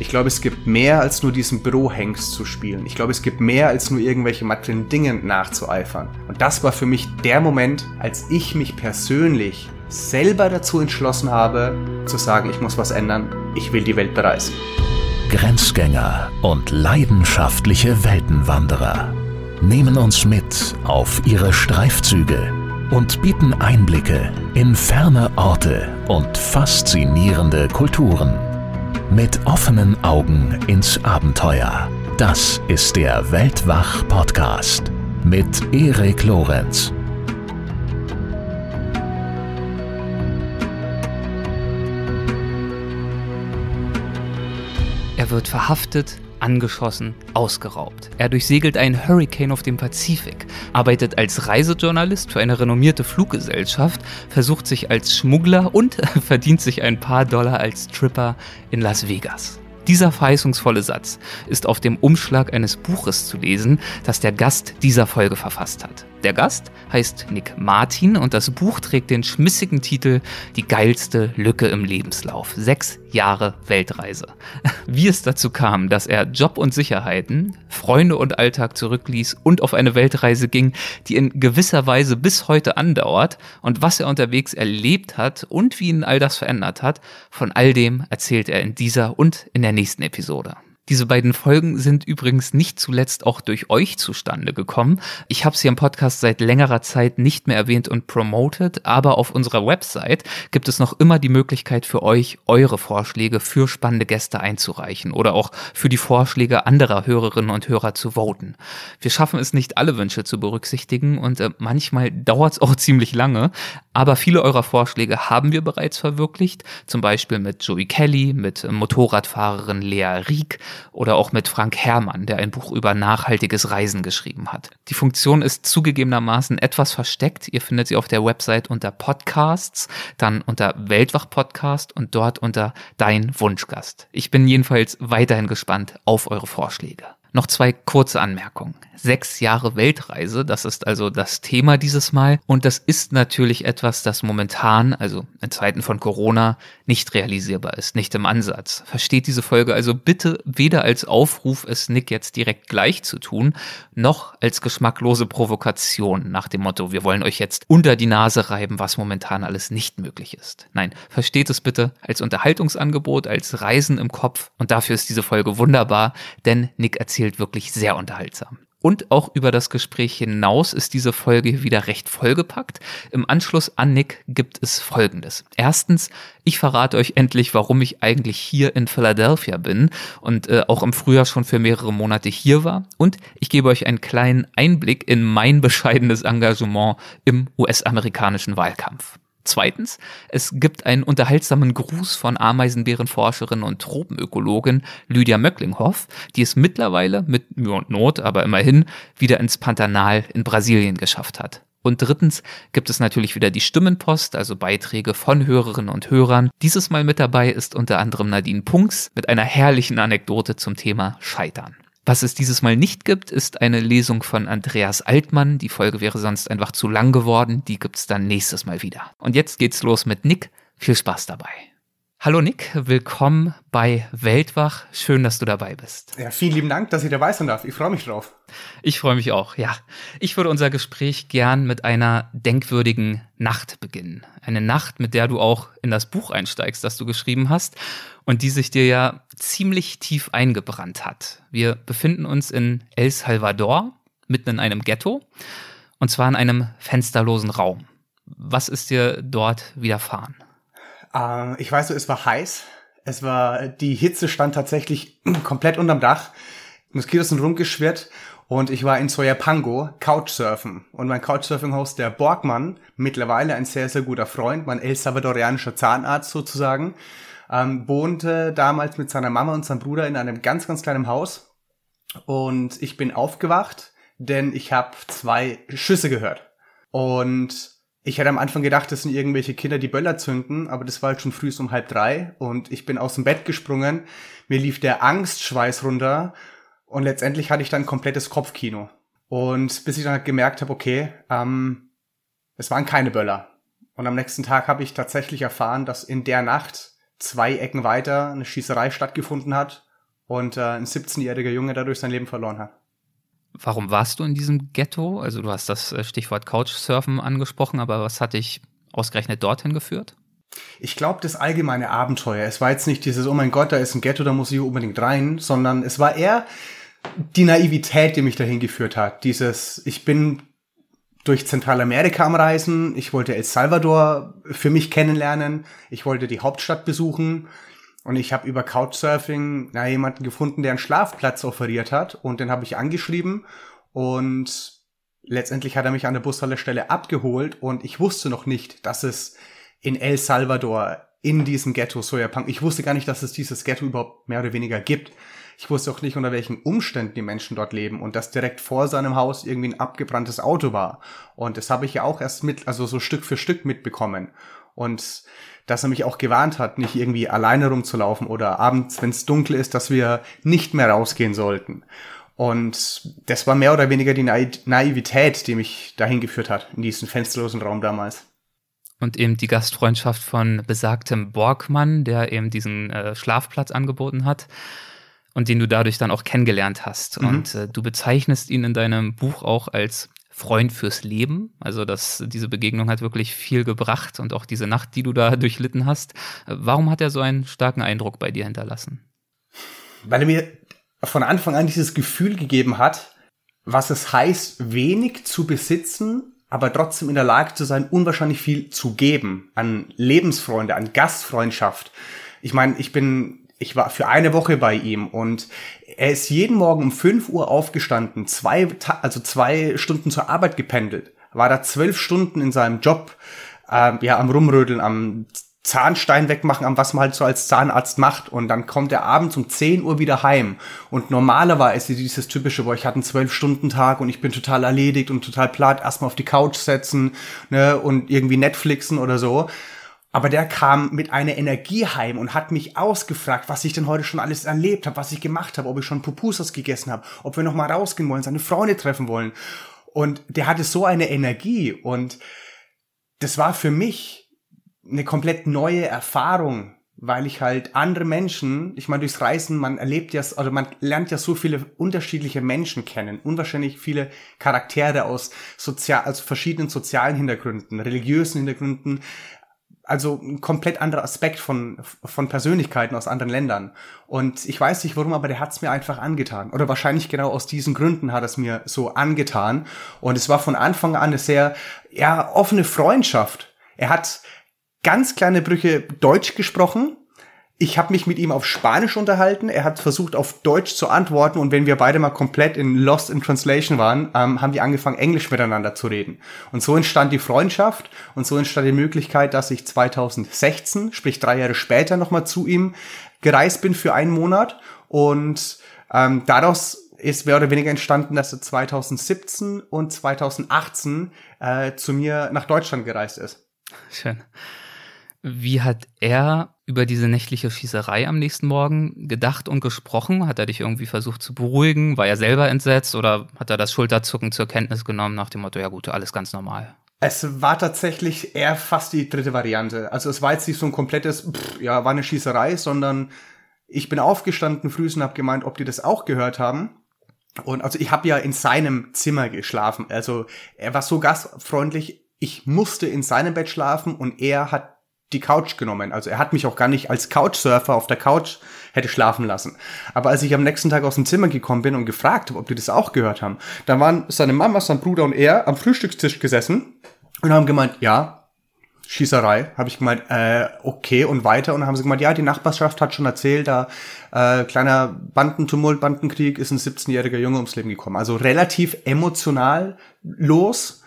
Ich glaube, es gibt mehr als nur diesen Bürohengst zu spielen. Ich glaube, es gibt mehr als nur irgendwelche materiellen Dinge nachzueifern. Und das war für mich der Moment, als ich mich persönlich selber dazu entschlossen habe, zu sagen, ich muss was ändern, ich will die Welt bereisen. Grenzgänger und leidenschaftliche Weltenwanderer nehmen uns mit auf ihre Streifzüge und bieten Einblicke in ferne Orte und faszinierende Kulturen. Mit offenen Augen ins Abenteuer. Das ist der Weltwach-Podcast mit Erik Lorenz. Er wird verhaftet, angeschossen, ausgeraubt. Er durchsegelt einen Hurricane auf dem Pazifik, arbeitet als Reisejournalist für eine renommierte Fluggesellschaft, versucht sich als Schmuggler und verdient sich ein paar Dollar als Tripper in Las Vegas. Dieser verheißungsvolle Satz ist auf dem Umschlag eines Buches zu lesen, das der Gast dieser Folge verfasst hat. Der Gast heißt Nick Martin und das Buch trägt den schmissigen Titel Die geilste Lücke im Lebenslauf. Sechs Jahre Weltreise. Wie es dazu kam, dass er Job und Sicherheiten, Freunde und Alltag zurückließ und auf eine Weltreise ging, die in gewisser Weise bis heute andauert und was er unterwegs erlebt hat und wie ihn all das verändert hat, von all dem erzählt er in dieser und in der nächsten Episode. Diese beiden Folgen sind übrigens nicht zuletzt auch durch euch zustande gekommen. Ich habe sie im Podcast seit längerer Zeit nicht mehr erwähnt und promoted, aber auf unserer Website gibt es noch immer die Möglichkeit für euch, eure Vorschläge für spannende Gäste einzureichen oder auch für die Vorschläge anderer Hörerinnen und Hörer zu voten. Wir schaffen es nicht, alle Wünsche zu berücksichtigen und äh, manchmal dauert es auch ziemlich lange, aber viele eurer Vorschläge haben wir bereits verwirklicht, zum Beispiel mit Joey Kelly, mit Motorradfahrerin Lea Rieck oder auch mit Frank Herrmann, der ein Buch über nachhaltiges Reisen geschrieben hat. Die Funktion ist zugegebenermaßen etwas versteckt. Ihr findet sie auf der Website unter Podcasts, dann unter Weltwach Podcast und dort unter Dein Wunschgast. Ich bin jedenfalls weiterhin gespannt auf eure Vorschläge. Noch zwei kurze Anmerkungen sechs Jahre Weltreise. Das ist also das Thema dieses Mal. Und das ist natürlich etwas, das momentan, also in Zeiten von Corona, nicht realisierbar ist, nicht im Ansatz. Versteht diese Folge also bitte weder als Aufruf, es Nick jetzt direkt gleich zu tun, noch als geschmacklose Provokation nach dem Motto, wir wollen euch jetzt unter die Nase reiben, was momentan alles nicht möglich ist. Nein, versteht es bitte als Unterhaltungsangebot, als Reisen im Kopf. Und dafür ist diese Folge wunderbar, denn Nick erzählt wirklich sehr unterhaltsam. Und auch über das Gespräch hinaus ist diese Folge wieder recht vollgepackt. Im Anschluss an Nick gibt es Folgendes. Erstens, ich verrate euch endlich, warum ich eigentlich hier in Philadelphia bin und äh, auch im Frühjahr schon für mehrere Monate hier war. Und ich gebe euch einen kleinen Einblick in mein bescheidenes Engagement im US-amerikanischen Wahlkampf. Zweitens, es gibt einen unterhaltsamen Gruß von Ameisenbärenforscherin und Tropenökologin Lydia Möcklinghoff, die es mittlerweile mit Mühe und Not, aber immerhin wieder ins Pantanal in Brasilien geschafft hat. Und drittens gibt es natürlich wieder die Stimmenpost, also Beiträge von Hörerinnen und Hörern. Dieses Mal mit dabei ist unter anderem Nadine Punks mit einer herrlichen Anekdote zum Thema Scheitern. Was es dieses Mal nicht gibt, ist eine Lesung von Andreas Altmann. Die Folge wäre sonst einfach zu lang geworden. Die gibt's dann nächstes Mal wieder. Und jetzt geht's los mit Nick. Viel Spaß dabei. Hallo Nick, willkommen bei Weltwach. Schön, dass du dabei bist. Ja, vielen lieben Dank, dass ich dabei sein darf. Ich freue mich drauf. Ich freue mich auch, ja. Ich würde unser Gespräch gern mit einer denkwürdigen Nacht beginnen. Eine Nacht, mit der du auch in das Buch einsteigst, das du geschrieben hast und die sich dir ja ziemlich tief eingebrannt hat. Wir befinden uns in El Salvador, mitten in einem Ghetto, und zwar in einem fensterlosen Raum. Was ist dir dort widerfahren? Äh, ich weiß es war heiß. Es war, die Hitze stand tatsächlich komplett unterm Dach. Moskitos sind rumgeschwirrt und ich war in Soyapango Couchsurfen. Und mein Couchsurfing-Host, der Borgmann, mittlerweile ein sehr, sehr guter Freund, mein El Salvadorianischer Zahnarzt sozusagen, ähm, wohnte damals mit seiner Mama und seinem Bruder in einem ganz, ganz kleinen Haus. Und ich bin aufgewacht, denn ich habe zwei Schüsse gehört. Und ich hätte am Anfang gedacht, das sind irgendwelche Kinder, die Böller zünden, aber das war halt schon früh um halb drei und ich bin aus dem Bett gesprungen. Mir lief der Angstschweiß runter und letztendlich hatte ich dann ein komplettes Kopfkino. Und bis ich dann halt gemerkt habe, okay, ähm, es waren keine Böller. Und am nächsten Tag habe ich tatsächlich erfahren, dass in der Nacht zwei Ecken weiter eine Schießerei stattgefunden hat und äh, ein 17-jähriger Junge dadurch sein Leben verloren hat. Warum warst du in diesem Ghetto? Also du hast das äh, Stichwort Couchsurfen angesprochen, aber was hat dich ausgerechnet dorthin geführt? Ich glaube, das allgemeine Abenteuer. Es war jetzt nicht dieses, oh mein Gott, da ist ein Ghetto, da muss ich unbedingt rein, sondern es war eher die Naivität, die mich dahin geführt hat. Dieses, ich bin durch Zentralamerika am Reisen, ich wollte El Salvador für mich kennenlernen, ich wollte die Hauptstadt besuchen. Und ich habe über Couchsurfing na, jemanden gefunden, der einen Schlafplatz offeriert hat. Und den habe ich angeschrieben. Und letztendlich hat er mich an der Bushaltestelle abgeholt. Und ich wusste noch nicht, dass es in El Salvador in diesem Ghetto Soyapunk, ich wusste gar nicht, dass es dieses Ghetto überhaupt mehr oder weniger gibt. Ich wusste auch nicht, unter welchen Umständen die Menschen dort leben und dass direkt vor seinem Haus irgendwie ein abgebranntes Auto war. Und das habe ich ja auch erst mit, also so Stück für Stück mitbekommen. Und dass er mich auch gewarnt hat, nicht irgendwie alleine rumzulaufen oder abends, wenn es dunkel ist, dass wir nicht mehr rausgehen sollten. Und das war mehr oder weniger die Naivität, die mich dahin geführt hat, in diesen fensterlosen Raum damals. Und eben die Gastfreundschaft von besagtem Borgmann, der eben diesen äh, Schlafplatz angeboten hat und den du dadurch dann auch kennengelernt hast. Mhm. Und äh, du bezeichnest ihn in deinem Buch auch als Freund fürs Leben. Also dass diese Begegnung hat wirklich viel gebracht und auch diese Nacht, die du da durchlitten hast. Warum hat er so einen starken Eindruck bei dir hinterlassen? Weil er mir von Anfang an dieses Gefühl gegeben hat, was es heißt, wenig zu besitzen, aber trotzdem in der Lage zu sein, unwahrscheinlich viel zu geben an Lebensfreunde, an Gastfreundschaft. Ich meine, ich bin ich war für eine Woche bei ihm und er ist jeden Morgen um 5 Uhr aufgestanden, zwei, also zwei Stunden zur Arbeit gependelt, war da zwölf Stunden in seinem Job, äh, ja, am Rumrödeln, am Zahnstein wegmachen, am was man halt so als Zahnarzt macht. Und dann kommt er abends um 10 Uhr wieder heim. Und normalerweise dieses typische, wo ich hatte einen zwölf Stunden Tag und ich bin total erledigt und total platt, erstmal auf die Couch setzen ne, und irgendwie Netflixen oder so. Aber der kam mit einer Energie heim und hat mich ausgefragt, was ich denn heute schon alles erlebt habe, was ich gemacht habe, ob ich schon Pupusas gegessen habe, ob wir noch mal rausgehen wollen, seine Freunde treffen wollen. Und der hatte so eine Energie und das war für mich eine komplett neue Erfahrung, weil ich halt andere Menschen, ich meine durchs Reisen, man erlebt ja, also man lernt ja so viele unterschiedliche Menschen kennen, unwahrscheinlich viele Charaktere aus sozial, aus verschiedenen sozialen Hintergründen, religiösen Hintergründen, also ein komplett anderer Aspekt von, von Persönlichkeiten aus anderen Ländern. Und ich weiß nicht warum, aber der hat es mir einfach angetan. Oder wahrscheinlich genau aus diesen Gründen hat es mir so angetan. Und es war von Anfang an eine sehr, ja, offene Freundschaft. Er hat ganz kleine Brüche Deutsch gesprochen, ich habe mich mit ihm auf Spanisch unterhalten. Er hat versucht, auf Deutsch zu antworten. Und wenn wir beide mal komplett in Lost in Translation waren, ähm, haben wir angefangen, Englisch miteinander zu reden. Und so entstand die Freundschaft und so entstand die Möglichkeit, dass ich 2016, sprich drei Jahre später, nochmal zu ihm gereist bin für einen Monat. Und ähm, daraus ist mehr oder weniger entstanden, dass er 2017 und 2018 äh, zu mir nach Deutschland gereist ist. Schön. Wie hat er über diese nächtliche Schießerei am nächsten Morgen gedacht und gesprochen? Hat er dich irgendwie versucht zu beruhigen? War er selber entsetzt oder hat er das Schulterzucken zur Kenntnis genommen nach dem Motto, ja gut, alles ganz normal? Es war tatsächlich eher fast die dritte Variante. Also es war jetzt nicht so ein komplettes, pff, ja, war eine Schießerei, sondern ich bin aufgestanden früh und habe gemeint, ob die das auch gehört haben. Und also ich habe ja in seinem Zimmer geschlafen. Also er war so gastfreundlich, ich musste in seinem Bett schlafen und er hat die Couch genommen. Also er hat mich auch gar nicht als Couchsurfer auf der Couch hätte schlafen lassen. Aber als ich am nächsten Tag aus dem Zimmer gekommen bin und gefragt habe, ob die das auch gehört haben, dann waren seine Mama, sein Bruder und er am Frühstückstisch gesessen und haben gemeint, ja, Schießerei, habe ich gemeint, äh, okay und weiter und dann haben sie gemeint, ja, die Nachbarschaft hat schon erzählt, da äh, kleiner Bandentumult, Bandenkrieg ist ein 17-jähriger Junge ums Leben gekommen. Also relativ emotional los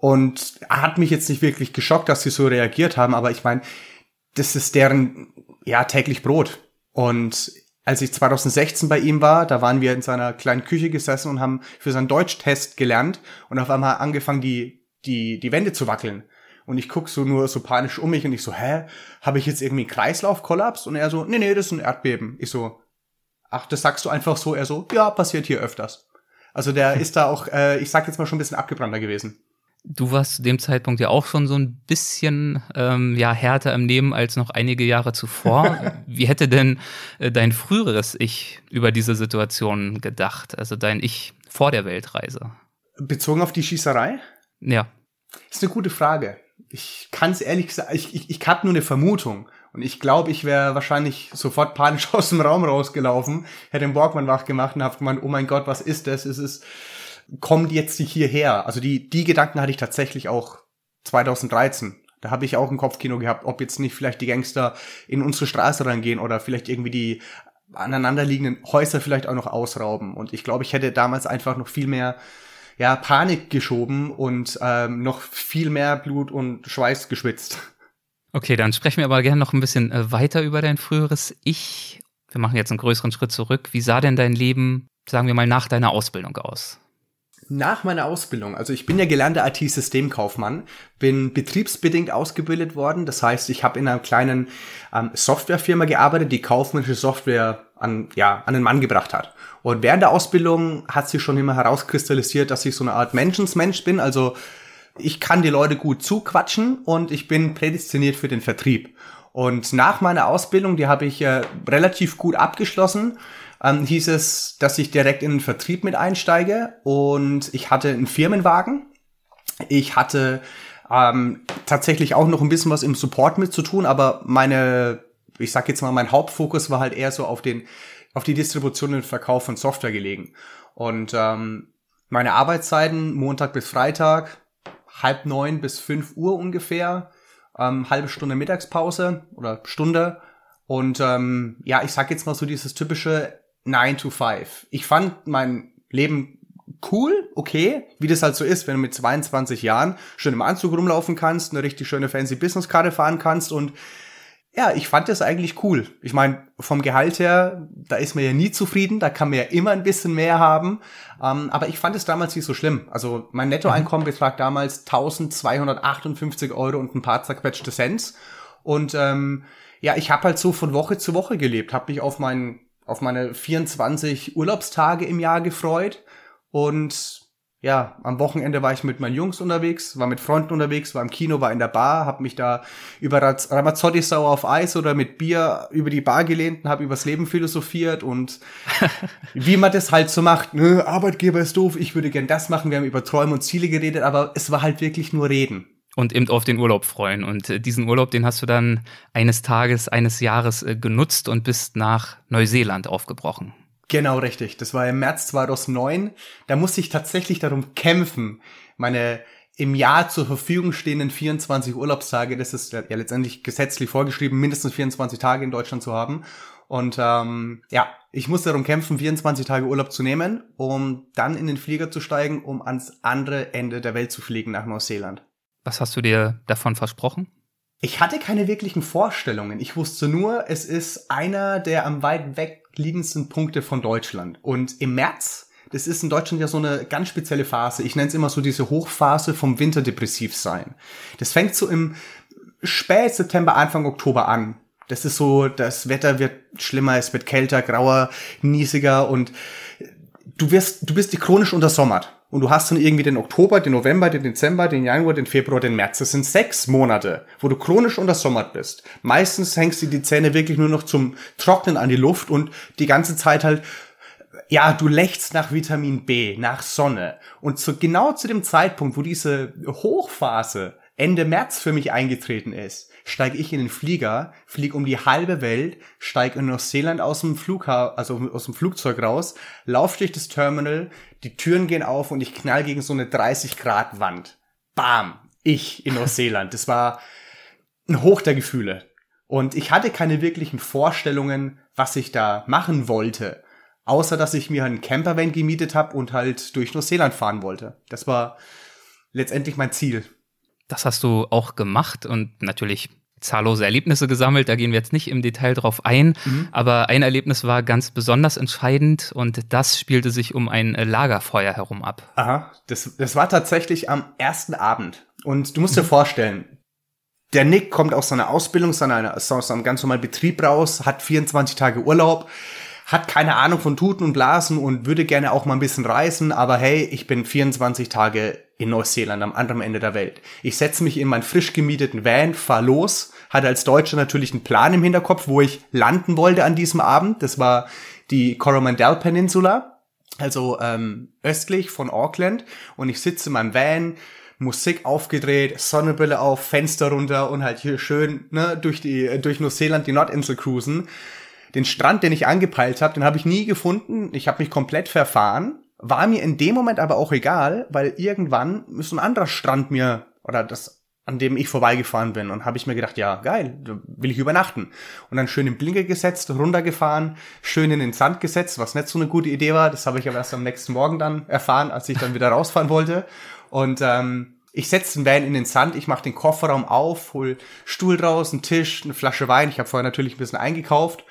und hat mich jetzt nicht wirklich geschockt, dass sie so reagiert haben, aber ich meine, das ist deren ja täglich Brot. Und als ich 2016 bei ihm war, da waren wir in seiner kleinen Küche gesessen und haben für seinen Deutschtest gelernt und auf einmal angefangen, die, die, die Wände zu wackeln. Und ich guck so nur so panisch um mich und ich so, hä, habe ich jetzt irgendwie Kreislaufkollaps? Und er so, nee, nee, das ist ein Erdbeben. Ich so, ach, das sagst du einfach so. Er so, ja, passiert hier öfters. Also der ist da auch, äh, ich sag jetzt mal schon ein bisschen abgebrannter gewesen. Du warst zu dem Zeitpunkt ja auch schon so ein bisschen ähm, ja, härter im Leben als noch einige Jahre zuvor. Wie hätte denn äh, dein früheres Ich über diese Situation gedacht? Also dein Ich vor der Weltreise? Bezogen auf die Schießerei? Ja. Das ist eine gute Frage. Ich kann es ehrlich sagen, ich, ich, ich habe nur eine Vermutung. Und ich glaube, ich wäre wahrscheinlich sofort panisch aus dem Raum rausgelaufen, hätte den Borgmann wach gemacht und habe gemeint, oh mein Gott, was ist das? Es ist kommt jetzt hierher? Also die, die Gedanken hatte ich tatsächlich auch 2013. Da habe ich auch ein Kopfkino gehabt, ob jetzt nicht vielleicht die Gangster in unsere Straße reingehen oder vielleicht irgendwie die aneinanderliegenden Häuser vielleicht auch noch ausrauben. Und ich glaube, ich hätte damals einfach noch viel mehr ja, Panik geschoben und ähm, noch viel mehr Blut und Schweiß geschwitzt. Okay, dann sprechen wir aber gerne noch ein bisschen äh, weiter über dein früheres Ich. Wir machen jetzt einen größeren Schritt zurück. Wie sah denn dein Leben, sagen wir mal, nach deiner Ausbildung aus? Nach meiner Ausbildung, also ich bin ja gelernter IT-Systemkaufmann, bin betriebsbedingt ausgebildet worden. Das heißt, ich habe in einer kleinen ähm, Softwarefirma gearbeitet, die kaufmännische Software an, ja, an den Mann gebracht hat. Und während der Ausbildung hat sich schon immer herauskristallisiert, dass ich so eine Art Menschensmensch bin. Also ich kann die Leute gut zuquatschen und ich bin prädestiniert für den Vertrieb. Und nach meiner Ausbildung, die habe ich äh, relativ gut abgeschlossen, ähm, hieß es, dass ich direkt in den Vertrieb mit einsteige und ich hatte einen Firmenwagen. Ich hatte ähm, tatsächlich auch noch ein bisschen was im Support mit zu tun, aber meine, ich sag jetzt mal, mein Hauptfokus war halt eher so auf den, auf die Distribution und Verkauf von Software gelegen. Und ähm, meine Arbeitszeiten Montag bis Freitag, halb neun bis fünf Uhr ungefähr, ähm, halbe Stunde Mittagspause oder Stunde. Und ähm, ja, ich sag jetzt mal so dieses typische 9 to 5. Ich fand mein Leben cool, okay, wie das halt so ist, wenn du mit 22 Jahren schön im Anzug rumlaufen kannst, eine richtig schöne fancy Businesskarte fahren kannst und ja, ich fand das eigentlich cool. Ich meine, vom Gehalt her, da ist man ja nie zufrieden, da kann man ja immer ein bisschen mehr haben. Ähm, aber ich fand es damals nicht so schlimm. Also mein Nettoeinkommen mhm. betrag damals 1258 Euro und ein paar zerquetschte Cents. Und ähm, ja, ich habe halt so von Woche zu Woche gelebt, habe mich auf meinen auf meine 24 Urlaubstage im Jahr gefreut. Und ja, am Wochenende war ich mit meinen Jungs unterwegs, war mit Freunden unterwegs, war im Kino, war in der Bar, hab mich da über Ramazzotti sauer auf Eis oder mit Bier über die Bar gelehnt und hab übers Leben philosophiert und wie man das halt so macht, ne, Arbeitgeber ist doof, ich würde gern das machen, wir haben über Träume und Ziele geredet, aber es war halt wirklich nur Reden und eben auf den Urlaub freuen. Und äh, diesen Urlaub, den hast du dann eines Tages, eines Jahres äh, genutzt und bist nach Neuseeland aufgebrochen. Genau, richtig. Das war im März 2009. Da musste ich tatsächlich darum kämpfen, meine im Jahr zur Verfügung stehenden 24 Urlaubstage, das ist ja letztendlich gesetzlich vorgeschrieben, mindestens 24 Tage in Deutschland zu haben. Und ähm, ja, ich musste darum kämpfen, 24 Tage Urlaub zu nehmen, um dann in den Flieger zu steigen, um ans andere Ende der Welt zu fliegen nach Neuseeland. Was hast du dir davon versprochen? Ich hatte keine wirklichen Vorstellungen. Ich wusste nur, es ist einer der am weit weg liegendsten Punkte von Deutschland. Und im März, das ist in Deutschland ja so eine ganz spezielle Phase. Ich nenne es immer so diese Hochphase vom Winterdepressiv sein. Das fängt so im Spät September, Anfang Oktober an. Das ist so, das Wetter wird schlimmer, es wird kälter, grauer, niesiger und du wirst, du bist chronisch untersommert. Und du hast dann irgendwie den Oktober, den November, den Dezember, den Januar, den Februar, den März. Das sind sechs Monate, wo du chronisch untersommert bist. Meistens hängst du die Zähne wirklich nur noch zum Trocknen an die Luft und die ganze Zeit halt ja, du lächst nach Vitamin B, nach Sonne. Und zu, genau zu dem Zeitpunkt, wo diese Hochphase Ende März für mich eingetreten ist, steige ich in den Flieger, fliege um die halbe Welt, steige in Neuseeland aus dem Flughafen, also aus dem Flugzeug raus, laufe durch das Terminal, die Türen gehen auf und ich knall gegen so eine 30 Grad Wand. Bam! Ich in Neuseeland. Das war ein Hoch der Gefühle. Und ich hatte keine wirklichen Vorstellungen, was ich da machen wollte. Außer, dass ich mir einen Campervan gemietet habe und halt durch Neuseeland fahren wollte. Das war letztendlich mein Ziel. Das hast du auch gemacht und natürlich zahllose Erlebnisse gesammelt, da gehen wir jetzt nicht im Detail drauf ein, mhm. aber ein Erlebnis war ganz besonders entscheidend und das spielte sich um ein Lagerfeuer herum ab. Aha, das, das war tatsächlich am ersten Abend und du musst dir vorstellen, der Nick kommt aus seiner Ausbildung, aus, einer, aus einem ganz normalen Betrieb raus, hat 24 Tage Urlaub, hat keine Ahnung von Tuten und Blasen und würde gerne auch mal ein bisschen reisen, aber hey, ich bin 24 Tage in Neuseeland am anderen Ende der Welt. Ich setze mich in meinen frisch gemieteten Van, fahr los, hatte als Deutscher natürlich einen Plan im Hinterkopf, wo ich landen wollte an diesem Abend. Das war die Coromandel Peninsula, also ähm, östlich von Auckland. Und ich sitze in meinem Van, Musik aufgedreht, Sonnenbrille auf, Fenster runter und halt hier schön ne, durch die durch Neuseeland die Nordinsel cruisen den Strand, den ich angepeilt habe, den habe ich nie gefunden. Ich habe mich komplett verfahren. War mir in dem Moment aber auch egal, weil irgendwann ist ein anderer Strand mir oder das an dem ich vorbeigefahren bin und habe ich mir gedacht, ja, geil, will ich übernachten. Und dann schön im Blinker gesetzt, runtergefahren, schön in den Sand gesetzt, was nicht so eine gute Idee war. Das habe ich aber erst am nächsten Morgen dann erfahren, als ich dann wieder rausfahren wollte. Und ähm, ich setze den Van in den Sand, ich mache den Kofferraum auf, hol Stuhl draus, einen Tisch, eine Flasche Wein. Ich habe vorher natürlich ein bisschen eingekauft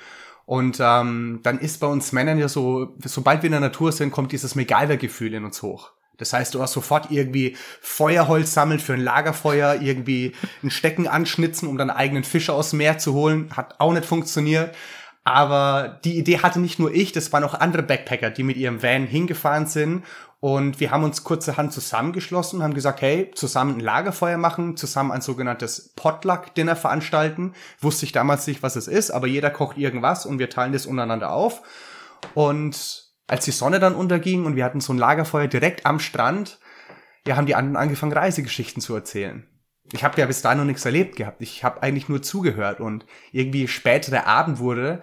und ähm, dann ist bei uns Männern ja so, sobald wir in der Natur sind, kommt dieses MacGyver-Gefühl in uns hoch. Das heißt, du hast sofort irgendwie Feuerholz sammeln für ein Lagerfeuer, irgendwie ein Stecken anschnitzen, um dann eigenen Fisch aus dem Meer zu holen. Hat auch nicht funktioniert. Aber die Idee hatte nicht nur ich, das waren auch andere Backpacker, die mit ihrem Van hingefahren sind und wir haben uns kurzerhand zusammengeschlossen, haben gesagt, hey, zusammen ein Lagerfeuer machen, zusammen ein sogenanntes Potluck-Dinner veranstalten. Wusste ich damals nicht, was es ist, aber jeder kocht irgendwas und wir teilen das untereinander auf. Und als die Sonne dann unterging und wir hatten so ein Lagerfeuer direkt am Strand, ja, haben die anderen angefangen, Reisegeschichten zu erzählen. Ich habe ja bis dahin noch nichts erlebt gehabt. Ich habe eigentlich nur zugehört und irgendwie später der Abend wurde,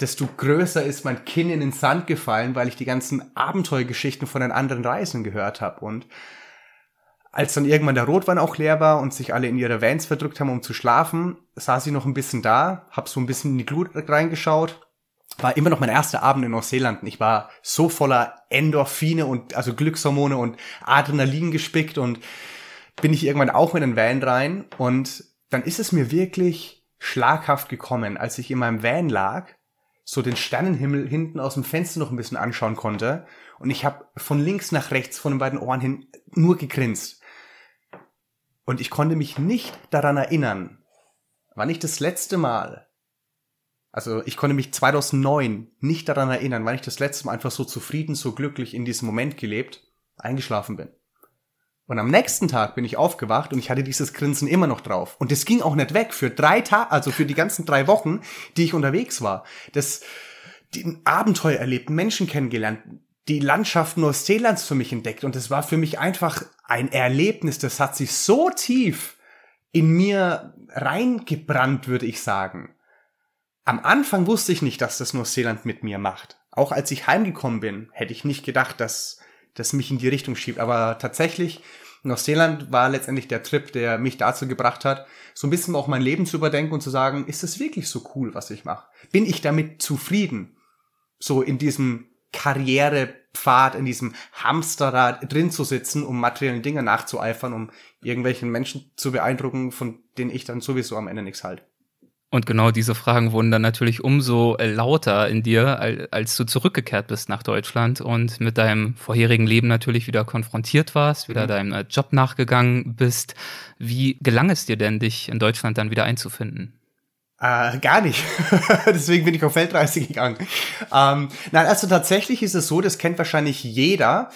desto größer ist mein Kinn in den Sand gefallen, weil ich die ganzen Abenteuergeschichten von den anderen Reisen gehört habe. Und als dann irgendwann der Rotwein auch leer war und sich alle in ihre Vans verdrückt haben, um zu schlafen, saß ich noch ein bisschen da, hab so ein bisschen in die Glut reingeschaut. War immer noch mein erster Abend in Neuseeland. Ich war so voller Endorphine und also Glückshormone und Adrenalin gespickt und bin ich irgendwann auch in den Van rein und dann ist es mir wirklich schlaghaft gekommen, als ich in meinem Van lag so den Sternenhimmel hinten aus dem Fenster noch ein bisschen anschauen konnte. Und ich habe von links nach rechts von den beiden Ohren hin nur gegrinst. Und ich konnte mich nicht daran erinnern, wann ich das letzte Mal, also ich konnte mich 2009 nicht daran erinnern, wann ich das letzte Mal einfach so zufrieden, so glücklich in diesem Moment gelebt, eingeschlafen bin. Und am nächsten Tag bin ich aufgewacht und ich hatte dieses Grinsen immer noch drauf. Und das ging auch nicht weg für drei Tage, also für die ganzen drei Wochen, die ich unterwegs war. Das, die Abenteuer erlebt, Menschen kennengelernt, die Landschaft Neuseelands für mich entdeckt. Und das war für mich einfach ein Erlebnis, das hat sich so tief in mir reingebrannt, würde ich sagen. Am Anfang wusste ich nicht, dass das Neuseeland mit mir macht. Auch als ich heimgekommen bin, hätte ich nicht gedacht, dass das mich in die Richtung schiebt. Aber tatsächlich, Neuseeland war letztendlich der Trip, der mich dazu gebracht hat, so ein bisschen auch mein Leben zu überdenken und zu sagen, ist es wirklich so cool, was ich mache? Bin ich damit zufrieden? So in diesem Karrierepfad, in diesem Hamsterrad drin zu sitzen, um materiellen Dinge nachzueifern, um irgendwelchen Menschen zu beeindrucken, von denen ich dann sowieso am Ende nichts halte. Und genau diese Fragen wurden dann natürlich umso äh, lauter in dir, als du zurückgekehrt bist nach Deutschland und mit deinem vorherigen Leben natürlich wieder konfrontiert warst, wieder mhm. deinem äh, Job nachgegangen bist. Wie gelang es dir denn, dich in Deutschland dann wieder einzufinden? Äh, gar nicht. Deswegen bin ich auf Weltreise gegangen. Ähm, nein, also tatsächlich ist es so, das kennt wahrscheinlich jeder,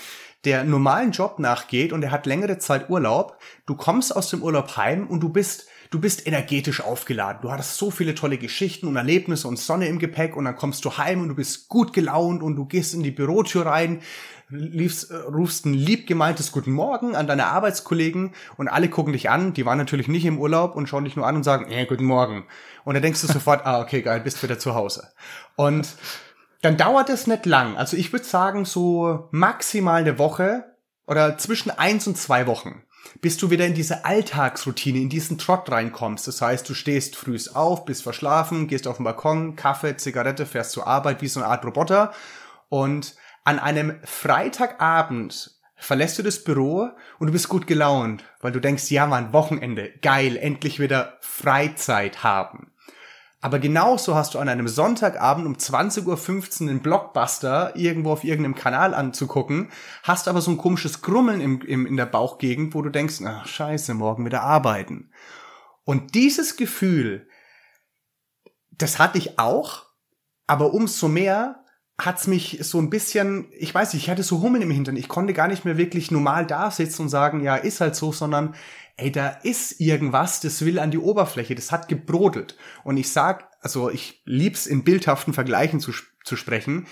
der normalen Job nachgeht und der hat längere Zeit Urlaub. Du kommst aus dem Urlaub heim und du bist du bist energetisch aufgeladen. Du hattest so viele tolle Geschichten und Erlebnisse und Sonne im Gepäck und dann kommst du heim und du bist gut gelaunt und du gehst in die Bürotür rein, liefst, äh, rufst ein liebgemeintes Guten Morgen an deine Arbeitskollegen und alle gucken dich an. Die waren natürlich nicht im Urlaub und schauen dich nur an und sagen, äh, Guten Morgen. Und dann denkst du sofort, ah, okay, geil, bist wieder zu Hause. Und dann dauert es nicht lang. Also ich würde sagen, so maximal eine Woche oder zwischen eins und zwei Wochen bis du wieder in diese Alltagsroutine, in diesen Trott reinkommst. Das heißt, du stehst frühs auf, bist verschlafen, gehst auf den Balkon, Kaffee, Zigarette, fährst zur Arbeit wie so eine Art Roboter und an einem Freitagabend verlässt du das Büro und du bist gut gelaunt, weil du denkst, ja man, Wochenende, geil, endlich wieder Freizeit haben. Aber genauso hast du an einem Sonntagabend um 20.15 Uhr einen Blockbuster irgendwo auf irgendeinem Kanal anzugucken, hast aber so ein komisches Grummeln im, im, in der Bauchgegend, wo du denkst, ach scheiße, morgen wieder arbeiten. Und dieses Gefühl, das hatte ich auch, aber umso mehr, hat's mich so ein bisschen, ich weiß nicht, ich hatte so Hummeln im Hintern. Ich konnte gar nicht mehr wirklich normal da sitzen und sagen, ja, ist halt so, sondern ey, da ist irgendwas, das will an die Oberfläche, das hat gebrodelt. Und ich sag, also ich lieb's in bildhaften Vergleichen zu, zu sprechen.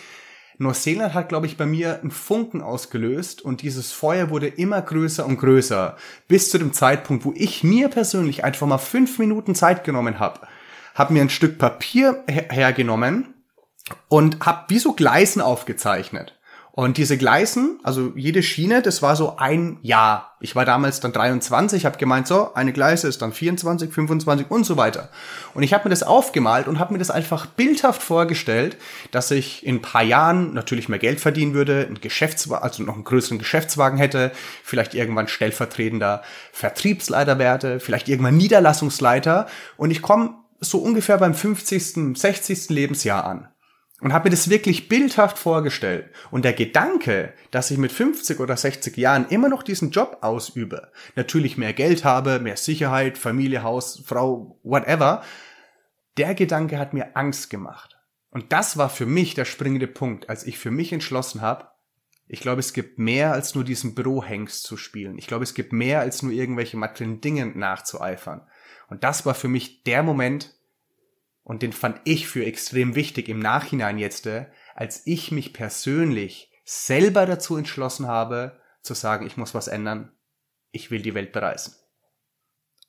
Neuseeland hat, glaube ich, bei mir einen Funken ausgelöst und dieses Feuer wurde immer größer und größer, bis zu dem Zeitpunkt, wo ich mir persönlich einfach mal fünf Minuten Zeit genommen habe, habe mir ein Stück Papier her hergenommen und habe wie so Gleisen aufgezeichnet. Und diese Gleisen, also jede Schiene, das war so ein Jahr. Ich war damals dann 23, habe gemeint, so, eine Gleise ist dann 24, 25 und so weiter. Und ich habe mir das aufgemalt und habe mir das einfach bildhaft vorgestellt, dass ich in ein paar Jahren natürlich mehr Geld verdienen würde, ein Geschäftswagen, also noch einen größeren Geschäftswagen hätte, vielleicht irgendwann stellvertretender Vertriebsleiter werde, vielleicht irgendwann Niederlassungsleiter. Und ich komme so ungefähr beim 50., 60. Lebensjahr an und habe mir das wirklich bildhaft vorgestellt. Und der Gedanke, dass ich mit 50 oder 60 Jahren immer noch diesen Job ausübe, natürlich mehr Geld habe, mehr Sicherheit, Familie, Haus, Frau, whatever, der Gedanke hat mir Angst gemacht. Und das war für mich der springende Punkt, als ich für mich entschlossen habe, ich glaube, es gibt mehr als nur diesen Bürohengst zu spielen. Ich glaube, es gibt mehr als nur irgendwelche materiellen Dinge nachzueifern. Und das war für mich der Moment, und den fand ich für extrem wichtig im Nachhinein jetzt, äh, als ich mich persönlich selber dazu entschlossen habe, zu sagen, ich muss was ändern, ich will die Welt bereisen.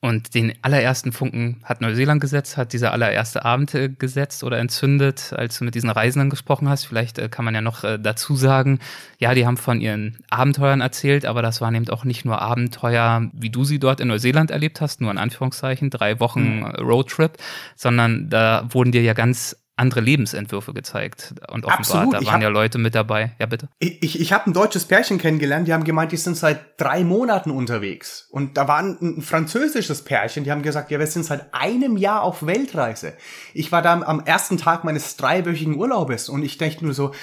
Und den allerersten Funken hat Neuseeland gesetzt, hat dieser allererste Abend äh, gesetzt oder entzündet, als du mit diesen Reisenden gesprochen hast. Vielleicht äh, kann man ja noch äh, dazu sagen, ja, die haben von ihren Abenteuern erzählt, aber das waren eben auch nicht nur Abenteuer, wie du sie dort in Neuseeland erlebt hast, nur in Anführungszeichen, drei Wochen mhm. Roadtrip, sondern da wurden dir ja ganz andere Lebensentwürfe gezeigt und offenbart. Absolut. Da waren hab, ja Leute mit dabei. Ja, bitte. Ich, ich, ich habe ein deutsches Pärchen kennengelernt, die haben gemeint, die sind seit drei Monaten unterwegs. Und da war ein, ein, französisches Pärchen, die haben gesagt, ja, wir sind seit einem Jahr auf Weltreise. Ich war da am ersten Tag meines dreiwöchigen Urlaubes und ich dachte nur so,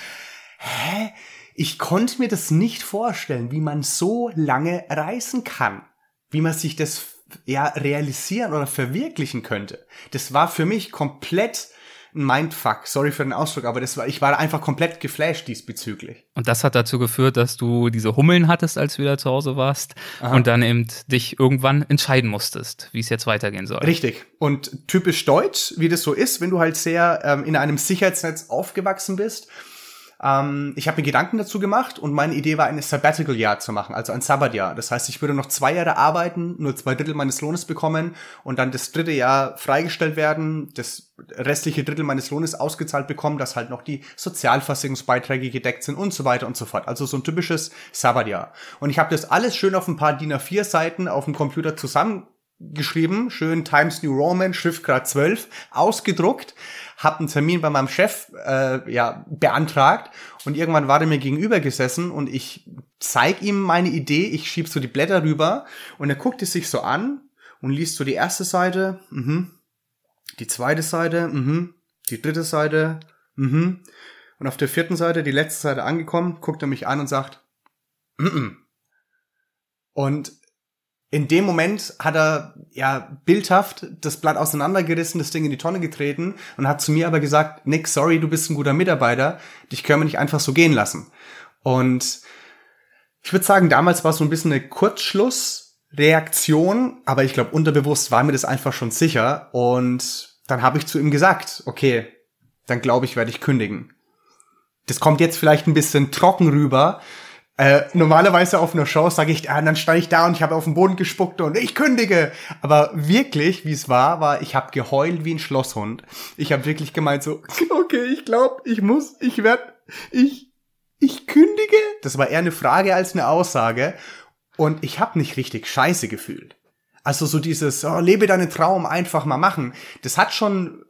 hä? Ich konnte mir das nicht vorstellen, wie man so lange reisen kann. Wie man sich das ja realisieren oder verwirklichen könnte. Das war für mich komplett ein Mindfuck. Sorry für den Ausdruck, aber das war, ich war einfach komplett geflasht diesbezüglich. Und das hat dazu geführt, dass du diese Hummeln hattest, als du wieder zu Hause warst Aha. und dann eben dich irgendwann entscheiden musstest, wie es jetzt weitergehen soll. Richtig. Und typisch deutsch, wie das so ist, wenn du halt sehr ähm, in einem Sicherheitsnetz aufgewachsen bist ähm, ich habe mir Gedanken dazu gemacht und meine Idee war, ein Sabbatical-Jahr zu machen, also ein Sabbatjahr. Das heißt, ich würde noch zwei Jahre arbeiten, nur zwei Drittel meines Lohnes bekommen und dann das dritte Jahr freigestellt werden, das restliche Drittel meines Lohnes ausgezahlt bekommen, dass halt noch die Sozialversicherungsbeiträge gedeckt sind und so weiter und so fort. Also so ein typisches Sabbatjahr. Und ich habe das alles schön auf ein paar DIN A4 Seiten auf dem Computer zusammengeschrieben, schön Times New Roman, Schriftgrad 12, ausgedruckt, habe einen Termin bei meinem Chef äh, ja beantragt und irgendwann war er mir gegenüber gesessen und ich zeig ihm meine Idee, ich schieb so die Blätter rüber und er guckt es sich so an und liest so die erste Seite, mhm, die zweite Seite, mhm, die dritte Seite, mhm, und auf der vierten Seite, die letzte Seite angekommen, guckt er mich an und sagt, mhm. Und in dem Moment hat er ja bildhaft das Blatt auseinandergerissen, das Ding in die Tonne getreten und hat zu mir aber gesagt, Nick, sorry, du bist ein guter Mitarbeiter, dich können wir nicht einfach so gehen lassen. Und ich würde sagen, damals war es so ein bisschen eine Kurzschlussreaktion, aber ich glaube, unterbewusst war mir das einfach schon sicher. Und dann habe ich zu ihm gesagt, okay, dann glaube ich, werde ich kündigen. Das kommt jetzt vielleicht ein bisschen trocken rüber, äh, normalerweise auf einer Show sage ich, ah, dann stand ich da und ich habe auf den Boden gespuckt und ich kündige. Aber wirklich, wie es war, war, ich habe geheult wie ein Schlosshund. Ich habe wirklich gemeint so, okay, ich glaube, ich muss, ich werde, ich, ich kündige. Das war eher eine Frage als eine Aussage. Und ich habe nicht richtig scheiße gefühlt. Also so dieses, oh, lebe deinen Traum, einfach mal machen. Das hat schon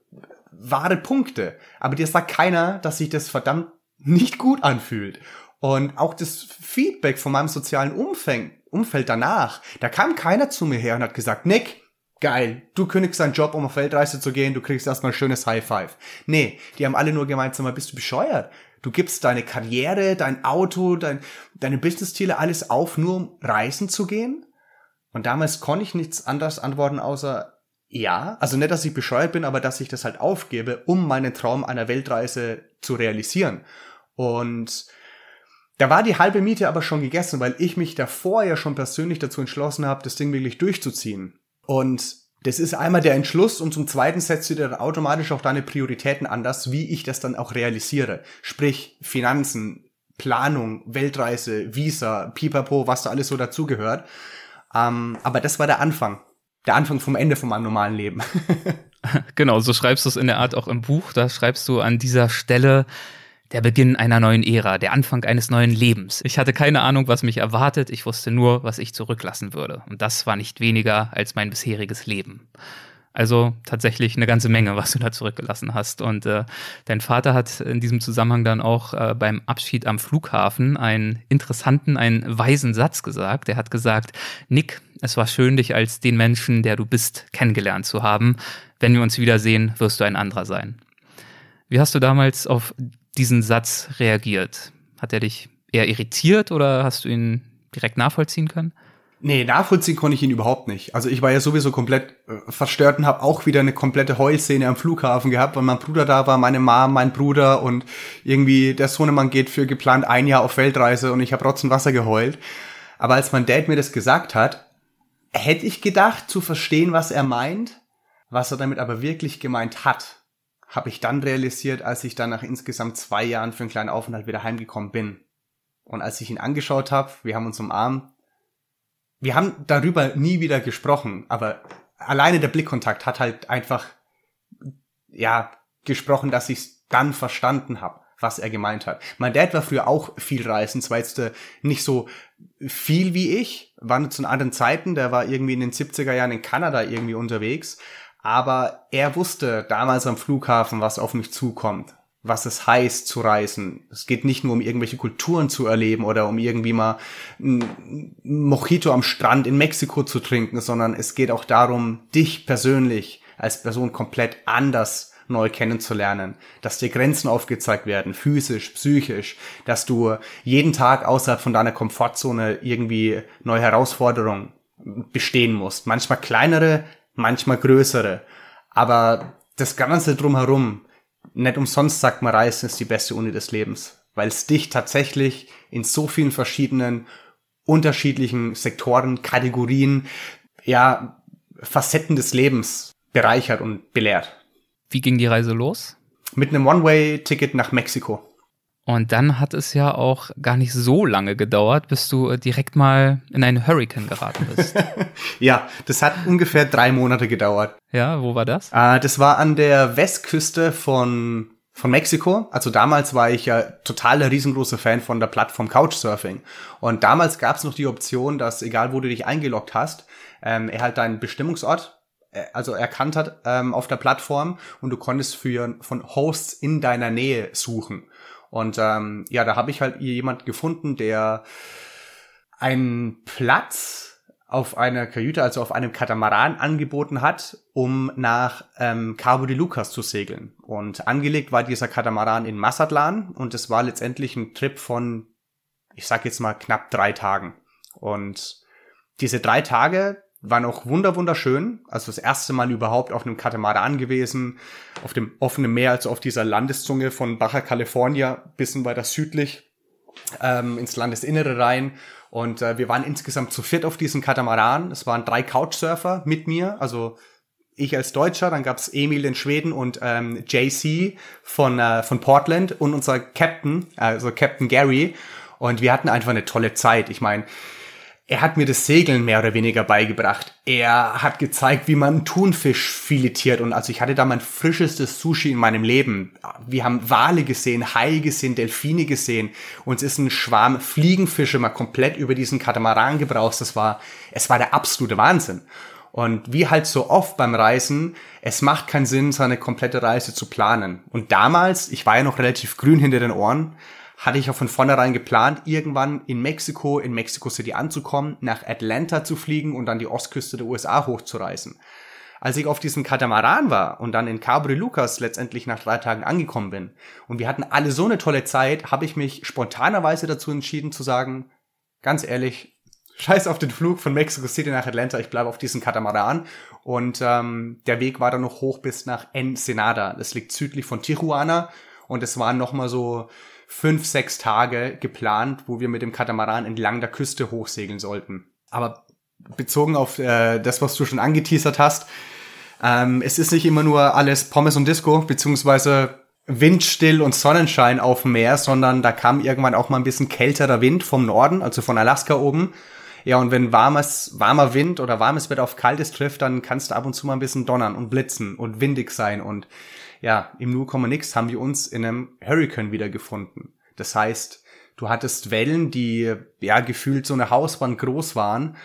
wahre Punkte. Aber dir sagt keiner, dass sich das verdammt nicht gut anfühlt. Und auch das Feedback von meinem sozialen Umfeld, Umfeld danach, da kam keiner zu mir her und hat gesagt, Nick, geil, du kündigst deinen Job, um auf Weltreise zu gehen, du kriegst erstmal ein schönes High Five. Nee, die haben alle nur mal, bist du bescheuert? Du gibst deine Karriere, dein Auto, dein, deine Business-Ziele, alles auf, nur um reisen zu gehen? Und damals konnte ich nichts anderes antworten, außer ja. Also nicht, dass ich bescheuert bin, aber dass ich das halt aufgebe, um meinen Traum einer Weltreise zu realisieren. Und da war die halbe Miete aber schon gegessen, weil ich mich davor ja schon persönlich dazu entschlossen habe, das Ding wirklich durchzuziehen. Und das ist einmal der Entschluss und zum Zweiten setzt du dir automatisch auch deine Prioritäten anders, wie ich das dann auch realisiere. Sprich, Finanzen, Planung, Weltreise, Visa, Pipapo, was da alles so dazugehört. Ähm, aber das war der Anfang. Der Anfang vom Ende von meinem normalen Leben. genau, so schreibst du es in der Art auch im Buch. Da schreibst du an dieser Stelle, der Beginn einer neuen Ära, der Anfang eines neuen Lebens. Ich hatte keine Ahnung, was mich erwartet, ich wusste nur, was ich zurücklassen würde. Und das war nicht weniger als mein bisheriges Leben. Also tatsächlich eine ganze Menge, was du da zurückgelassen hast. Und äh, dein Vater hat in diesem Zusammenhang dann auch äh, beim Abschied am Flughafen einen interessanten, einen weisen Satz gesagt. Er hat gesagt, Nick, es war schön, dich als den Menschen, der du bist, kennengelernt zu haben. Wenn wir uns wiedersehen, wirst du ein anderer sein. Wie hast du damals auf diesen Satz reagiert? Hat er dich eher irritiert oder hast du ihn direkt nachvollziehen können? Nee, nachvollziehen konnte ich ihn überhaupt nicht. Also ich war ja sowieso komplett äh, verstört und habe auch wieder eine komplette Heulszene am Flughafen gehabt, weil mein Bruder da war, meine Mom, mein Bruder und irgendwie der Sohnemann geht für geplant ein Jahr auf Weltreise und ich habe Rotzen Wasser geheult. Aber als mein Dad mir das gesagt hat, hätte ich gedacht zu verstehen, was er meint, was er damit aber wirklich gemeint hat habe ich dann realisiert, als ich dann nach insgesamt zwei Jahren für einen kleinen Aufenthalt wieder heimgekommen bin. Und als ich ihn angeschaut habe, wir haben uns umarmt, wir haben darüber nie wieder gesprochen, aber alleine der Blickkontakt hat halt einfach, ja, gesprochen, dass ich dann verstanden habe, was er gemeint hat. Mein Dad war früher auch viel reisen, zwar jetzt äh, nicht so viel wie ich, war nur zu anderen Zeiten, der war irgendwie in den 70er Jahren in Kanada irgendwie unterwegs, aber er wusste damals am Flughafen, was auf mich zukommt, was es heißt zu reisen. Es geht nicht nur um irgendwelche Kulturen zu erleben oder um irgendwie mal ein Mojito am Strand in Mexiko zu trinken, sondern es geht auch darum, dich persönlich als Person komplett anders neu kennenzulernen, dass dir Grenzen aufgezeigt werden, physisch, psychisch, dass du jeden Tag außerhalb von deiner Komfortzone irgendwie neue Herausforderungen bestehen musst. Manchmal kleinere, manchmal größere. Aber das Ganze drumherum, nicht umsonst sagt man, Reisen ist die beste Uni des Lebens, weil es dich tatsächlich in so vielen verschiedenen, unterschiedlichen Sektoren, Kategorien, ja, Facetten des Lebens bereichert und belehrt. Wie ging die Reise los? Mit einem One-Way-Ticket nach Mexiko. Und dann hat es ja auch gar nicht so lange gedauert, bis du äh, direkt mal in einen Hurricane geraten bist. ja, das hat ungefähr drei Monate gedauert. Ja, wo war das? Äh, das war an der Westküste von, von Mexiko. Also damals war ich ja totaler riesengroßer Fan von der Plattform Couchsurfing. Und damals gab es noch die Option, dass egal wo du dich eingeloggt hast, ähm, er halt deinen Bestimmungsort äh, also erkannt hat ähm, auf der Plattform und du konntest für von Hosts in deiner Nähe suchen. Und ähm, ja, da habe ich halt jemand gefunden, der einen Platz auf einer Kajüte, also auf einem Katamaran angeboten hat, um nach ähm, Cabo de Lucas zu segeln. Und angelegt war dieser Katamaran in Mazatlan und es war letztendlich ein Trip von, ich sag jetzt mal, knapp drei Tagen. Und diese drei Tage war noch wunder wunderschön. Also das erste Mal überhaupt auf einem Katamaran gewesen, auf dem offenen Meer, also auf dieser Landeszunge von Baja California, bisschen weiter südlich ähm, ins Landesinnere rein. Und äh, wir waren insgesamt zu viert auf diesem Katamaran. Es waren drei Couchsurfer mit mir, also ich als Deutscher, dann gab's Emil in Schweden und ähm, JC von, äh, von Portland und unser Captain, also Captain Gary. Und wir hatten einfach eine tolle Zeit. Ich meine, er hat mir das Segeln mehr oder weniger beigebracht. Er hat gezeigt, wie man Thunfisch filetiert und also ich hatte da mein frischestes Sushi in meinem Leben. Wir haben Wale gesehen, Haie gesehen, Delfine gesehen. Uns ist ein Schwarm Fliegenfische mal komplett über diesen Katamaran gebraucht. Das war, es war der absolute Wahnsinn. Und wie halt so oft beim Reisen, es macht keinen Sinn, seine komplette Reise zu planen. Und damals, ich war ja noch relativ grün hinter den Ohren, hatte ich auch von vornherein geplant, irgendwann in Mexiko, in Mexico City anzukommen, nach Atlanta zu fliegen und dann die Ostküste der USA hochzureisen. Als ich auf diesem Katamaran war und dann in Cabo de Lucas letztendlich nach drei Tagen angekommen bin und wir hatten alle so eine tolle Zeit, habe ich mich spontanerweise dazu entschieden zu sagen, ganz ehrlich, scheiß auf den Flug von Mexico City nach Atlanta, ich bleibe auf diesem Katamaran und ähm, der Weg war dann noch hoch bis nach Ensenada. Das liegt südlich von Tijuana und es waren nochmal so fünf, sechs Tage geplant, wo wir mit dem Katamaran entlang der Küste hochsegeln sollten. Aber bezogen auf äh, das, was du schon angeteasert hast, ähm, es ist nicht immer nur alles Pommes und Disco, beziehungsweise windstill und Sonnenschein auf dem Meer, sondern da kam irgendwann auch mal ein bisschen kälterer Wind vom Norden, also von Alaska oben. Ja, und wenn warmes, warmer Wind oder warmes Wetter auf kaltes trifft, dann kannst du ab und zu mal ein bisschen donnern und blitzen und windig sein. Und ja, im Nu nix haben wir uns in einem Hurricane wiedergefunden. Das heißt, du hattest Wellen, die ja gefühlt so eine Hauswand groß waren.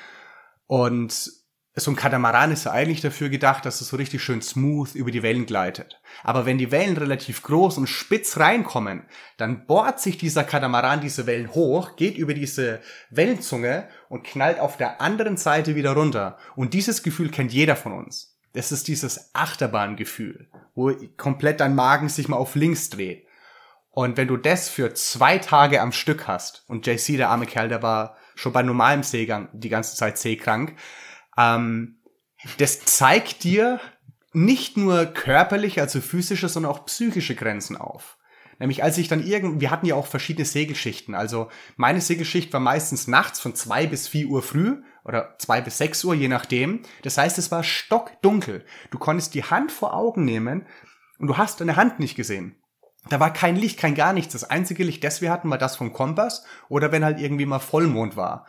Und so ein Katamaran ist ja eigentlich dafür gedacht, dass es so richtig schön smooth über die Wellen gleitet. Aber wenn die Wellen relativ groß und spitz reinkommen, dann bohrt sich dieser Katamaran diese Wellen hoch, geht über diese Wellenzunge und knallt auf der anderen Seite wieder runter. Und dieses Gefühl kennt jeder von uns. Das ist dieses Achterbahngefühl, wo komplett dein Magen sich mal auf links dreht. Und wenn du das für zwei Tage am Stück hast, und JC, der arme Kerl, der war schon bei normalem Seegang die ganze Zeit seekrank, ähm, das zeigt dir nicht nur körperliche, also physische, sondern auch psychische Grenzen auf. Nämlich als ich dann irgend, wir hatten ja auch verschiedene Segelschichten. Also meine Segelschicht war meistens nachts von zwei bis vier Uhr früh oder zwei bis sechs Uhr, je nachdem. Das heißt, es war stockdunkel. Du konntest die Hand vor Augen nehmen und du hast deine Hand nicht gesehen. Da war kein Licht, kein gar nichts. Das einzige Licht, das wir hatten, war das vom Kompass oder wenn halt irgendwie mal Vollmond war.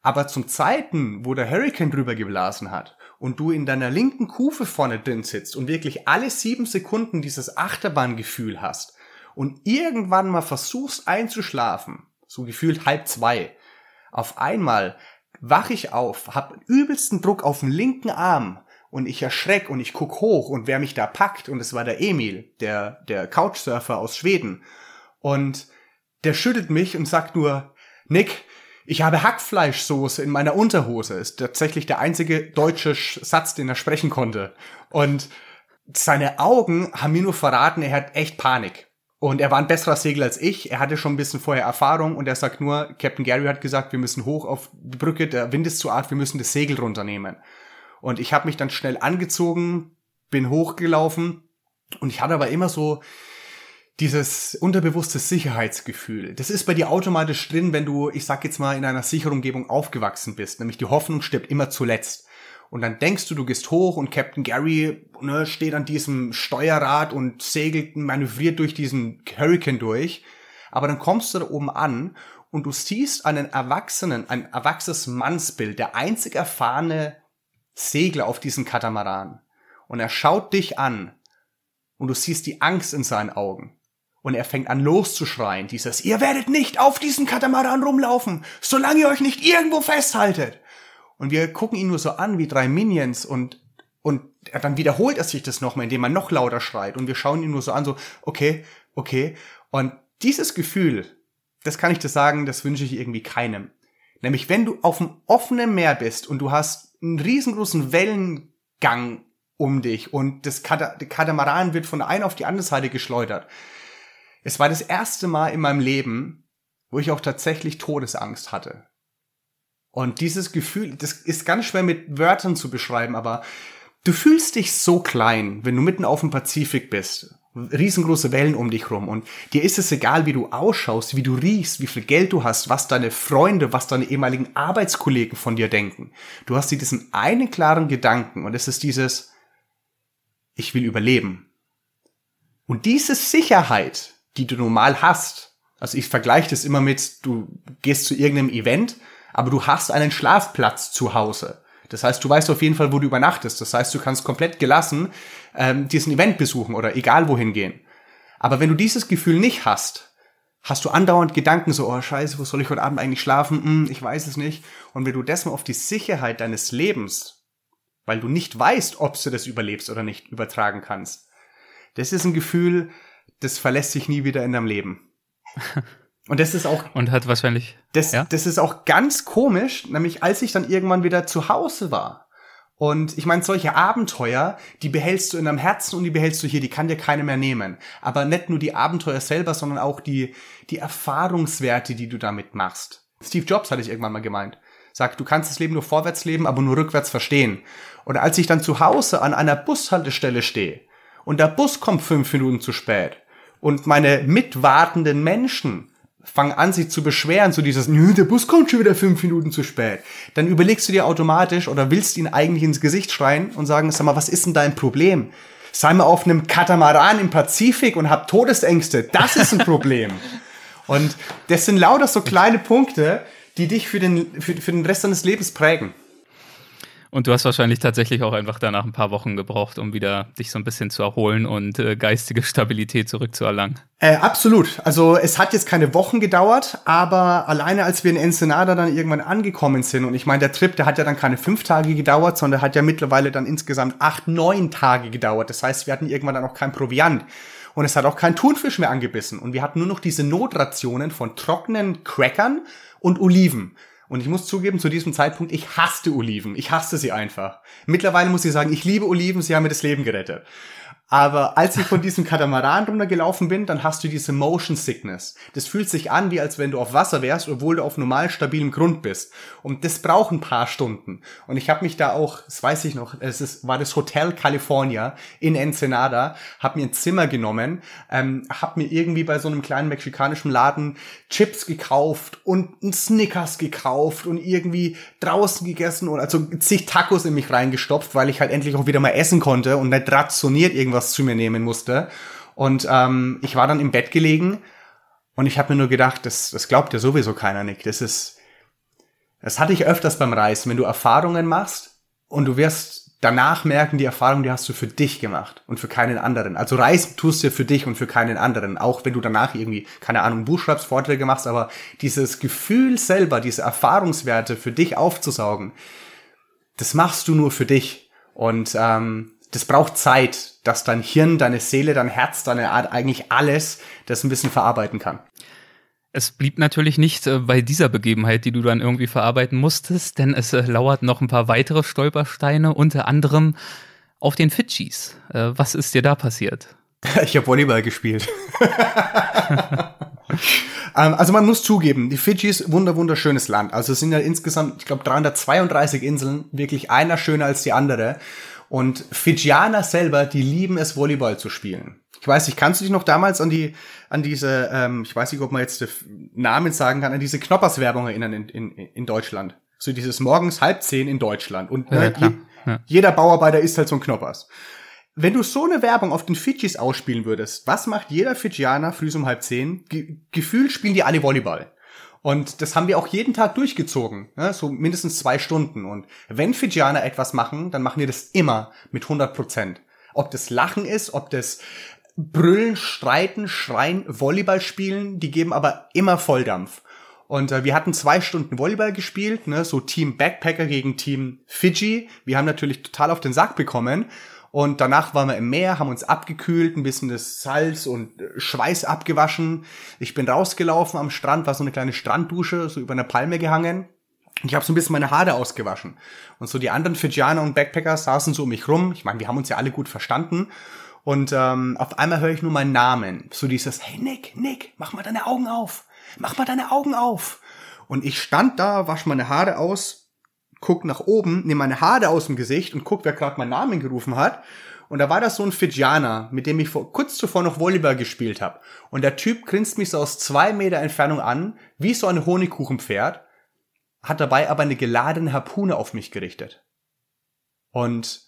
Aber zum Zeiten, wo der Hurricane drüber geblasen hat und du in deiner linken Kufe vorne drin sitzt und wirklich alle sieben Sekunden dieses Achterbahngefühl hast und irgendwann mal versuchst einzuschlafen, so gefühlt halb zwei, auf einmal wach ich auf, hab übelsten Druck auf den linken Arm und ich erschreck und ich guck hoch und wer mich da packt und es war der Emil, der, der Couchsurfer aus Schweden und der schüttelt mich und sagt nur, Nick, ich habe Hackfleischsoße in meiner Unterhose. Ist tatsächlich der einzige deutsche Satz, den er sprechen konnte. Und seine Augen haben mir nur verraten, er hat echt Panik. Und er war ein besserer Segler als ich. Er hatte schon ein bisschen vorher Erfahrung und er sagt nur, Captain Gary hat gesagt, wir müssen hoch auf die Brücke, der Wind ist zu arg, wir müssen das Segel runternehmen. Und ich habe mich dann schnell angezogen, bin hochgelaufen und ich hatte aber immer so dieses unterbewusste Sicherheitsgefühl, das ist bei dir automatisch drin, wenn du, ich sag jetzt mal, in einer sicheren Umgebung aufgewachsen bist. Nämlich die Hoffnung stirbt immer zuletzt. Und dann denkst du, du gehst hoch und Captain Gary ne, steht an diesem Steuerrad und segelt, manövriert durch diesen Hurricane durch. Aber dann kommst du da oben an und du siehst einen Erwachsenen, ein erwachsenes Mannsbild, der einzig erfahrene Segler auf diesem Katamaran. Und er schaut dich an und du siehst die Angst in seinen Augen. Und er fängt an loszuschreien, dieses, ihr werdet nicht auf diesem Katamaran rumlaufen, solange ihr euch nicht irgendwo festhaltet. Und wir gucken ihn nur so an wie drei Minions und, und dann wiederholt er sich das nochmal, indem er noch lauter schreit. Und wir schauen ihn nur so an, so, okay, okay. Und dieses Gefühl, das kann ich dir sagen, das wünsche ich irgendwie keinem. Nämlich, wenn du auf dem offenen Meer bist und du hast einen riesengroßen Wellengang um dich und das Katamaran wird von der einen auf die andere Seite geschleudert es war das erste Mal in meinem Leben, wo ich auch tatsächlich Todesangst hatte. Und dieses Gefühl, das ist ganz schwer mit Wörtern zu beschreiben, aber du fühlst dich so klein, wenn du mitten auf dem Pazifik bist. Riesengroße Wellen um dich rum und dir ist es egal, wie du ausschaust, wie du riechst, wie viel Geld du hast, was deine Freunde, was deine ehemaligen Arbeitskollegen von dir denken. Du hast diesen einen klaren Gedanken und es ist dieses, ich will überleben. Und diese Sicherheit, die du normal hast. Also ich vergleiche das immer mit, du gehst zu irgendeinem Event, aber du hast einen Schlafplatz zu Hause. Das heißt, du weißt auf jeden Fall, wo du übernachtest. Das heißt, du kannst komplett gelassen ähm, diesen Event besuchen oder egal wohin gehen. Aber wenn du dieses Gefühl nicht hast, hast du andauernd Gedanken so, oh scheiße, wo soll ich heute Abend eigentlich schlafen? Hm, ich weiß es nicht. Und wenn du das mal auf die Sicherheit deines Lebens, weil du nicht weißt, ob du das überlebst oder nicht, übertragen kannst, das ist ein Gefühl, das verlässt sich nie wieder in deinem Leben. Und das ist auch. Und hat wahrscheinlich. Das, ja? das ist auch ganz komisch, nämlich als ich dann irgendwann wieder zu Hause war. Und ich meine, solche Abenteuer, die behältst du in deinem Herzen und die behältst du hier, die kann dir keiner mehr nehmen. Aber nicht nur die Abenteuer selber, sondern auch die, die Erfahrungswerte, die du damit machst. Steve Jobs hatte ich irgendwann mal gemeint. Sagt, du kannst das Leben nur vorwärts leben, aber nur rückwärts verstehen. Und als ich dann zu Hause an einer Bushaltestelle stehe und der Bus kommt fünf Minuten zu spät Und meine mitwartenden Menschen fangen an, sich zu beschweren, so dieses, Nö, der Bus kommt schon wieder fünf Minuten zu spät. Dann überlegst du dir automatisch oder willst ihn eigentlich ins Gesicht schreien und sagen, sag mal, was ist denn dein Problem? Sei mal auf einem Katamaran im Pazifik und hab Todesängste. Das ist ein Problem. und das sind lauter so kleine Punkte, die dich für den, für, für den Rest deines Lebens prägen. Und du hast wahrscheinlich tatsächlich auch einfach danach ein paar Wochen gebraucht, um wieder dich so ein bisschen zu erholen und äh, geistige Stabilität zurückzuerlangen. Äh, absolut. Also es hat jetzt keine Wochen gedauert, aber alleine als wir in Ensenada dann irgendwann angekommen sind, und ich meine, der Trip, der hat ja dann keine fünf Tage gedauert, sondern hat ja mittlerweile dann insgesamt acht, neun Tage gedauert. Das heißt, wir hatten irgendwann dann auch kein Proviant. Und es hat auch kein Thunfisch mehr angebissen. Und wir hatten nur noch diese Notrationen von trockenen Crackern und Oliven. Und ich muss zugeben, zu diesem Zeitpunkt, ich hasste Oliven. Ich hasste sie einfach. Mittlerweile muss ich sagen, ich liebe Oliven, sie haben mir das Leben gerettet. Aber als ich von diesem Katamaran runtergelaufen bin, dann hast du diese Motion Sickness. Das fühlt sich an, wie als wenn du auf Wasser wärst, obwohl du auf normal stabilem Grund bist. Und das braucht ein paar Stunden. Und ich habe mich da auch, das weiß ich noch, es ist, war das Hotel California in Ensenada, habe mir ein Zimmer genommen, ähm, habe mir irgendwie bei so einem kleinen mexikanischen Laden Chips gekauft und ein Snickers gekauft und irgendwie draußen gegessen und also zig Tacos in mich reingestopft, weil ich halt endlich auch wieder mal essen konnte und nicht rationiert irgendwas was zu mir nehmen musste. Und ähm, ich war dann im Bett gelegen und ich habe mir nur gedacht, das, das glaubt ja sowieso keiner, Nick. Das ist, das hatte ich öfters beim Reisen, wenn du Erfahrungen machst und du wirst danach merken, die Erfahrung, die hast du für dich gemacht und für keinen anderen. Also Reisen tust du für dich und für keinen anderen. Auch wenn du danach irgendwie, keine Ahnung, Buch schreibst, Vorträge machst, aber dieses Gefühl selber, diese Erfahrungswerte für dich aufzusaugen, das machst du nur für dich. Und ähm, das braucht Zeit, dass dein Hirn, deine Seele, dein Herz, deine Art, eigentlich alles das ein bisschen verarbeiten kann. Es blieb natürlich nicht äh, bei dieser Begebenheit, die du dann irgendwie verarbeiten musstest, denn es äh, lauert noch ein paar weitere Stolpersteine, unter anderem auf den Fidschis. Äh, was ist dir da passiert? Ich habe Volleyball gespielt. Ähm, also man muss zugeben, die Fidschis, wunder wunderschönes Land. Also es sind ja insgesamt, ich glaube, 332 Inseln, wirklich einer schöner als die andere. Und Fijianer selber, die lieben es, Volleyball zu spielen. Ich weiß nicht, kannst du dich noch damals an die, an diese, ähm, ich weiß nicht, ob man jetzt den Namen sagen kann, an diese Knoppers-Werbung erinnern in, in, in Deutschland. So dieses morgens halb zehn in Deutschland. Und ne, ja, je, ja. jeder Bauarbeiter isst halt so ein Knoppers. Wenn du so eine Werbung auf den Fidschis ausspielen würdest, was macht jeder Fijianer früh um halb zehn? Ge gefühlt spielen die alle Volleyball. Und das haben wir auch jeden Tag durchgezogen, ne? so mindestens zwei Stunden. Und wenn Fijianer etwas machen, dann machen die das immer mit 100 Prozent. Ob das Lachen ist, ob das Brüllen, Streiten, Schreien, Volleyball spielen, die geben aber immer Volldampf. Und äh, wir hatten zwei Stunden Volleyball gespielt, ne? so Team Backpacker gegen Team Fiji. Wir haben natürlich total auf den Sack bekommen. Und danach waren wir im Meer, haben uns abgekühlt, ein bisschen das Salz und äh, Schweiß abgewaschen. Ich bin rausgelaufen am Strand, war so eine kleine Stranddusche, so über einer Palme gehangen. Und ich habe so ein bisschen meine Haare ausgewaschen. Und so die anderen Fijianer und Backpacker saßen so um mich rum. Ich meine, wir haben uns ja alle gut verstanden. Und ähm, auf einmal höre ich nur meinen Namen. So dieses, hey Nick, Nick, mach mal deine Augen auf. Mach mal deine Augen auf. Und ich stand da, wasch meine Haare aus, guck nach oben, nehme meine Haare aus dem Gesicht und guck, wer gerade meinen Namen gerufen hat. Und da war das so ein Fijianer, mit dem ich vor, kurz zuvor noch Volleyball gespielt habe. Und der Typ grinst mich so aus zwei Meter Entfernung an, wie so ein Honigkuchenpferd, hat dabei aber eine geladene Harpune auf mich gerichtet. Und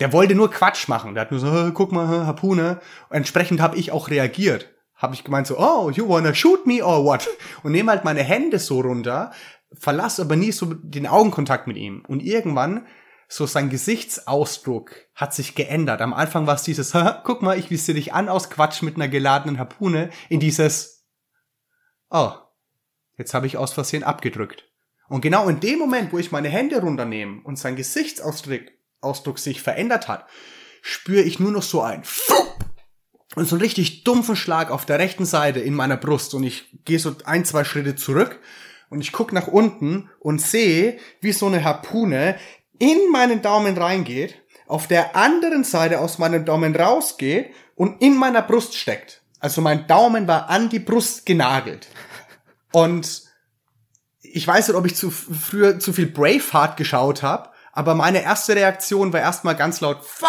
der wollte nur Quatsch machen. Der hat nur so, guck mal, Harpune. Und entsprechend habe ich auch reagiert. Habe ich gemeint so, oh, you wanna shoot me or what? Und nehme halt meine Hände so runter, verlasse aber nie so den Augenkontakt mit ihm. Und irgendwann, so sein Gesichtsausdruck hat sich geändert. Am Anfang war es dieses, guck mal, ich wisse dich an aus Quatsch mit einer geladenen Harpune, in dieses, oh, jetzt habe ich aus Versehen abgedrückt. Und genau in dem Moment, wo ich meine Hände runternehme und sein Gesichtsausdruck Ausdruck sich verändert hat, spüre ich nur noch so ein und so einen richtig dumpfen Schlag auf der rechten Seite in meiner Brust und ich gehe so ein, zwei Schritte zurück und ich guck nach unten und sehe, wie so eine Harpune in meinen Daumen reingeht, auf der anderen Seite aus meinem Daumen rausgeht und in meiner Brust steckt. Also mein Daumen war an die Brust genagelt. Und ich weiß nicht, ob ich zu früher zu viel Braveheart geschaut habe, aber meine erste Reaktion war erstmal ganz laut Fuck!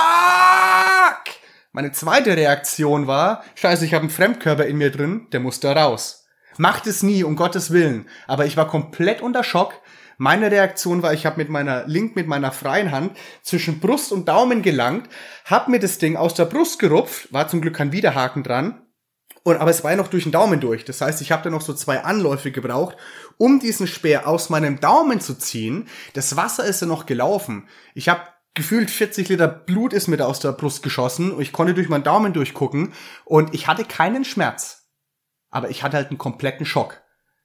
Meine zweite Reaktion war, scheiße, ich habe einen Fremdkörper in mir drin, der muss da raus. Macht es nie, um Gottes Willen. Aber ich war komplett unter Schock. Meine Reaktion war, ich habe mit meiner Link, mit meiner freien Hand zwischen Brust und Daumen gelangt, hab mir das Ding aus der Brust gerupft, war zum Glück kein Widerhaken dran, und, aber es war ja noch durch den Daumen durch. Das heißt, ich habe da noch so zwei Anläufe gebraucht, um diesen Speer aus meinem Daumen zu ziehen. Das Wasser ist ja noch gelaufen. Ich habe gefühlt 40 Liter Blut ist mir da aus der Brust geschossen und ich konnte durch meinen Daumen durchgucken und ich hatte keinen Schmerz. Aber ich hatte halt einen kompletten Schock.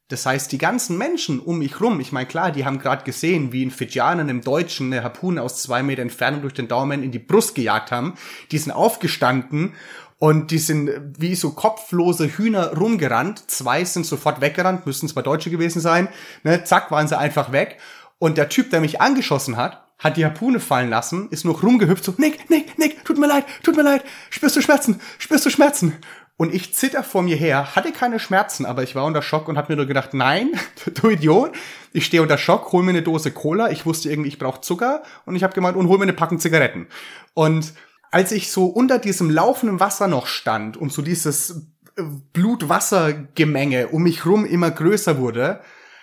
Das heißt, die ganzen Menschen um mich rum, ich meine, klar, die haben gerade gesehen, wie ein Fidschianer im Deutschen eine Harpune aus zwei Meter Entfernung durch den Daumen in die Brust gejagt haben. Die sind aufgestanden und die sind wie so kopflose Hühner rumgerannt. Zwei sind sofort weggerannt, müssten zwei Deutsche gewesen sein. Ne, zack, waren sie einfach weg. Und der Typ, der mich angeschossen hat, hat die Harpune fallen lassen, ist noch rumgehüpft, so, Nick, Nick, Nick, tut mir leid, tut mir leid, spürst du Schmerzen, spürst du Schmerzen? Und ich zitter vor mir her, hatte keine Schmerzen, aber ich war unter Schock und hab mir nur gedacht, nein, du Idiot, ich stehe unter Schock, hol mir eine Dose Cola, ich wusste irgendwie, ich brauche Zucker und ich habe gemeint, und hol mir eine Packung Zigaretten. Und als ich so unter diesem laufenden Wasser noch stand und so dieses äh, Blut-Wasser-Gemenge um mich rum immer größer wurde,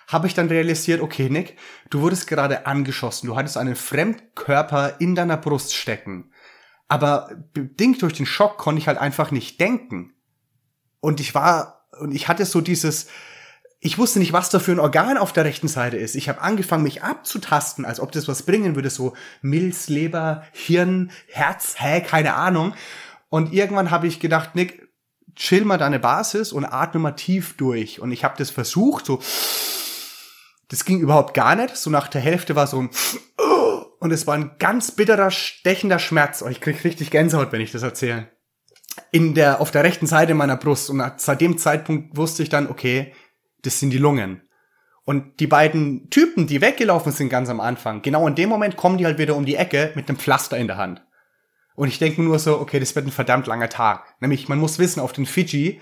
habe ich dann realisiert, okay, Nick, du wurdest gerade angeschossen, du hattest einen Fremdkörper in deiner Brust stecken. Aber bedingt durch den Schock konnte ich halt einfach nicht denken. Und ich war, und ich hatte so dieses, ich wusste nicht, was da für ein Organ auf der rechten Seite ist. Ich habe angefangen, mich abzutasten, als ob das was bringen würde, so Milz, Leber, Hirn, Herz, hä, keine Ahnung. Und irgendwann habe ich gedacht, Nick, chill mal deine Basis und atme mal tief durch. Und ich habe das versucht, so das ging überhaupt gar nicht. So nach der Hälfte war so ein und es war ein ganz bitterer, stechender Schmerz. Oh, ich krieg richtig Gänsehaut, wenn ich das erzähle. In der, auf der rechten Seite meiner Brust. Und seit dem Zeitpunkt wusste ich dann, okay, das sind die Lungen. Und die beiden Typen, die weggelaufen sind ganz am Anfang, genau in dem Moment kommen die halt wieder um die Ecke mit einem Pflaster in der Hand. Und ich denke nur so, okay, das wird ein verdammt langer Tag. Nämlich, man muss wissen, auf den Fiji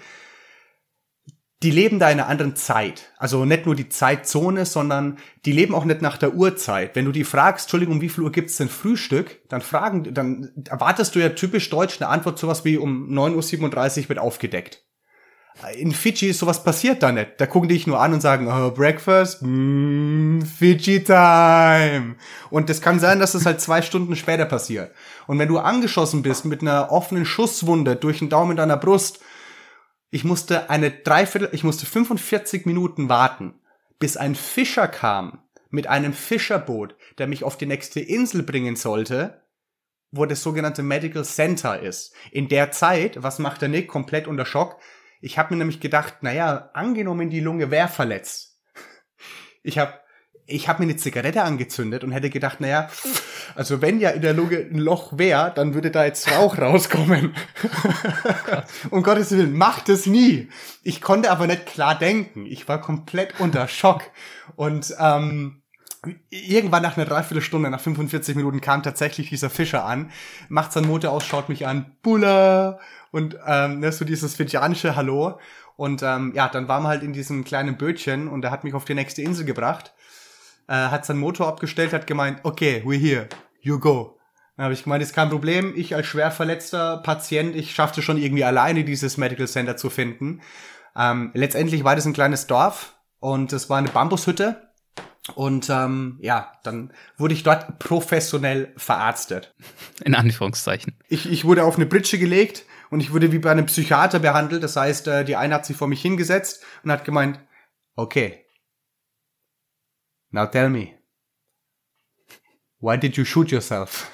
die leben da in einer anderen Zeit. Also nicht nur die Zeitzone, sondern die leben auch nicht nach der Uhrzeit. Wenn du die fragst, Entschuldigung, um wie viel Uhr gibt's denn Frühstück, dann fragen, dann erwartest du ja typisch deutsch eine Antwort sowas wie um 9.37 Uhr wird aufgedeckt. In Fiji ist sowas passiert da nicht. Da gucken die dich nur an und sagen, oh, Breakfast, mm, Fiji Time. Und das kann sein, dass es halt zwei Stunden später passiert. Und wenn du angeschossen bist mit einer offenen Schusswunde durch den Daumen deiner Brust ich musste eine Dreiviertel, ich musste 45 Minuten warten, bis ein Fischer kam mit einem Fischerboot, der mich auf die nächste Insel bringen sollte, wo das sogenannte Medical Center ist. In der Zeit, was macht der Nick? Komplett unter Schock. Ich habe mir nämlich gedacht, naja, angenommen die Lunge wäre verletzt. Ich habe ich hab mir eine Zigarette angezündet und hätte gedacht, naja, also wenn ja in der Lunge ein Loch wäre, dann würde da jetzt Rauch rauskommen. um Gottes Willen, macht es nie. Ich konnte aber nicht klar denken. Ich war komplett unter Schock. Und ähm, irgendwann nach einer Dreiviertelstunde, nach 45 Minuten kam tatsächlich dieser Fischer an, macht sein Motor aus, schaut mich an, Bulla und ähm, ne, so dieses fidschianische Hallo. Und ähm, ja, dann waren wir halt in diesem kleinen Bötchen und er hat mich auf die nächste Insel gebracht äh, hat seinen Motor abgestellt, hat gemeint, okay, we're here, you go. Dann habe ich gemeint, ist kein Problem, ich als schwer verletzter Patient, ich schaffte schon irgendwie alleine dieses Medical Center zu finden. Ähm, letztendlich war das ein kleines Dorf und es war eine Bambushütte. Und ähm, ja, dann wurde ich dort professionell verarztet. In Anführungszeichen. Ich, ich wurde auf eine Britsche gelegt und ich wurde wie bei einem Psychiater behandelt. Das heißt, äh, die eine hat sich vor mich hingesetzt und hat gemeint, okay, Now tell me, why did you shoot yourself?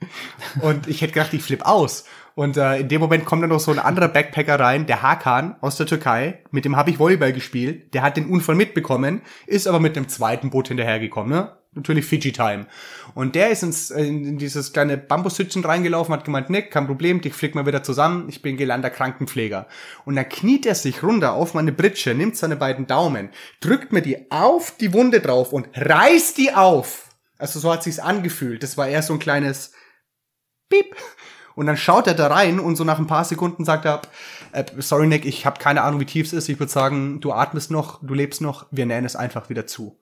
Und ich hätte gedacht, ich flipp aus. Und äh, in dem Moment kommt dann noch so ein anderer Backpacker rein, der Hakan aus der Türkei. Mit dem habe ich Volleyball gespielt. Der hat den Unfall mitbekommen, ist aber mit dem zweiten Boot hinterhergekommen. Ne? Natürlich Fiji Time. Und der ist ins, äh, in dieses kleine Bambushütchen reingelaufen, hat gemeint, Nick, kein Problem, dich flieg mal wieder zusammen, ich bin gelernter Krankenpfleger. Und dann kniet er sich runter auf meine Britsche, nimmt seine beiden Daumen, drückt mir die auf die Wunde drauf und reißt die auf. Also so hat sich's angefühlt. Das war eher so ein kleines Piep. Und dann schaut er da rein und so nach ein paar Sekunden sagt er, äh, sorry Nick, ich habe keine Ahnung, wie tief es ist. Ich würde sagen, du atmest noch, du lebst noch, wir nähen es einfach wieder zu.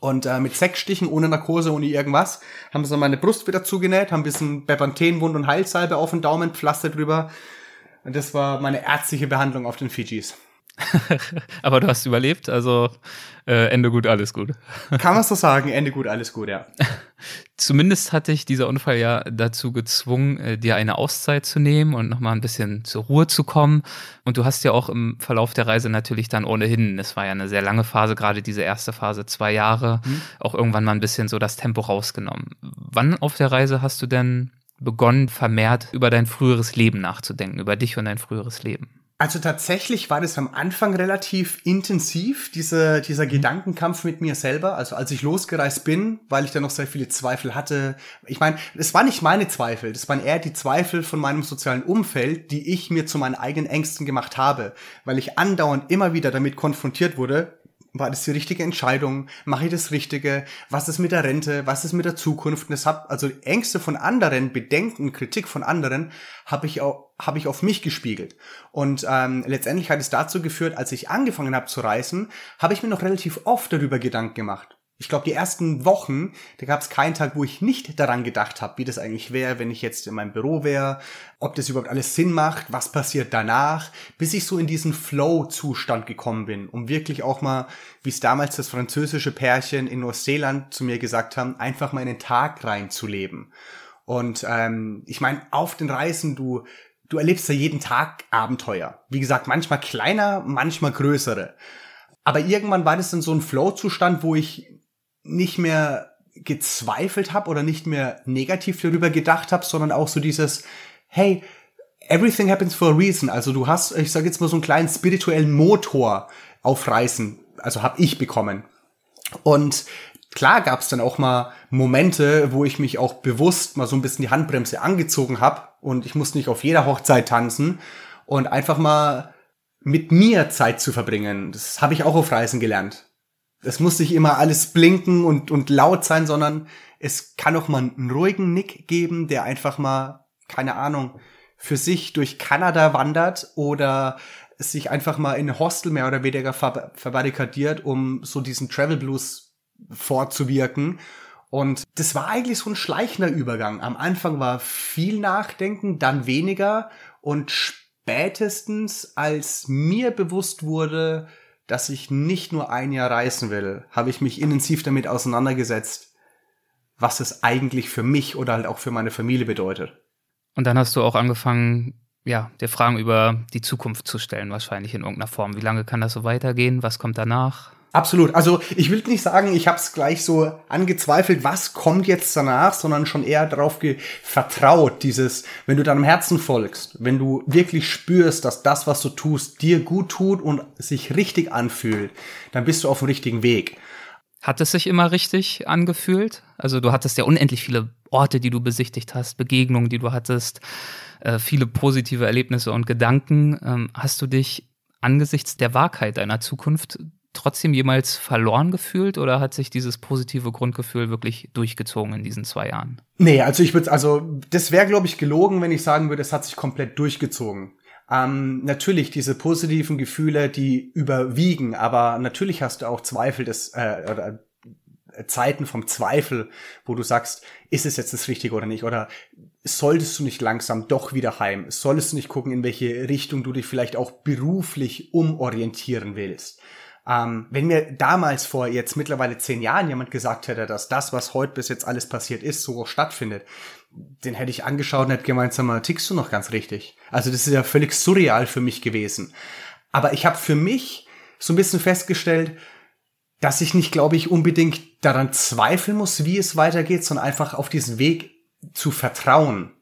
Und äh, mit sechs Stichen, ohne Narkose, ohne irgendwas, haben sie meine Brust wieder zugenäht, haben ein bisschen Bepanthenwund und Heilsalbe auf den Daumen, Pflaster drüber. Und das war meine ärztliche Behandlung auf den Fidschis. Aber du hast überlebt, also äh, Ende gut, alles gut. Kann man so sagen, Ende gut, alles gut, ja. Zumindest hat dich dieser Unfall ja dazu gezwungen, äh, dir eine Auszeit zu nehmen und nochmal ein bisschen zur Ruhe zu kommen. Und du hast ja auch im Verlauf der Reise natürlich dann ohnehin, es war ja eine sehr lange Phase, gerade diese erste Phase, zwei Jahre, mhm. auch irgendwann mal ein bisschen so das Tempo rausgenommen. Wann auf der Reise hast du denn begonnen, vermehrt über dein früheres Leben nachzudenken, über dich und dein früheres Leben? Also tatsächlich war das am Anfang relativ intensiv, diese, dieser mhm. Gedankenkampf mit mir selber. Also als ich losgereist bin, weil ich da noch sehr viele Zweifel hatte. Ich meine, es waren nicht meine Zweifel, das waren eher die Zweifel von meinem sozialen Umfeld, die ich mir zu meinen eigenen Ängsten gemacht habe, weil ich andauernd immer wieder damit konfrontiert wurde, war das die richtige Entscheidung? Mache ich das Richtige? Was ist mit der Rente? Was ist mit der Zukunft? Und deshalb, also Ängste von anderen, Bedenken, Kritik von anderen, habe ich auch habe ich auf mich gespiegelt. Und ähm, letztendlich hat es dazu geführt, als ich angefangen habe zu reisen, habe ich mir noch relativ oft darüber Gedanken gemacht. Ich glaube, die ersten Wochen, da gab es keinen Tag, wo ich nicht daran gedacht habe, wie das eigentlich wäre, wenn ich jetzt in meinem Büro wäre, ob das überhaupt alles Sinn macht, was passiert danach, bis ich so in diesen Flow-Zustand gekommen bin, um wirklich auch mal, wie es damals das französische Pärchen in Neuseeland zu mir gesagt haben, einfach mal in den Tag reinzuleben. Und ähm, ich meine, auf den Reisen, du, du erlebst ja jeden Tag Abenteuer. Wie gesagt, manchmal kleiner, manchmal größere. Aber irgendwann war das dann so ein Flow-Zustand, wo ich nicht mehr gezweifelt habe oder nicht mehr negativ darüber gedacht habe, sondern auch so dieses, hey, everything happens for a reason. Also du hast, ich sage jetzt mal so einen kleinen spirituellen Motor auf Reisen, also habe ich bekommen. Und klar gab es dann auch mal Momente, wo ich mich auch bewusst mal so ein bisschen die Handbremse angezogen habe und ich musste nicht auf jeder Hochzeit tanzen und einfach mal mit mir Zeit zu verbringen. Das habe ich auch auf Reisen gelernt es muss nicht immer alles blinken und, und laut sein, sondern es kann auch mal einen ruhigen Nick geben, der einfach mal, keine Ahnung, für sich durch Kanada wandert oder sich einfach mal in Hostel mehr oder weniger ver verbarrikadiert, um so diesen Travel Blues vorzuwirken. Und das war eigentlich so ein schleichender Übergang. Am Anfang war viel Nachdenken, dann weniger und spätestens als mir bewusst wurde, dass ich nicht nur ein Jahr reisen will, habe ich mich intensiv damit auseinandergesetzt, was es eigentlich für mich oder halt auch für meine Familie bedeutet. Und dann hast du auch angefangen, ja, dir Fragen über die Zukunft zu stellen, wahrscheinlich in irgendeiner Form. Wie lange kann das so weitergehen? Was kommt danach? Absolut. Also ich will nicht sagen, ich habe es gleich so angezweifelt, was kommt jetzt danach, sondern schon eher darauf vertraut, dieses, wenn du deinem Herzen folgst, wenn du wirklich spürst, dass das, was du tust, dir gut tut und sich richtig anfühlt, dann bist du auf dem richtigen Weg. Hat es sich immer richtig angefühlt? Also du hattest ja unendlich viele Orte, die du besichtigt hast, Begegnungen, die du hattest, äh, viele positive Erlebnisse und Gedanken. Ähm, hast du dich angesichts der Wahrheit deiner Zukunft trotzdem jemals verloren gefühlt oder hat sich dieses positive Grundgefühl wirklich durchgezogen in diesen zwei Jahren? Nee, also ich würde, also das wäre, glaube ich, gelogen, wenn ich sagen würde, es hat sich komplett durchgezogen. Ähm, natürlich, diese positiven Gefühle, die überwiegen, aber natürlich hast du auch Zweifel des, äh, oder äh, Zeiten vom Zweifel, wo du sagst, ist es jetzt das Richtige oder nicht? Oder solltest du nicht langsam doch wieder heim? Solltest du nicht gucken, in welche Richtung du dich vielleicht auch beruflich umorientieren willst? Ähm, wenn mir damals vor jetzt mittlerweile zehn Jahren jemand gesagt hätte, dass das, was heute bis jetzt alles passiert ist, so stattfindet, den hätte ich angeschaut und hätte gemeint, sag mal, tickst du noch ganz richtig? Also das ist ja völlig surreal für mich gewesen. Aber ich habe für mich so ein bisschen festgestellt, dass ich nicht, glaube ich, unbedingt daran zweifeln muss, wie es weitergeht, sondern einfach auf diesen Weg zu vertrauen.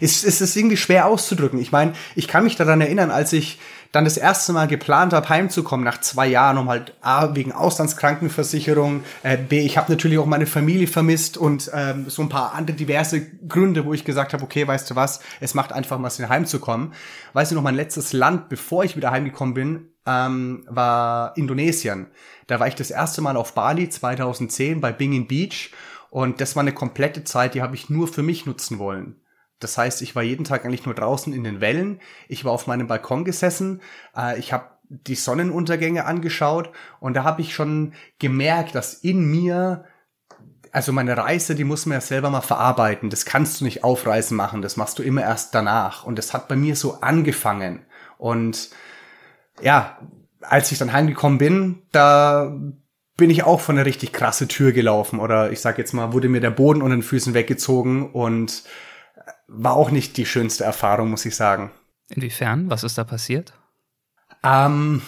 Es, es ist irgendwie schwer auszudrücken. Ich meine, ich kann mich daran erinnern, als ich dann das erste Mal geplant habe, heimzukommen nach zwei Jahren, um halt A, wegen Auslandskrankenversicherung, äh, B, ich habe natürlich auch meine Familie vermisst und ähm, so ein paar andere diverse Gründe, wo ich gesagt habe, okay, weißt du was, es macht einfach mal Sinn, heimzukommen. Weißt du noch, mein letztes Land, bevor ich wieder heimgekommen bin, ähm, war Indonesien. Da war ich das erste Mal auf Bali 2010 bei Bingin Beach und das war eine komplette Zeit, die habe ich nur für mich nutzen wollen. Das heißt, ich war jeden Tag eigentlich nur draußen in den Wellen. Ich war auf meinem Balkon gesessen. Äh, ich habe die Sonnenuntergänge angeschaut und da habe ich schon gemerkt, dass in mir also meine Reise, die muss man ja selber mal verarbeiten. Das kannst du nicht aufreißen machen. Das machst du immer erst danach. Und das hat bei mir so angefangen. Und ja, als ich dann heimgekommen bin, da bin ich auch von einer richtig krasse Tür gelaufen. Oder ich sag jetzt mal, wurde mir der Boden unter den Füßen weggezogen und war auch nicht die schönste Erfahrung, muss ich sagen. Inwiefern? Was ist da passiert? Ähm,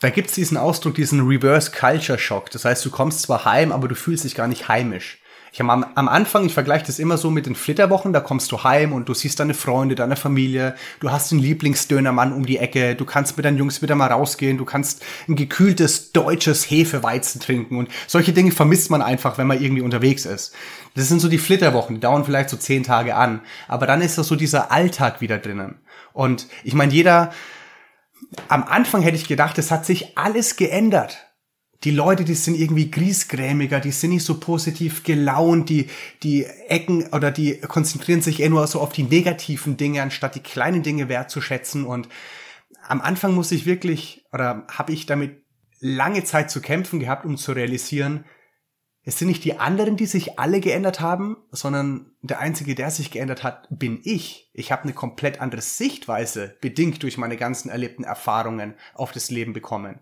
da gibt's diesen Ausdruck, diesen Reverse Culture Shock. Das heißt, du kommst zwar heim, aber du fühlst dich gar nicht heimisch. Ich habe am, am Anfang, ich vergleiche das immer so mit den Flitterwochen, da kommst du heim und du siehst deine Freunde, deine Familie, du hast den Lieblingsdönermann um die Ecke, du kannst mit deinen Jungs wieder mal rausgehen, du kannst ein gekühltes deutsches Hefeweizen trinken und solche Dinge vermisst man einfach, wenn man irgendwie unterwegs ist. Das sind so die Flitterwochen, die dauern vielleicht so zehn Tage an, aber dann ist da so dieser Alltag wieder drinnen. Und ich meine, jeder, am Anfang hätte ich gedacht, es hat sich alles geändert. Die Leute, die sind irgendwie griesgrämiger, die sind nicht so positiv gelaunt, die, die Ecken oder die konzentrieren sich eher nur so auf die negativen Dinge, anstatt die kleinen Dinge wertzuschätzen. Und am Anfang muss ich wirklich, oder habe ich damit lange Zeit zu kämpfen gehabt, um zu realisieren, es sind nicht die anderen, die sich alle geändert haben, sondern der Einzige, der sich geändert hat, bin ich. Ich habe eine komplett andere Sichtweise, bedingt durch meine ganzen erlebten Erfahrungen auf das Leben bekommen.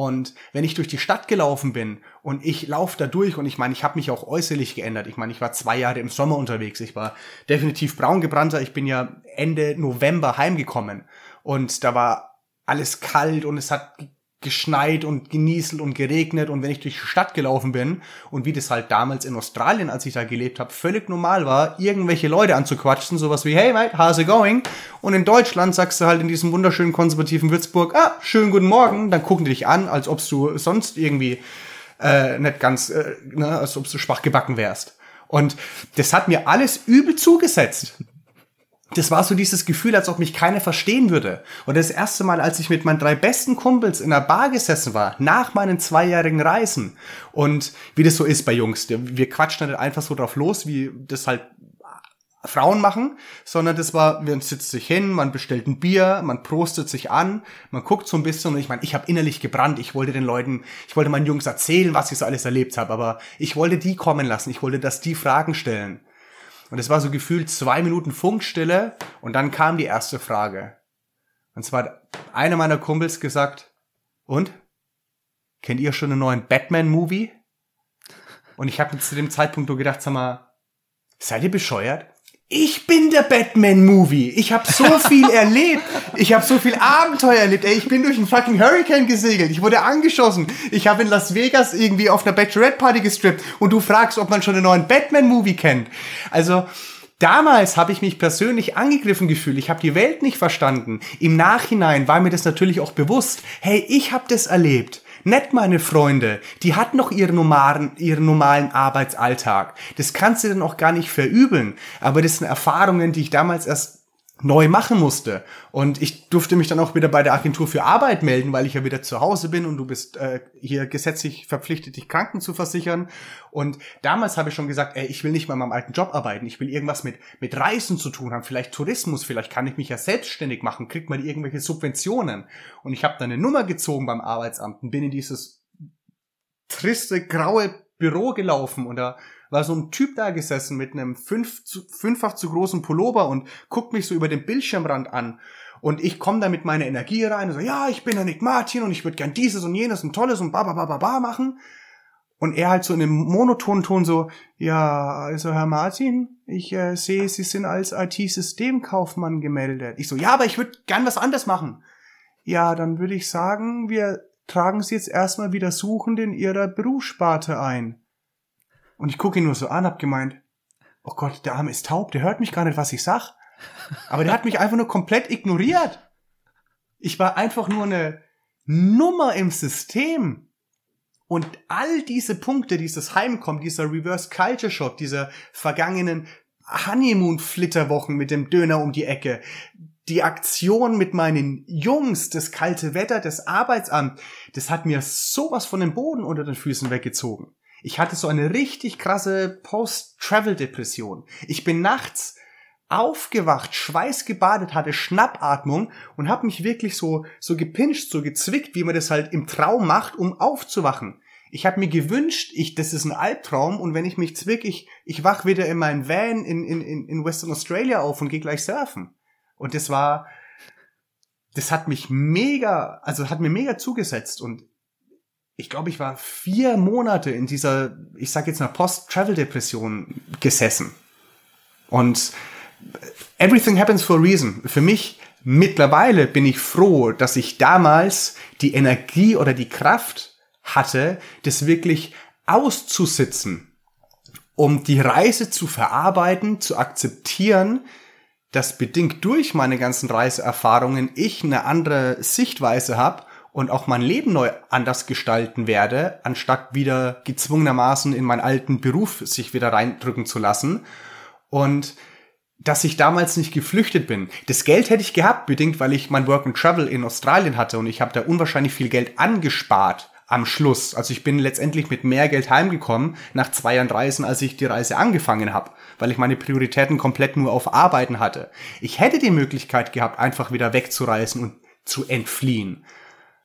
Und wenn ich durch die Stadt gelaufen bin und ich laufe da durch und ich meine, ich habe mich auch äußerlich geändert. Ich meine, ich war zwei Jahre im Sommer unterwegs. Ich war definitiv braun gebrannter. Ich bin ja Ende November heimgekommen und da war alles kalt und es hat geschneit und genieselt und geregnet und wenn ich durch die Stadt gelaufen bin und wie das halt damals in Australien, als ich da gelebt habe, völlig normal war, irgendwelche Leute anzuquatschen, sowas wie, hey mate, how's it going? Und in Deutschland sagst du halt in diesem wunderschönen konservativen Würzburg, ah, schönen guten Morgen, dann gucken die dich an, als ob du sonst irgendwie äh, nicht ganz, äh, ne, als ob du schwach gebacken wärst. Und das hat mir alles übel zugesetzt das war so dieses Gefühl, als ob mich keiner verstehen würde. Und das erste Mal, als ich mit meinen drei besten Kumpels in einer Bar gesessen war, nach meinen zweijährigen Reisen. Und wie das so ist bei Jungs, wir quatschen nicht einfach so drauf los, wie das halt Frauen machen, sondern das war, man sitzt sich hin, man bestellt ein Bier, man prostet sich an, man guckt so ein bisschen und ich meine, ich habe innerlich gebrannt, ich wollte den Leuten, ich wollte meinen Jungs erzählen, was ich so alles erlebt habe, aber ich wollte die kommen lassen, ich wollte, dass die Fragen stellen. Und es war so gefühlt zwei Minuten Funkstille und dann kam die erste Frage. Und zwar hat einer meiner Kumpels gesagt, und? Kennt ihr schon einen neuen Batman-Movie? Und ich habe zu dem Zeitpunkt nur gedacht, sag mal, seid ihr bescheuert? Ich bin der Batman-Movie. Ich habe so viel erlebt. Ich habe so viel Abenteuer erlebt. Ey, ich bin durch einen fucking Hurricane gesegelt. Ich wurde angeschossen. Ich habe in Las Vegas irgendwie auf einer Bachelorette-Party gestrippt. Und du fragst, ob man schon einen neuen Batman-Movie kennt. Also, Damals habe ich mich persönlich angegriffen gefühlt. Ich habe die Welt nicht verstanden. Im Nachhinein war mir das natürlich auch bewusst. Hey, ich habe das erlebt. Nicht meine Freunde, die hat noch ihren normalen, ihren normalen Arbeitsalltag. Das kannst du dann auch gar nicht verübeln. Aber das sind Erfahrungen, die ich damals erst neu machen musste. Und ich durfte mich dann auch wieder bei der Agentur für Arbeit melden, weil ich ja wieder zu Hause bin und du bist äh, hier gesetzlich verpflichtet, dich Kranken zu versichern. Und damals habe ich schon gesagt, ey, ich will nicht mal in meinem alten Job arbeiten, ich will irgendwas mit, mit Reisen zu tun haben, vielleicht Tourismus, vielleicht kann ich mich ja selbstständig machen, kriegt man irgendwelche Subventionen. Und ich habe dann eine Nummer gezogen beim Arbeitsamt und bin in dieses triste, graue Büro gelaufen und da war so ein Typ da gesessen mit einem fünf zu, fünffach zu großen Pullover und guckt mich so über den Bildschirmrand an. Und ich komme da mit meiner Energie rein und so, ja, ich bin der Nick Martin und ich würde gern dieses und jenes und tolles und ba ba ba ba ba machen. Und er halt so in einem monotonen Ton so, ja, also Herr Martin, ich äh, sehe, Sie sind als IT-Systemkaufmann gemeldet. Ich so, ja, aber ich würde gern was anderes machen. Ja, dann würde ich sagen, wir tragen Sie jetzt erstmal wieder suchend in Ihrer Berufssparte ein. Und ich gucke ihn nur so an, hab gemeint, oh Gott, der Arme ist taub, der hört mich gar nicht, was ich sag. Aber der hat mich einfach nur komplett ignoriert. Ich war einfach nur eine Nummer im System. Und all diese Punkte, dieses Heimkommen, dieser Reverse Culture Shot, dieser vergangenen Honeymoon-Flitterwochen mit dem Döner um die Ecke, die Aktion mit meinen Jungs, das kalte Wetter, das Arbeitsamt, das hat mir sowas von dem Boden unter den Füßen weggezogen. Ich hatte so eine richtig krasse Post-Travel-Depression. Ich bin nachts aufgewacht, schweißgebadet, hatte Schnappatmung und habe mich wirklich so so gepinscht, so gezwickt, wie man das halt im Traum macht, um aufzuwachen. Ich habe mir gewünscht, ich das ist ein Albtraum und wenn ich mich zwick, ich ich wach wieder in meinem Van in in in Western Australia auf und gehe gleich surfen. Und das war das hat mich mega, also hat mir mega zugesetzt und ich glaube, ich war vier Monate in dieser, ich sag jetzt mal Post-Travel-Depression gesessen. Und everything happens for a reason. Für mich mittlerweile bin ich froh, dass ich damals die Energie oder die Kraft hatte, das wirklich auszusitzen, um die Reise zu verarbeiten, zu akzeptieren, dass bedingt durch meine ganzen Reiseerfahrungen ich eine andere Sichtweise habe und auch mein Leben neu anders gestalten werde, anstatt wieder gezwungenermaßen in meinen alten Beruf sich wieder reindrücken zu lassen. Und dass ich damals nicht geflüchtet bin. Das Geld hätte ich gehabt, bedingt, weil ich mein Work and Travel in Australien hatte und ich habe da unwahrscheinlich viel Geld angespart am Schluss. Also ich bin letztendlich mit mehr Geld heimgekommen nach zwei Jahren Reisen, als ich die Reise angefangen habe, weil ich meine Prioritäten komplett nur auf Arbeiten hatte. Ich hätte die Möglichkeit gehabt, einfach wieder wegzureisen und zu entfliehen.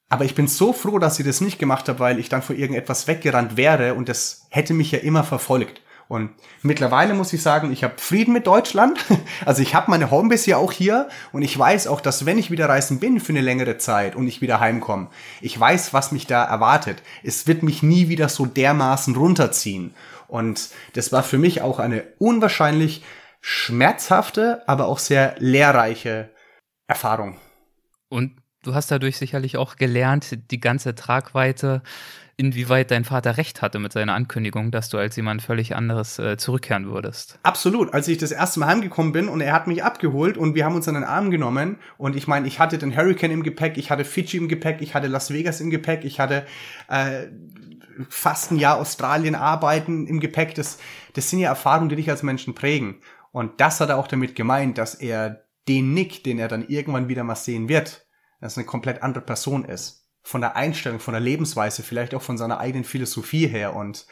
Aber ich bin so froh, dass ich das nicht gemacht habe, weil ich dann vor irgendetwas weggerannt wäre und das hätte mich ja immer verfolgt. Und mittlerweile muss ich sagen, ich habe Frieden mit Deutschland. Also ich habe meine Homebase ja auch hier und ich weiß auch, dass wenn ich wieder reisen bin für eine längere Zeit und ich wieder heimkomme, ich weiß, was mich da erwartet. Es wird mich nie wieder so dermaßen runterziehen. Und das war für mich auch eine unwahrscheinlich schmerzhafte, aber auch sehr lehrreiche Erfahrung. Und du hast dadurch sicherlich auch gelernt, die ganze Tragweite inwieweit dein Vater recht hatte mit seiner Ankündigung, dass du als jemand völlig anderes äh, zurückkehren würdest. Absolut. Als ich das erste Mal heimgekommen bin und er hat mich abgeholt und wir haben uns an den Arm genommen und ich meine, ich hatte den Hurricane im Gepäck, ich hatte Fidschi im Gepäck, ich hatte Las Vegas im Gepäck, ich hatte äh, fast ein Jahr Australien arbeiten im Gepäck. Das, das sind ja Erfahrungen, die dich als Menschen prägen. Und das hat er auch damit gemeint, dass er den Nick, den er dann irgendwann wieder mal sehen wird, dass eine komplett andere Person ist von der Einstellung, von der Lebensweise, vielleicht auch von seiner eigenen Philosophie her. Und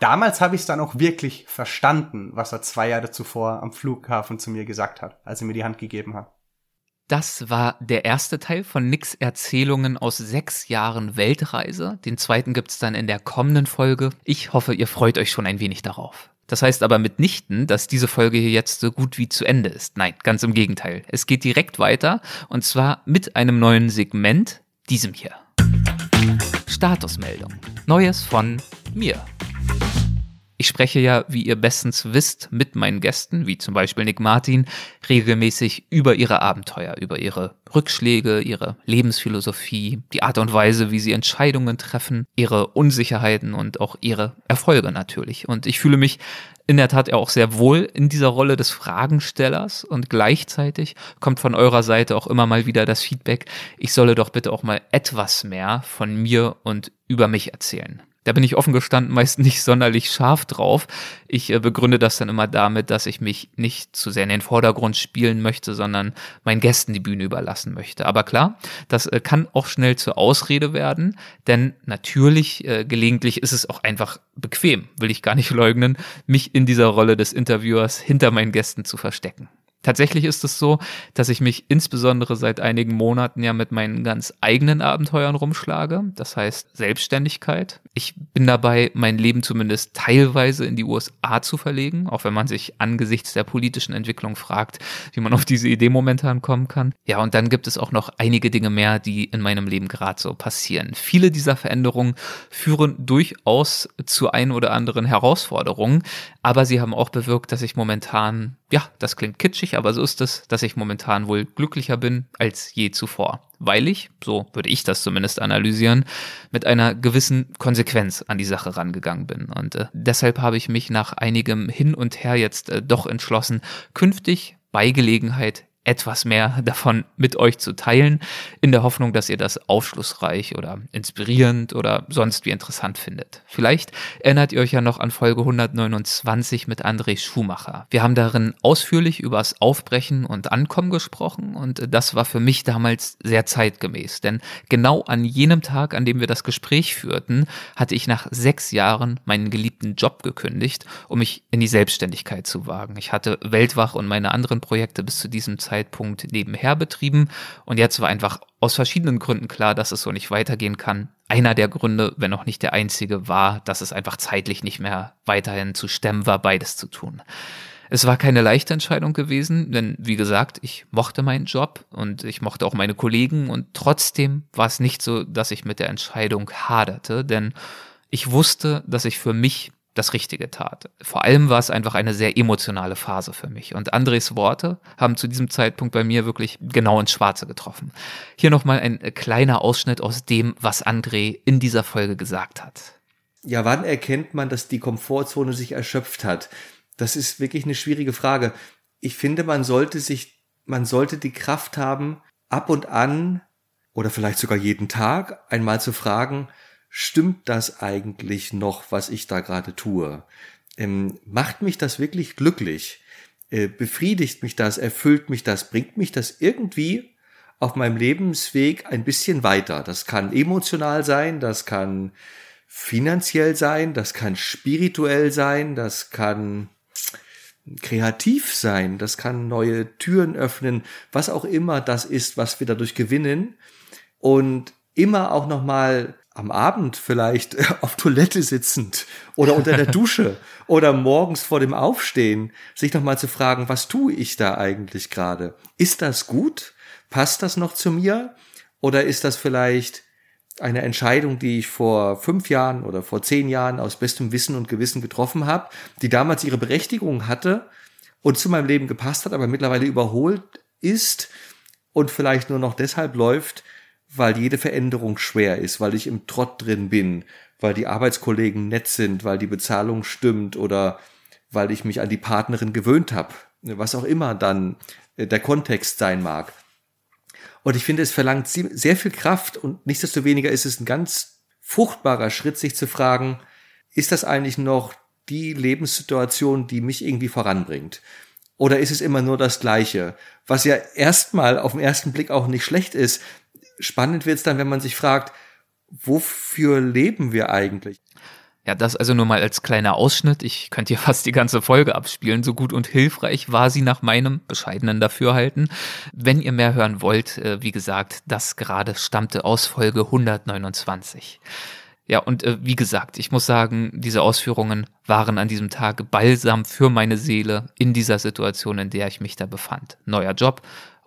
damals habe ich es dann auch wirklich verstanden, was er zwei Jahre zuvor am Flughafen zu mir gesagt hat, als er mir die Hand gegeben hat. Das war der erste Teil von Nicks Erzählungen aus sechs Jahren Weltreise. Den zweiten gibt's dann in der kommenden Folge. Ich hoffe, ihr freut euch schon ein wenig darauf. Das heißt aber mitnichten, dass diese Folge hier jetzt so gut wie zu Ende ist. Nein, ganz im Gegenteil. Es geht direkt weiter und zwar mit einem neuen Segment, diesem hier. Statusmeldung. Neues von mir. Ich spreche ja, wie ihr bestens wisst, mit meinen Gästen, wie zum Beispiel Nick Martin, regelmäßig über ihre Abenteuer, über ihre Rückschläge, ihre Lebensphilosophie, die Art und Weise, wie sie Entscheidungen treffen, ihre Unsicherheiten und auch ihre Erfolge natürlich. Und ich fühle mich in der Tat auch sehr wohl in dieser Rolle des Fragenstellers und gleichzeitig kommt von eurer Seite auch immer mal wieder das Feedback, ich solle doch bitte auch mal etwas mehr von mir und über mich erzählen. Da bin ich offen gestanden meist nicht sonderlich scharf drauf. Ich äh, begründe das dann immer damit, dass ich mich nicht zu sehr in den Vordergrund spielen möchte, sondern meinen Gästen die Bühne überlassen möchte. Aber klar, das äh, kann auch schnell zur Ausrede werden, denn natürlich, äh, gelegentlich ist es auch einfach bequem, will ich gar nicht leugnen, mich in dieser Rolle des Interviewers hinter meinen Gästen zu verstecken. Tatsächlich ist es so, dass ich mich insbesondere seit einigen Monaten ja mit meinen ganz eigenen Abenteuern rumschlage. Das heißt Selbstständigkeit. Ich bin dabei, mein Leben zumindest teilweise in die USA zu verlegen, auch wenn man sich angesichts der politischen Entwicklung fragt, wie man auf diese Idee momentan kommen kann. Ja, und dann gibt es auch noch einige Dinge mehr, die in meinem Leben gerade so passieren. Viele dieser Veränderungen führen durchaus zu ein oder anderen Herausforderungen, aber sie haben auch bewirkt, dass ich momentan, ja, das klingt kitschig, nicht, aber so ist es, dass ich momentan wohl glücklicher bin als je zuvor. Weil ich, so würde ich das zumindest analysieren, mit einer gewissen Konsequenz an die Sache rangegangen bin. Und äh, deshalb habe ich mich nach einigem Hin und Her jetzt äh, doch entschlossen, künftig bei Gelegenheit etwas mehr davon mit euch zu teilen, in der Hoffnung, dass ihr das aufschlussreich oder inspirierend oder sonst wie interessant findet. Vielleicht erinnert ihr euch ja noch an Folge 129 mit André Schumacher. Wir haben darin ausführlich über das Aufbrechen und Ankommen gesprochen und das war für mich damals sehr zeitgemäß, denn genau an jenem Tag, an dem wir das Gespräch führten, hatte ich nach sechs Jahren meinen geliebten Job gekündigt, um mich in die Selbstständigkeit zu wagen. Ich hatte Weltwach und meine anderen Projekte bis zu diesem Zeitpunkt Zeitpunkt nebenher betrieben und jetzt war einfach aus verschiedenen Gründen klar, dass es so nicht weitergehen kann. Einer der Gründe, wenn auch nicht der einzige, war, dass es einfach zeitlich nicht mehr weiterhin zu stemmen war, beides zu tun. Es war keine leichte Entscheidung gewesen, denn wie gesagt, ich mochte meinen Job und ich mochte auch meine Kollegen und trotzdem war es nicht so, dass ich mit der Entscheidung haderte, denn ich wusste, dass ich für mich das Richtige tat. Vor allem war es einfach eine sehr emotionale Phase für mich. Und Andres Worte haben zu diesem Zeitpunkt bei mir wirklich genau ins Schwarze getroffen. Hier nochmal ein kleiner Ausschnitt aus dem, was André in dieser Folge gesagt hat. Ja, wann erkennt man, dass die Komfortzone sich erschöpft hat? Das ist wirklich eine schwierige Frage. Ich finde, man sollte sich, man sollte die Kraft haben, ab und an oder vielleicht sogar jeden Tag einmal zu fragen, stimmt das eigentlich noch, was ich da gerade tue? Ähm, macht mich das wirklich glücklich? Äh, befriedigt mich das? Erfüllt mich das? Bringt mich das irgendwie auf meinem Lebensweg ein bisschen weiter? Das kann emotional sein, das kann finanziell sein, das kann spirituell sein, das kann kreativ sein, das kann neue Türen öffnen, was auch immer das ist, was wir dadurch gewinnen und immer auch noch mal am Abend vielleicht auf Toilette sitzend oder unter der Dusche oder morgens vor dem Aufstehen, sich nochmal zu fragen, was tue ich da eigentlich gerade? Ist das gut? Passt das noch zu mir? Oder ist das vielleicht eine Entscheidung, die ich vor fünf Jahren oder vor zehn Jahren aus bestem Wissen und Gewissen getroffen habe, die damals ihre Berechtigung hatte und zu meinem Leben gepasst hat, aber mittlerweile überholt ist und vielleicht nur noch deshalb läuft, weil jede Veränderung schwer ist, weil ich im Trott drin bin, weil die Arbeitskollegen nett sind, weil die Bezahlung stimmt oder weil ich mich an die Partnerin gewöhnt habe, was auch immer dann äh, der Kontext sein mag. Und ich finde, es verlangt sehr viel Kraft und nichtsdestoweniger ist es ein ganz fruchtbarer Schritt, sich zu fragen, ist das eigentlich noch die Lebenssituation, die mich irgendwie voranbringt? Oder ist es immer nur das Gleiche? Was ja erstmal auf den ersten Blick auch nicht schlecht ist, spannend wird es dann, wenn man sich fragt, wofür leben wir eigentlich? Ja, das also nur mal als kleiner Ausschnitt. Ich könnte hier fast die ganze Folge abspielen. So gut und hilfreich war sie nach meinem bescheidenen Dafürhalten. Wenn ihr mehr hören wollt, äh, wie gesagt, das gerade stammte aus Folge 129. Ja, und äh, wie gesagt, ich muss sagen, diese Ausführungen waren an diesem Tag Balsam für meine Seele in dieser Situation, in der ich mich da befand. Neuer Job,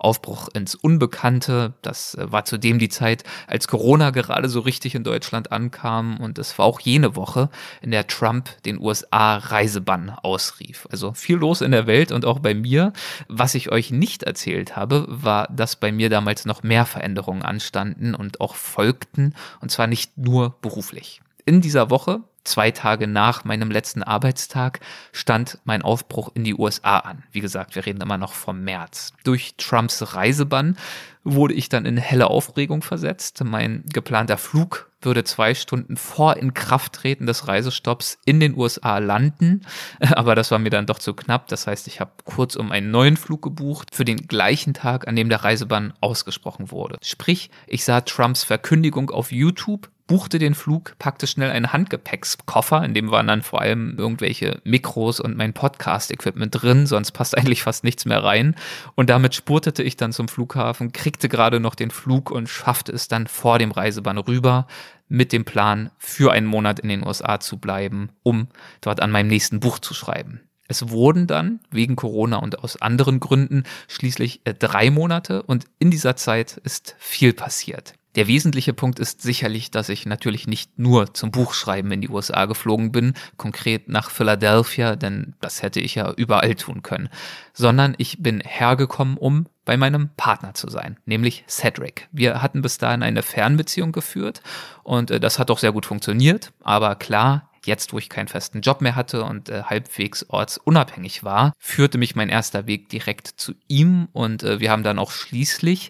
Aufbruch ins Unbekannte. Das äh, war zudem die Zeit, als Corona gerade so richtig in Deutschland ankam und es war auch jene Woche, in der Trump den USA Reisebann ausrief. Also viel los in der Welt und auch bei mir. Was ich euch nicht erzählt habe, war, dass bei mir damals noch mehr Veränderungen anstanden und auch folgten und zwar nicht nur beruflich. In dieser Woche zwei Tage nach meinem letzten Arbeitstag stand mein Aufbruch in die USA an. Wie gesagt, wir reden immer noch vom März. Durch Trumps Reisebann wurde ich dann in helle Aufregung versetzt. Mein geplanter Flug würde zwei Stunden vor Inkrafttreten des Reisestopps in den USA landen. Aber das war mir dann doch zu knapp. Das heißt, ich habe kurz um einen neuen Flug gebucht für den gleichen Tag, an dem der Reisebann ausgesprochen wurde. Sprich, ich sah Trumps Verkündigung auf YouTube buchte den Flug, packte schnell einen Handgepäckskoffer, in dem waren dann vor allem irgendwelche Mikros und mein Podcast-Equipment drin, sonst passt eigentlich fast nichts mehr rein. Und damit spurtete ich dann zum Flughafen, kriegte gerade noch den Flug und schaffte es dann vor dem Reisebann rüber mit dem Plan, für einen Monat in den USA zu bleiben, um dort an meinem nächsten Buch zu schreiben. Es wurden dann wegen Corona und aus anderen Gründen schließlich äh, drei Monate und in dieser Zeit ist viel passiert. Der wesentliche Punkt ist sicherlich, dass ich natürlich nicht nur zum Buchschreiben in die USA geflogen bin, konkret nach Philadelphia, denn das hätte ich ja überall tun können, sondern ich bin hergekommen, um bei meinem Partner zu sein, nämlich Cedric. Wir hatten bis dahin eine Fernbeziehung geführt und äh, das hat auch sehr gut funktioniert, aber klar, Jetzt, wo ich keinen festen Job mehr hatte und äh, halbwegs ortsunabhängig war, führte mich mein erster Weg direkt zu ihm und äh, wir haben dann auch schließlich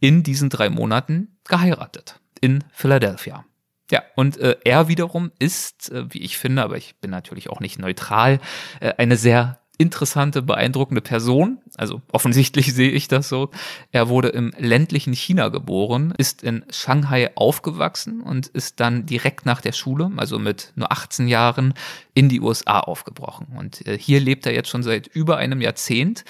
in diesen drei Monaten geheiratet in Philadelphia. Ja, und äh, er wiederum ist, äh, wie ich finde, aber ich bin natürlich auch nicht neutral, äh, eine sehr interessante, beeindruckende Person. Also offensichtlich sehe ich das so. Er wurde im ländlichen China geboren, ist in Shanghai aufgewachsen und ist dann direkt nach der Schule, also mit nur 18 Jahren, in die USA aufgebrochen. Und äh, hier lebt er jetzt schon seit über einem Jahrzehnt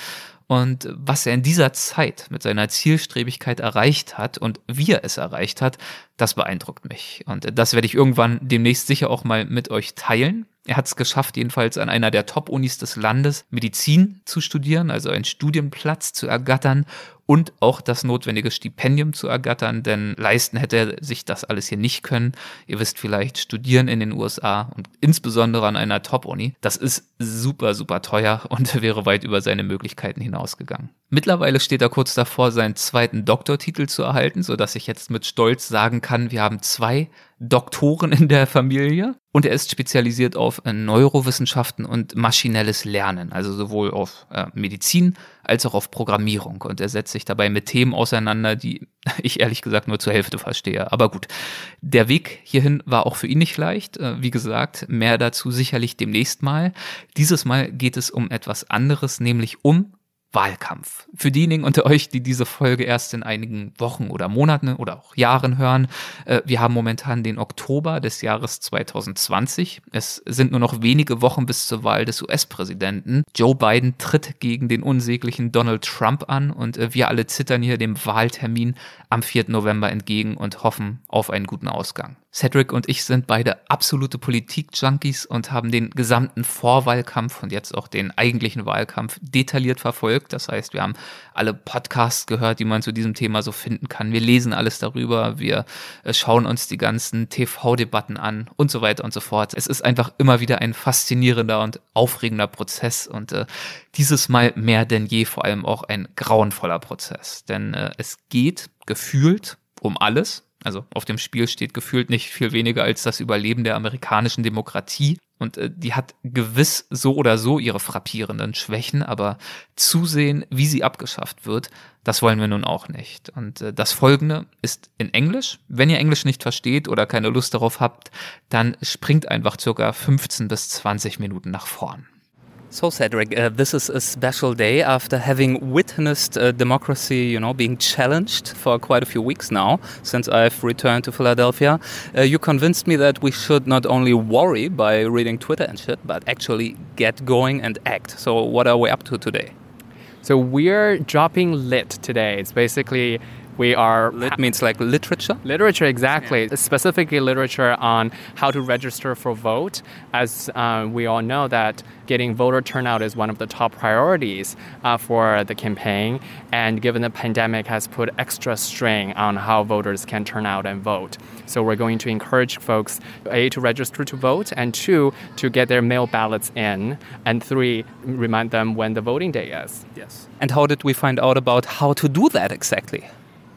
und was er in dieser Zeit mit seiner Zielstrebigkeit erreicht hat und wie er es erreicht hat, das beeindruckt mich. Und das werde ich irgendwann demnächst sicher auch mal mit euch teilen. Er hat es geschafft, jedenfalls an einer der Top-Unis des Landes Medizin zu studieren, also einen Studienplatz zu ergattern und auch das notwendige Stipendium zu ergattern, denn leisten hätte er sich das alles hier nicht können. Ihr wisst vielleicht, studieren in den USA und insbesondere an einer Top-Uni, das ist super, super teuer und wäre weit über seine Möglichkeiten hinausgegangen. Mittlerweile steht er kurz davor, seinen zweiten Doktortitel zu erhalten, so dass ich jetzt mit Stolz sagen kann, wir haben zwei Doktoren in der Familie und er ist spezialisiert auf äh, Neurowissenschaften und maschinelles Lernen, also sowohl auf äh, Medizin als auch auf Programmierung. Und er setzt sich dabei mit Themen auseinander, die ich ehrlich gesagt nur zur Hälfte verstehe. Aber gut, der Weg hierhin war auch für ihn nicht leicht. Äh, wie gesagt, mehr dazu sicherlich demnächst mal. Dieses Mal geht es um etwas anderes, nämlich um Wahlkampf. Für diejenigen unter euch, die diese Folge erst in einigen Wochen oder Monaten oder auch Jahren hören, äh, wir haben momentan den Oktober des Jahres 2020. Es sind nur noch wenige Wochen bis zur Wahl des US-Präsidenten. Joe Biden tritt gegen den unsäglichen Donald Trump an und äh, wir alle zittern hier dem Wahltermin am 4. November entgegen und hoffen auf einen guten Ausgang. Cedric und ich sind beide absolute Politik-Junkies und haben den gesamten Vorwahlkampf und jetzt auch den eigentlichen Wahlkampf detailliert verfolgt. Das heißt, wir haben alle Podcasts gehört, die man zu diesem Thema so finden kann. Wir lesen alles darüber, wir äh, schauen uns die ganzen TV-Debatten an und so weiter und so fort. Es ist einfach immer wieder ein faszinierender und aufregender Prozess und äh, dieses Mal mehr denn je vor allem auch ein grauenvoller Prozess. Denn äh, es geht gefühlt um alles, also auf dem Spiel steht gefühlt nicht viel weniger als das Überleben der amerikanischen Demokratie. Und äh, die hat gewiss so oder so ihre frappierenden Schwächen, aber zusehen, wie sie abgeschafft wird, das wollen wir nun auch nicht. Und äh, das folgende ist in Englisch. Wenn ihr Englisch nicht versteht oder keine Lust darauf habt, dann springt einfach circa 15 bis 20 Minuten nach vorn. So, Cedric, uh, this is a special day after having witnessed uh, democracy, you know, being challenged for quite a few weeks now since I've returned to Philadelphia. Uh, you convinced me that we should not only worry by reading Twitter and shit, but actually get going and act. So, what are we up to today? So, we're dropping lit today. It's basically we are lit means like literature? Literature exactly. Yeah. specifically literature on how to register for vote as uh, we all know that getting voter turnout is one of the top priorities uh, for the campaign and given the pandemic has put extra strain on how voters can turn out and vote. So we're going to encourage folks a to register to vote and two to get their mail ballots in and three remind them when the voting day is. Yes. And how did we find out about how to do that exactly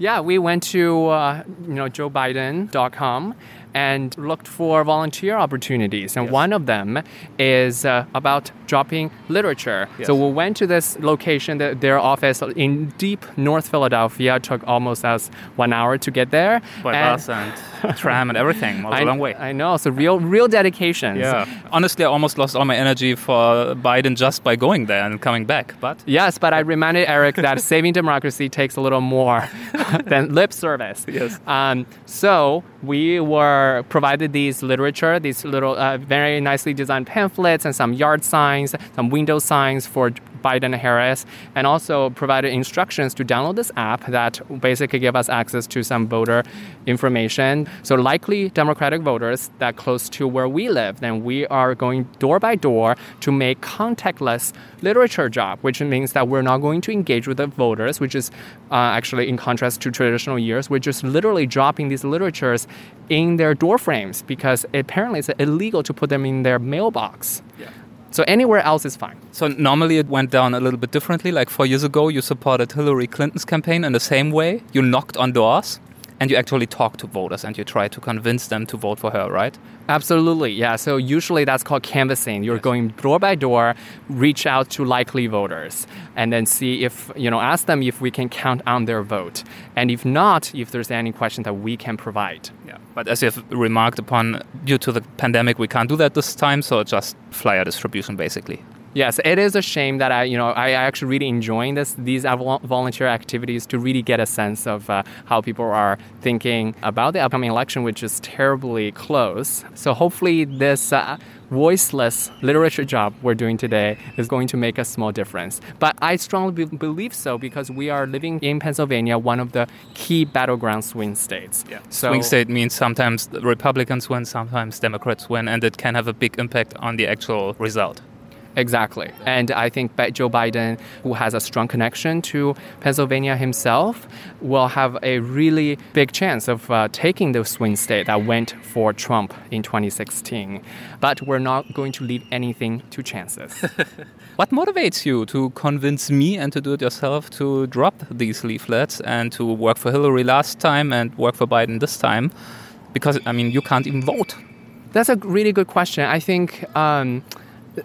yeah, we went to uh, you know joebiden.com and looked for volunteer opportunities. And yes. one of them is uh, about dropping literature. Yes. So we went to this location, the, their office in deep North Philadelphia. It took almost us one hour to get there. By and bus and tram and everything. I, a long way. I know. So real, real dedication. Yeah. Honestly, I almost lost all my energy for Biden just by going there and coming back. But yes, but I reminded Eric that saving democracy takes a little more than lip service. Yes. Um, so we were provided these literature, these little uh, very nicely designed pamphlets and some yard signs, some window signs for Biden Harris, and also provided instructions to download this app that basically give us access to some voter information. So likely Democratic voters that close to where we live, then we are going door by door to make contactless literature job, which means that we're not going to engage with the voters, which is uh, actually in contrast to traditional years. We're just literally dropping these literatures in their door frames because apparently it's illegal to put them in their mailbox. Yeah. So anywhere else is fine. So normally it went down a little bit differently. Like four years ago, you supported Hillary Clinton's campaign in the same way. You knocked on doors. and you actually talk to voters and you try to convince them to vote for her, right? Absolutely, yeah. So usually that's called canvassing. You're going door by door, reach out to likely voters, and then see if you know, ask them if we can count on their vote, and if not, if there's any question that we can provide. But as you've remarked upon, due to the pandemic, we can't do that this time, so just flyer distribution basically. Yes, it is a shame that I, you know, I actually really enjoying this these volunteer activities to really get a sense of uh, how people are thinking about the upcoming election, which is terribly close. So hopefully, this uh, voiceless literature job we're doing today is going to make a small difference. But I strongly be- believe so because we are living in Pennsylvania, one of the key battleground swing states. Yeah. So Swing state means sometimes the Republicans win, sometimes Democrats win, and it can have a big impact on the actual result. Exactly. And I think Joe Biden, who has a strong connection to Pennsylvania himself, will have a really big chance of uh, taking the swing state that went for Trump in 2016. But we're not going to leave anything to chances. What motivates you to convince me and to do it yourself to drop these leaflets and to work for Hillary last time and work for Biden this time? Because, I mean, you can't even vote. That's a really good question. I think. Um,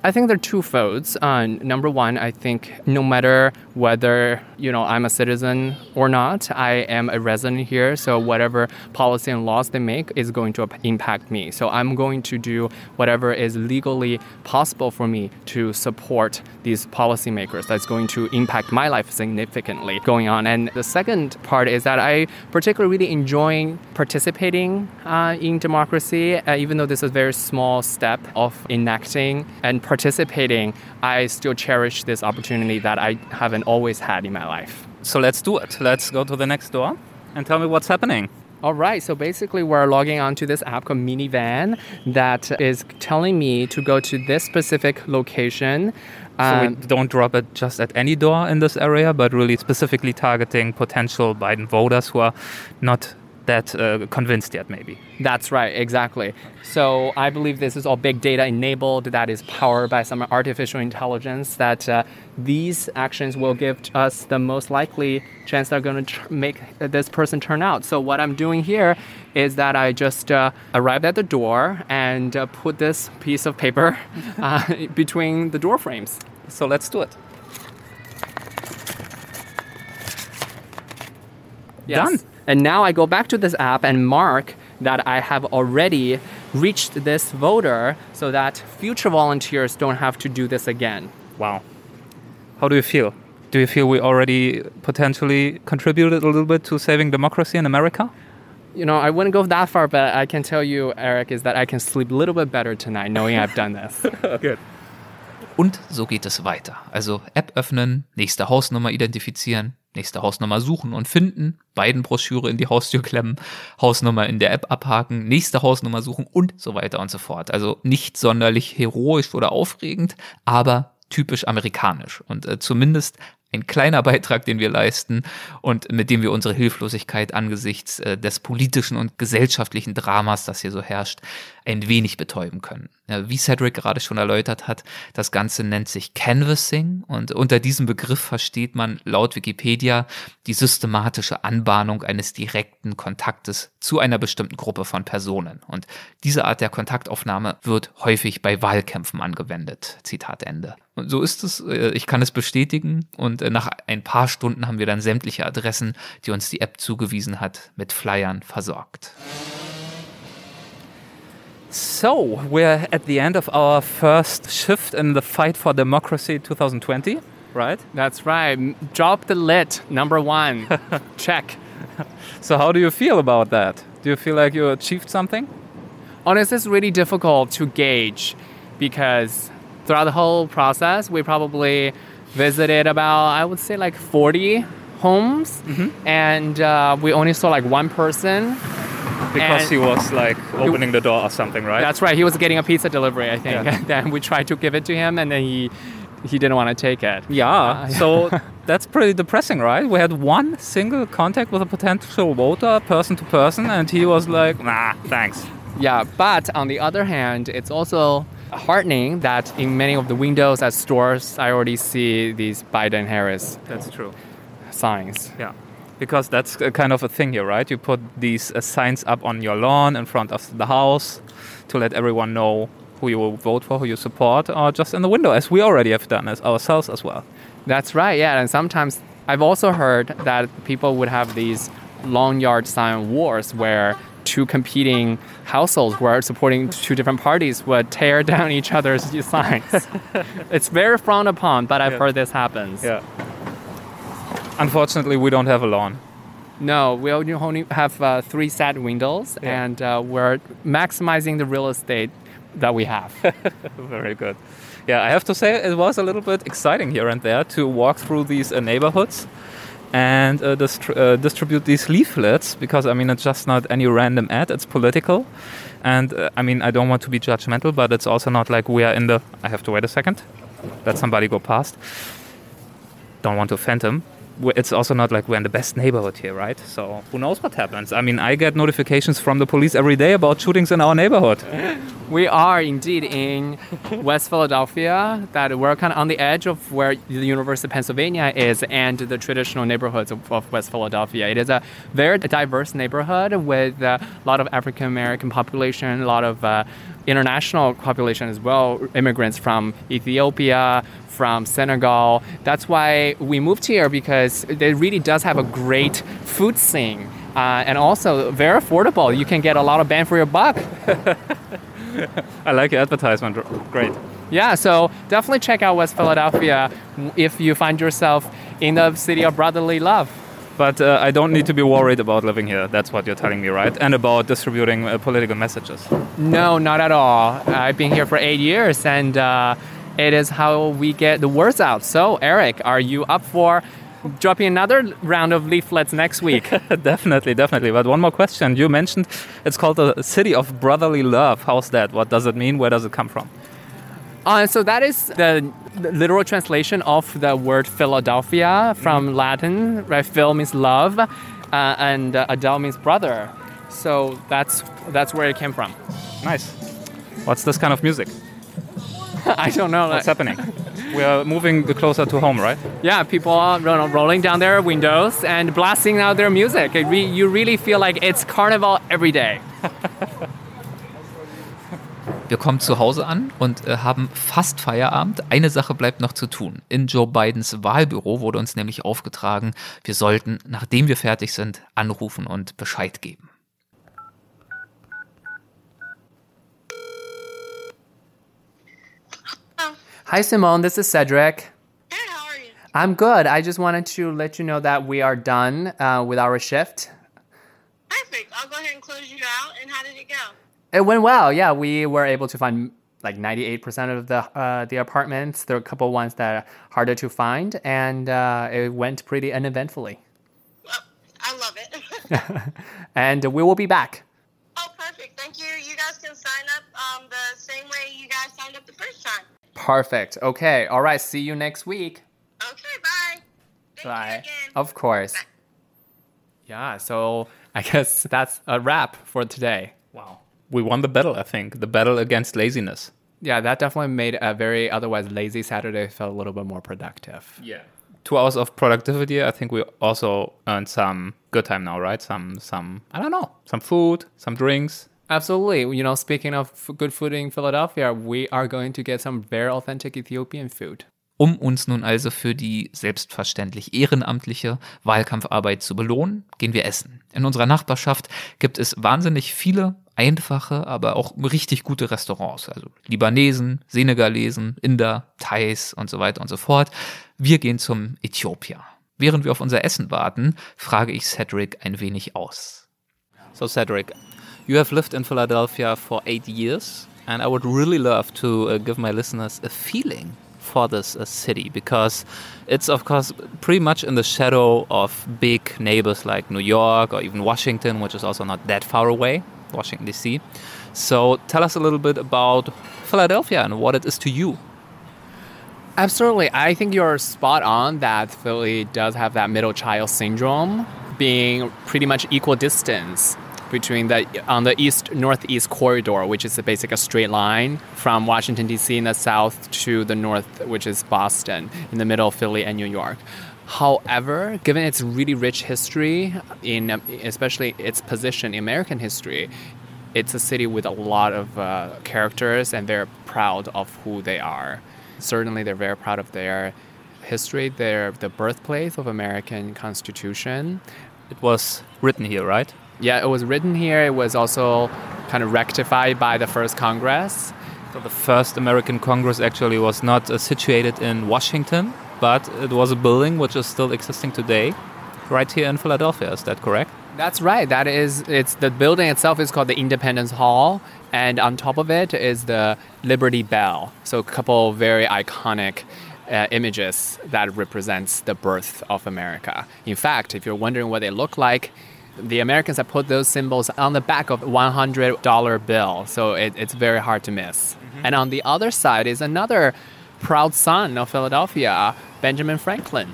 I think there are two folds. Uh, number one, I think no matter whether you know I'm a citizen or not, I am a resident here. So whatever policy and laws they make is going to impact me. So I'm going to do whatever is legally possible for me to support these policymakers. That's going to impact my life significantly going on. And the second part is that I particularly really enjoying participating uh, in democracy, uh, even though this is a very small step of enacting and participating. I still cherish this opportunity that I haven't always had in my life. So let's do it. Let's go to the next door and tell me what's happening. All right, so basically, we're logging onto this app called Minivan that is telling me to go to this specific location. So we Um, don't drop it just at any door in this area, but really specifically targeting potential Biden voters who are not that uh, convinced yet, maybe. That's right, exactly. So I believe this is all big data enabled, that is powered by some artificial intelligence, that uh, these actions will give us the most likely chance they're going to tr- make this person turn out. So what I'm doing here is that I just uh, arrived at the door and uh, put this piece of paper uh, between the door frames. So let's do it. Yes. Done. And now I go back to this app and mark that I have already reached this voter so that future volunteers don't have to do this again. Wow. How do you feel? Do you feel we already potentially contributed a little bit to saving democracy in America? You know, I wouldn't go that far, but I can tell you, Eric, is that I can sleep a little bit better tonight knowing I've done this. Good. Und so geht es weiter. Also App öffnen, nächste Hausnummer identifizieren, nächste Hausnummer suchen und finden, beiden Broschüre in die Haustür klemmen, Hausnummer in der App abhaken, nächste Hausnummer suchen und so weiter und so fort. Also nicht sonderlich heroisch oder aufregend, aber typisch amerikanisch und äh, zumindest ein kleiner Beitrag, den wir leisten und mit dem wir unsere Hilflosigkeit angesichts äh, des politischen und gesellschaftlichen Dramas, das hier so herrscht, ein wenig betäuben können. Ja, wie Cedric gerade schon erläutert hat, das Ganze nennt sich Canvassing und unter diesem Begriff versteht man laut Wikipedia die systematische Anbahnung eines direkten Kontaktes zu einer bestimmten Gruppe von Personen. Und diese Art der Kontaktaufnahme wird häufig bei Wahlkämpfen angewendet. Zitat Ende. Und so ist es, äh, ich kann es bestätigen und äh, nach ein paar Stunden haben wir dann sämtliche Adressen, die uns die App zugewiesen hat, mit Flyern versorgt. So, we're at the end of our first shift in the fight for democracy 2020, right? That's right. Drop the lid, number one. Check. So, how do you feel about that? Do you feel like you achieved something? Honestly, it's really difficult to gauge because throughout the whole process, we probably visited about, I would say, like 40 homes, and uh, we only saw like one person. Because And- he was like opening the door or something, right? That's right. He was getting a pizza delivery, I think. Yeah. And then we tried to give it to him, and then he he didn't want to take it. Yeah, uh, so that's pretty depressing, right? We had one single contact with a potential voter, person to person, and he was like, nah, thanks. Yeah, but on the other hand, it's also heartening that in many of the windows at stores, I already see these Biden Harris That's true. signs. Yeah. Because that's kind of a thing here, right? You put these uh, signs up on your lawn in front of the house to let everyone know who you will vote for, who you support, or just in the window, as we already have done as ourselves as well. That's right, yeah. And sometimes I've also heard that people would have these long yard sign wars where two competing households who are supporting two different parties would tear down each other's signs. it's very frowned upon, but I've Yeah. heard this happens. Yeah. Unfortunately, we don't have a lawn. No, we only have uh, three sad windows, Yeah. and uh, we're maximizing the real estate that we have. Very good. Yeah, I have to say it was a little bit exciting here and there to walk through these uh, neighborhoods and uh, distri- uh, distribute these leaflets because I mean it's just not any random ad; it's political. And uh, I mean I don't want to be judgmental, but it's also not like we are in the. I have to wait a second. Let somebody go past. Don't want to offend him. It's also not like we're in the best neighborhood here, right? So who knows what happens? I mean, I get notifications from the police every day about shootings in our neighborhood. we are indeed in West Philadelphia, that we're kind of on the edge of where the University of Pennsylvania is and the traditional neighborhoods of, of West Philadelphia. It is a very diverse neighborhood with a lot of African American population, a lot of uh, international population as well, immigrants from Ethiopia, from Senegal. That's why we moved here because it really does have a great food scene. Uh, and also very affordable. You can get a lot of bang for your buck. I like your advertisement. Great. Yeah, so definitely check out West Philadelphia if you find yourself in the city of brotherly love. But uh, I don't need to be worried about living here. That's what you're telling me, right? And about distributing uh, political messages. No, not at all. I've been here for eight years and uh, it is how we get the words out. So, Eric, are you up for dropping another round of leaflets next week? definitely, definitely. But one more question. You mentioned it's called the city of brotherly love. How's that? What does it mean? Where does it come from? Uh, so that is the literal translation of the word Philadelphia from Latin. Right, Phil means love, uh, and uh, Adel means brother. So that's that's where it came from. Nice. What's this kind of music? I don't know. What's happening? We are moving closer to home, right? Yeah, people are you know, rolling down their windows and blasting out their music. It re- you really feel like it's carnival every day. Wir kommen zu Hause an und äh, haben fast Feierabend. Eine Sache bleibt noch zu tun. In Joe Bidens Wahlbüro wurde uns nämlich aufgetragen, wir sollten, nachdem wir fertig sind, anrufen und Bescheid geben. Hi, Simone. This is Cedric. Hey, how are you? I'm good. I just wanted to let you know that we are done uh, with our shift. Perfect. I'll go ahead and close you out. And how did it go? It went well. Yeah, we were able to find like 98% of the uh, the apartments. There are a couple ones that are harder to find, and uh, it went pretty uneventfully. Well, I love it. And we will be back. oh, perfect. Thank you. You guys can sign up um, the same way you guys signed up the first time. Perfect. Okay. All right. See you next week. Okay, bye. Thank you Bye. again. Of course. Yeah. So I guess that's a wrap for today. Wow. We won the battle, I think. The battle against laziness. Yeah, that definitely made a very otherwise lazy Saturday feel a little bit more productive. Yeah. Two hours of productivity. I think we also earned some good time now, right? Some, some, I don't know, some food, some drinks. Absolutely. You know, speaking of good food in Philadelphia, we are going to get some very authentic Ethiopian food. Um uns nun also für die selbstverständlich ehrenamtliche Wahlkampfarbeit zu belohnen, gehen wir essen. In unserer Nachbarschaft gibt es wahnsinnig viele einfache, aber auch richtig gute Restaurants. Also Libanesen, Senegalesen, Inder, Thais und so weiter und so fort. Wir gehen zum Äthiopier. Während wir auf unser Essen warten, frage ich Cedric ein wenig aus. So Cedric, you have lived in Philadelphia for eight years and I would really love to uh, give my listeners a feeling for this uh, city because it's of course pretty much in the shadow of big neighbors like New York or even Washington, which is also not that far away, Washington D.C. So tell us a little bit about Philadelphia and what it is to you. Absolutely. I think you're spot on that Philly does have that middle child syndrome, being pretty much equal distance between the on the east northeast corridor, which is basically a straight line from Washington D.C. in the south to the north, which is Boston, in the middle of Philly and New York. However, given its really rich history, in especially its position in American history, it's a city with a lot of uh, characters, and they're proud of who they are. Certainly, they're very proud of their history. They're the birthplace of American Constitution. It was written here, right? Yeah, it was written here. It was also kind of rectified by the first Congress. So the first American Congress actually was not uh, situated in Washington, but it was a building which is still existing today, right here in Philadelphia. Is that correct? That's right. That is, it's the building itself is called the Independence Hall, and on top of it is the Liberty Bell. So a couple very iconic uh, images that represents the birth of America. In fact, if you're wondering what they look like, the Americans have put those symbols on the back of $100 bill, so it, it's very hard to miss. Mm-hmm. And on the other side is another proud son of Philadelphia, Benjamin Franklin,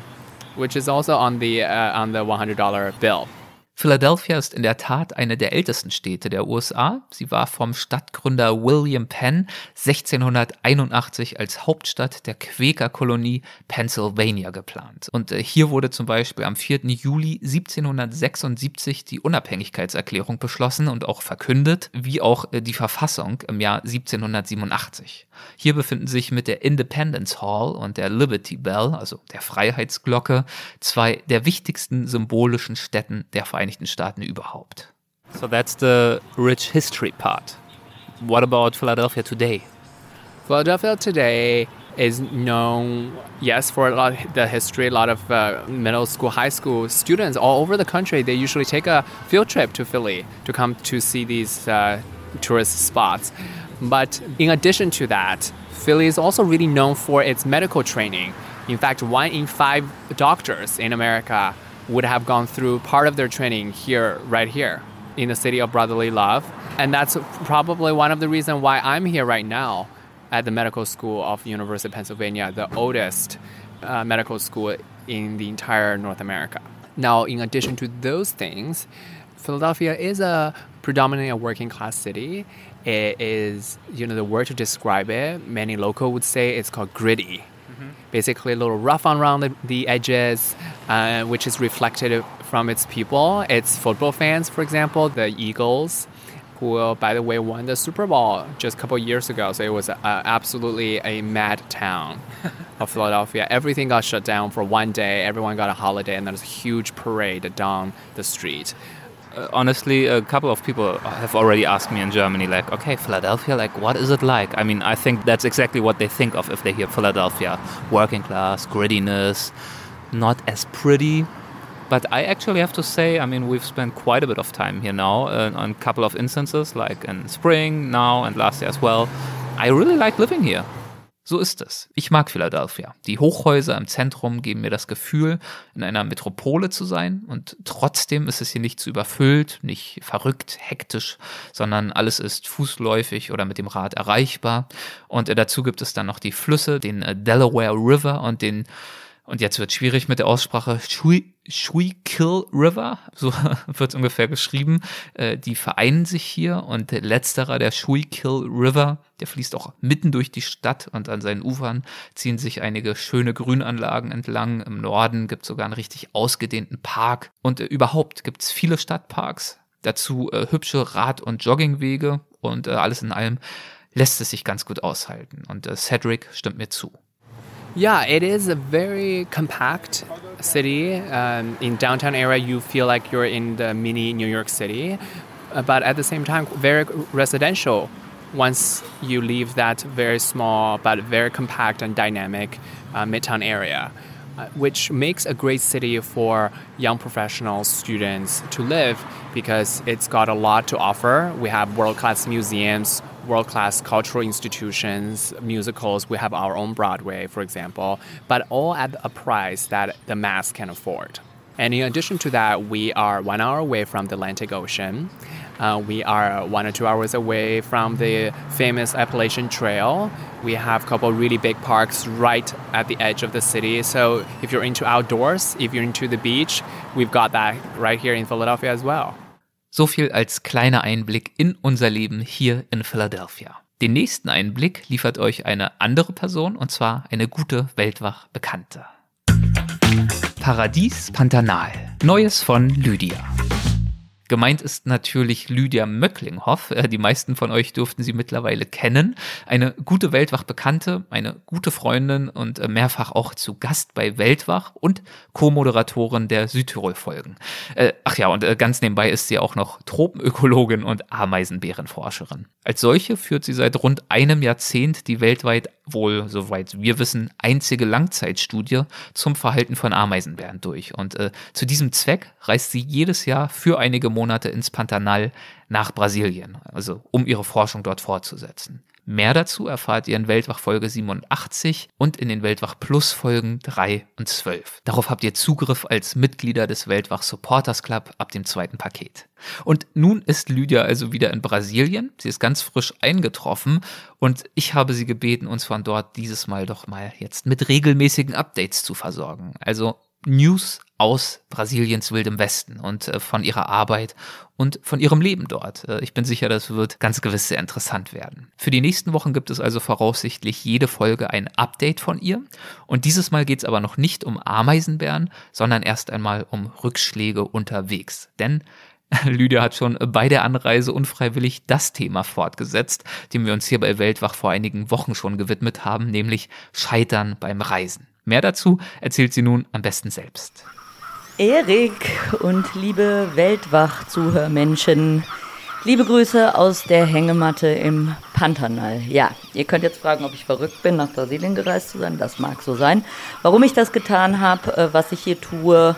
which is also on the uh, on the $100 bill. Philadelphia ist in der Tat eine der ältesten Städte der USA. Sie war vom Stadtgründer William Penn 1681 als Hauptstadt der Quäkerkolonie Pennsylvania geplant. Und äh, hier wurde zum Beispiel am 4. Juli 1776 die Unabhängigkeitserklärung beschlossen und auch verkündet, wie auch äh, die Verfassung im Jahr 1787. Hier befinden sich mit der Independence Hall und der Liberty Bell, also der Freiheitsglocke, zwei der wichtigsten symbolischen Städten der Vereinigten Staaten überhaupt. So that's the rich history part. What about Philadelphia today? Philadelphia today is known, yes, for a lot of the history. A lot of uh, middle school, high school students all over the country, they usually take a field trip to Philly to come to see these uh, tourist spots. But in addition to that, Philly is also really known for its medical training. In fact, one in five doctors in America would have gone through part of their training here, right here, in the city of brotherly love. And that's probably one of the reasons why I'm here right now at the medical school of University of Pennsylvania, the oldest uh, medical school in the entire North America. Now, in addition to those things, Philadelphia is a predominantly a working class city. It is, you know, the word to describe it, many local would say it's called gritty. Basically, a little rough around the, the edges, uh, which is reflected from its people. Its football fans, for example, the Eagles, who, by the way, won the Super Bowl just a couple years ago. So it was uh, absolutely a mad town of Philadelphia. Everything got shut down for one day. Everyone got a holiday, and there was a huge parade down the street honestly, a couple of people have already asked me in Germany, like, okay, Philadelphia, like, what is it like? I mean, I think that's exactly what they think of if they hear Philadelphia working class, grittiness, not as pretty. But I actually have to say, I mean, we've spent quite a bit of time here now uh, on a couple of instances, like in spring, now, and last year as well. I really like living here. So ist es. Ich mag Philadelphia. Die Hochhäuser im Zentrum geben mir das Gefühl, in einer Metropole zu sein und trotzdem ist es hier nicht zu überfüllt, nicht verrückt, hektisch, sondern alles ist fußläufig oder mit dem Rad erreichbar. Und dazu gibt es dann noch die Flüsse, den äh, Delaware River und den und jetzt wird schwierig mit der Aussprache, Shui, Schuylkill River, so wird es ungefähr geschrieben, äh, die vereinen sich hier und letzterer, der Schuylkill River, der fließt auch mitten durch die Stadt und an seinen Ufern ziehen sich einige schöne Grünanlagen entlang. Im Norden gibt es sogar einen richtig ausgedehnten Park und äh, überhaupt gibt es viele Stadtparks, dazu äh, hübsche Rad- und Joggingwege und äh, alles in allem lässt es sich ganz gut aushalten und äh, Cedric stimmt mir zu. Yeah, it is a very compact city. Um, in downtown area, you feel like you're in the mini New York City, uh, but at the same time, very residential. Once you leave that very small but very compact and dynamic uh, midtown area, uh, which makes a great city for young professionals, students to live because it's got a lot to offer. We have world class museums, world class cultural institutions, musicals. We have our own Broadway, for example, but all at a price that the mass can afford. And in addition to that, we are one hour away from the Atlantic Ocean. Uh, we are one or two hours away from the famous Appalachian Trail. We have a couple really big parks right at the edge of the city. So if you're into outdoors, if you're into the beach, we've got that right here in Philadelphia as well. So viel als kleiner Einblick in unser Leben hier in Philadelphia. Den nächsten Einblick liefert euch eine andere Person und zwar eine gute Weltwach Bekannte. Paradies Pantanal. Neues von Lydia. Gemeint ist natürlich Lydia Möcklinghoff. Äh, die meisten von euch dürften sie mittlerweile kennen. Eine gute Weltwach-Bekannte, eine gute Freundin und äh, mehrfach auch zu Gast bei Weltwach und Co-Moderatorin der Südtirol-Folgen. Äh, ach ja, und ganz nebenbei ist sie auch noch Tropenökologin und Ameisenbärenforscherin. Als solche führt sie seit rund einem Jahrzehnt die weltweit wohl, soweit wir wissen, einzige Langzeitstudie zum Verhalten von Ameisenbären durch. Und äh, zu diesem Zweck reist sie jedes Jahr für einige Monate ins Pantanal nach Brasilien, also um ihre Forschung dort fortzusetzen. Mehr dazu erfahrt ihr in Weltwach Folge 87 und in den Weltwach Plus Folgen 3 und 12. Darauf habt ihr Zugriff als Mitglieder des Weltwach Supporters Club ab dem zweiten Paket. Und nun ist Lydia also wieder in Brasilien. Sie ist ganz frisch eingetroffen und ich habe sie gebeten, uns von dort dieses Mal doch mal jetzt mit regelmäßigen Updates zu versorgen. Also News aus Brasiliens wildem Westen und äh, von ihrer Arbeit und von ihrem Leben dort. Äh, ich bin sicher, das wird ganz gewiss sehr interessant werden. Für die nächsten Wochen gibt es also voraussichtlich jede Folge ein Update von ihr. Und dieses Mal geht es aber noch nicht um Ameisenbären, sondern erst einmal um Rückschläge unterwegs. Denn Lydia hat schon bei der Anreise unfreiwillig das Thema fortgesetzt, dem wir uns hier bei Weltwach vor einigen Wochen schon gewidmet haben, nämlich Scheitern beim Reisen. Mehr dazu erzählt sie nun am besten selbst. Erik und liebe Weltwach-Zuhörmenschen, liebe Grüße aus der Hängematte im Pantanal. Ja, ihr könnt jetzt fragen, ob ich verrückt bin, nach Brasilien gereist zu sein. Das mag so sein. Warum ich das getan habe, äh, was ich hier tue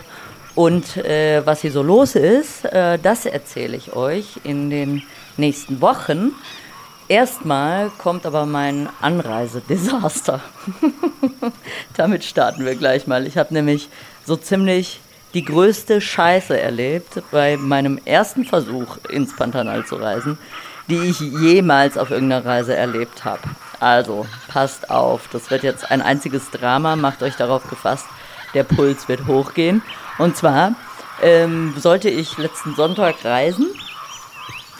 und äh, was hier so los ist, äh, das erzähle ich euch in den nächsten Wochen. Erstmal kommt aber mein Anreisedesaster. Damit starten wir gleich mal. Ich habe nämlich so ziemlich die größte Scheiße erlebt bei meinem ersten Versuch ins Pantanal zu reisen, die ich jemals auf irgendeiner Reise erlebt habe. Also, passt auf, das wird jetzt ein einziges Drama, macht euch darauf gefasst, der Puls wird hochgehen. Und zwar ähm, sollte ich letzten Sonntag reisen,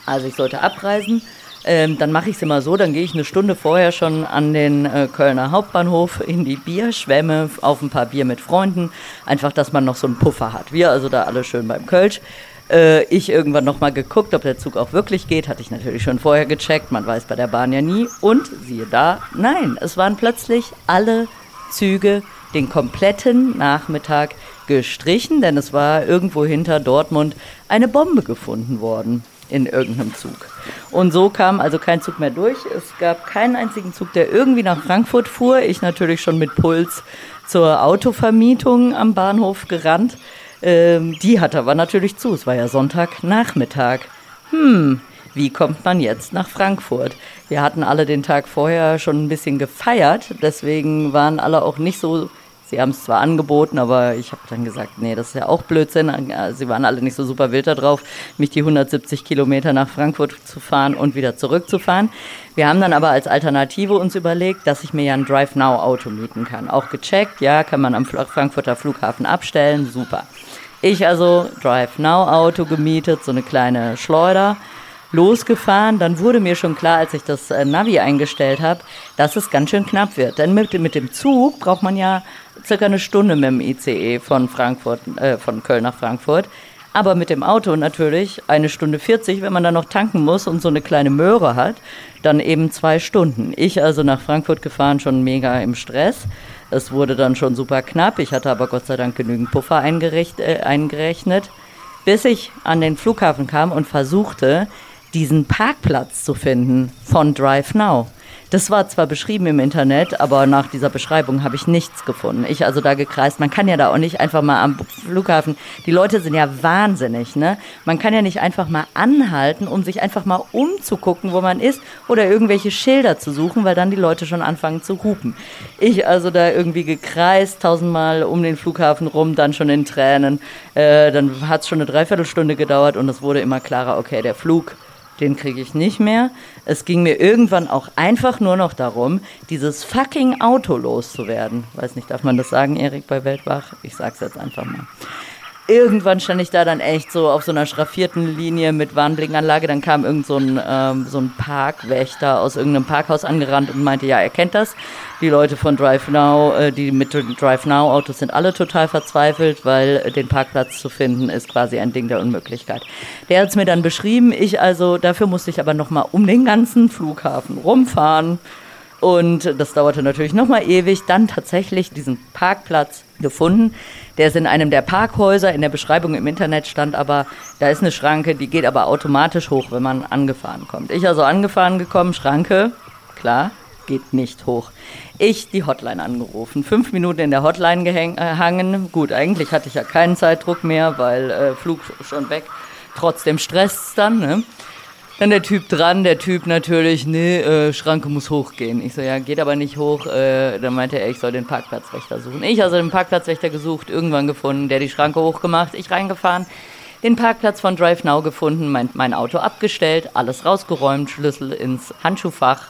also ich sollte abreisen ähm, dann mache ich es immer so, dann gehe ich eine Stunde vorher schon an den äh, Kölner Hauptbahnhof in die Bierschwemme auf ein paar Bier mit Freunden. Einfach, dass man noch so einen Puffer hat. Wir also da alle schön beim Kölsch. Äh, ich irgendwann nochmal geguckt, ob der Zug auch wirklich geht. Hatte ich natürlich schon vorher gecheckt. Man weiß bei der Bahn ja nie. Und siehe da, nein, es waren plötzlich alle Züge den kompletten Nachmittag gestrichen, denn es war irgendwo hinter Dortmund eine Bombe gefunden worden in irgendeinem Zug. Und so kam also kein Zug mehr durch. Es gab keinen einzigen Zug, der irgendwie nach Frankfurt fuhr. Ich natürlich schon mit Puls zur Autovermietung am Bahnhof gerannt. Ähm, die hatte aber natürlich zu. Es war ja Sonntagnachmittag. Hm, wie kommt man jetzt nach Frankfurt? Wir hatten alle den Tag vorher schon ein bisschen gefeiert, deswegen waren alle auch nicht so Sie haben es zwar angeboten, aber ich habe dann gesagt, nee, das ist ja auch Blödsinn. Sie waren alle nicht so super wild darauf, mich die 170 Kilometer nach Frankfurt zu fahren und wieder zurückzufahren. Wir haben dann aber als Alternative uns überlegt, dass ich mir ja ein Drive Now Auto mieten kann. Auch gecheckt, ja, kann man am Frankfurter Flughafen abstellen, super. Ich also Drive Now Auto gemietet, so eine kleine Schleuder losgefahren. Dann wurde mir schon klar, als ich das äh, Navi eingestellt habe, dass es ganz schön knapp wird. Denn mit, mit dem Zug braucht man ja circa eine Stunde mit dem ICE von Frankfurt, äh, von Köln nach Frankfurt. Aber mit dem Auto natürlich eine Stunde 40, wenn man dann noch tanken muss und so eine kleine Möhre hat, dann eben zwei Stunden. Ich also nach Frankfurt gefahren, schon mega im Stress. Es wurde dann schon super knapp. Ich hatte aber Gott sei Dank genügend Puffer äh, eingerechnet, bis ich an den Flughafen kam und versuchte, diesen Parkplatz zu finden von Drive Now. Das war zwar beschrieben im Internet, aber nach dieser Beschreibung habe ich nichts gefunden. Ich also da gekreist. Man kann ja da auch nicht einfach mal am Flughafen. Die Leute sind ja wahnsinnig, ne? Man kann ja nicht einfach mal anhalten, um sich einfach mal umzugucken, wo man ist oder irgendwelche Schilder zu suchen, weil dann die Leute schon anfangen zu hupen. Ich also da irgendwie gekreist, tausendmal um den Flughafen rum, dann schon in Tränen. Äh, dann hat es schon eine Dreiviertelstunde gedauert und es wurde immer klarer, okay, der Flug den kriege ich nicht mehr. Es ging mir irgendwann auch einfach nur noch darum, dieses fucking Auto loszuwerden. Weiß nicht, darf man das sagen, Erik, bei Weltwach? Ich sag's jetzt einfach mal. Irgendwann stand ich da dann echt so auf so einer schraffierten Linie mit Warnblinkanlage. Dann kam irgend so ein, ähm, so ein Parkwächter aus irgendeinem Parkhaus angerannt und meinte, ja, er kennt das. Die Leute von Drive Now, äh, die mit Drive Now Autos sind alle total verzweifelt, weil den Parkplatz zu finden ist quasi ein Ding der Unmöglichkeit. Der hat es mir dann beschrieben. Ich also, dafür musste ich aber nochmal um den ganzen Flughafen rumfahren. Und das dauerte natürlich nochmal ewig. Dann tatsächlich diesen Parkplatz gefunden. Der ist in einem der Parkhäuser. In der Beschreibung im Internet stand aber, da ist eine Schranke, die geht aber automatisch hoch, wenn man angefahren kommt. Ich also angefahren gekommen, Schranke, klar, geht nicht hoch. Ich die Hotline angerufen, fünf Minuten in der Hotline gehangen. Äh, Gut, eigentlich hatte ich ja keinen Zeitdruck mehr, weil äh, Flug schon weg. Trotzdem Stress dann, ne? Dann der Typ dran, der Typ natürlich, nee, äh, Schranke muss hochgehen. Ich so, ja, geht aber nicht hoch. Äh, dann meinte er, ich soll den Parkplatzwächter suchen. Ich also den Parkplatzwächter gesucht, irgendwann gefunden, der die Schranke hochgemacht, ich reingefahren, den Parkplatz von Drive Now gefunden, mein, mein Auto abgestellt, alles rausgeräumt, Schlüssel ins Handschuhfach,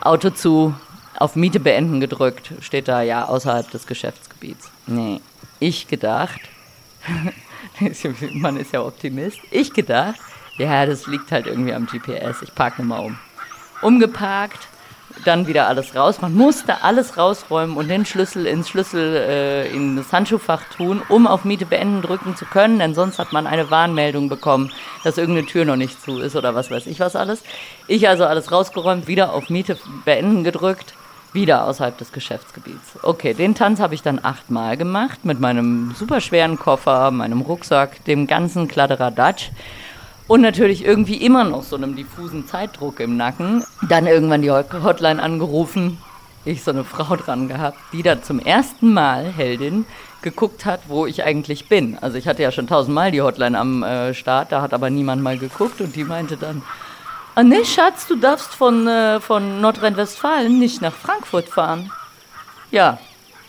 Auto zu, auf Miete beenden gedrückt, steht da ja außerhalb des Geschäftsgebiets. Nee, ich gedacht, man ist ja Optimist, ich gedacht, ja, das liegt halt irgendwie am GPS. Ich parke nochmal um. Umgeparkt, dann wieder alles raus. Man musste alles rausräumen und den Schlüssel ins Schlüssel äh, in das Handschuhfach tun, um auf Miete beenden drücken zu können, denn sonst hat man eine Warnmeldung bekommen, dass irgendeine Tür noch nicht zu ist oder was weiß ich was alles. Ich also alles rausgeräumt, wieder auf Miete beenden gedrückt, wieder außerhalb des Geschäftsgebiets. Okay, den Tanz habe ich dann achtmal gemacht mit meinem superschweren Koffer, meinem Rucksack, dem ganzen Kladderadatsch. Und natürlich irgendwie immer noch so einem diffusen Zeitdruck im Nacken. Dann irgendwann die Hotline angerufen, ich so eine Frau dran gehabt, die da zum ersten Mal, Heldin, geguckt hat, wo ich eigentlich bin. Also ich hatte ja schon tausendmal die Hotline am äh, Start, da hat aber niemand mal geguckt und die meinte dann, ah ne Schatz, du darfst von, äh, von Nordrhein-Westfalen nicht nach Frankfurt fahren. Ja,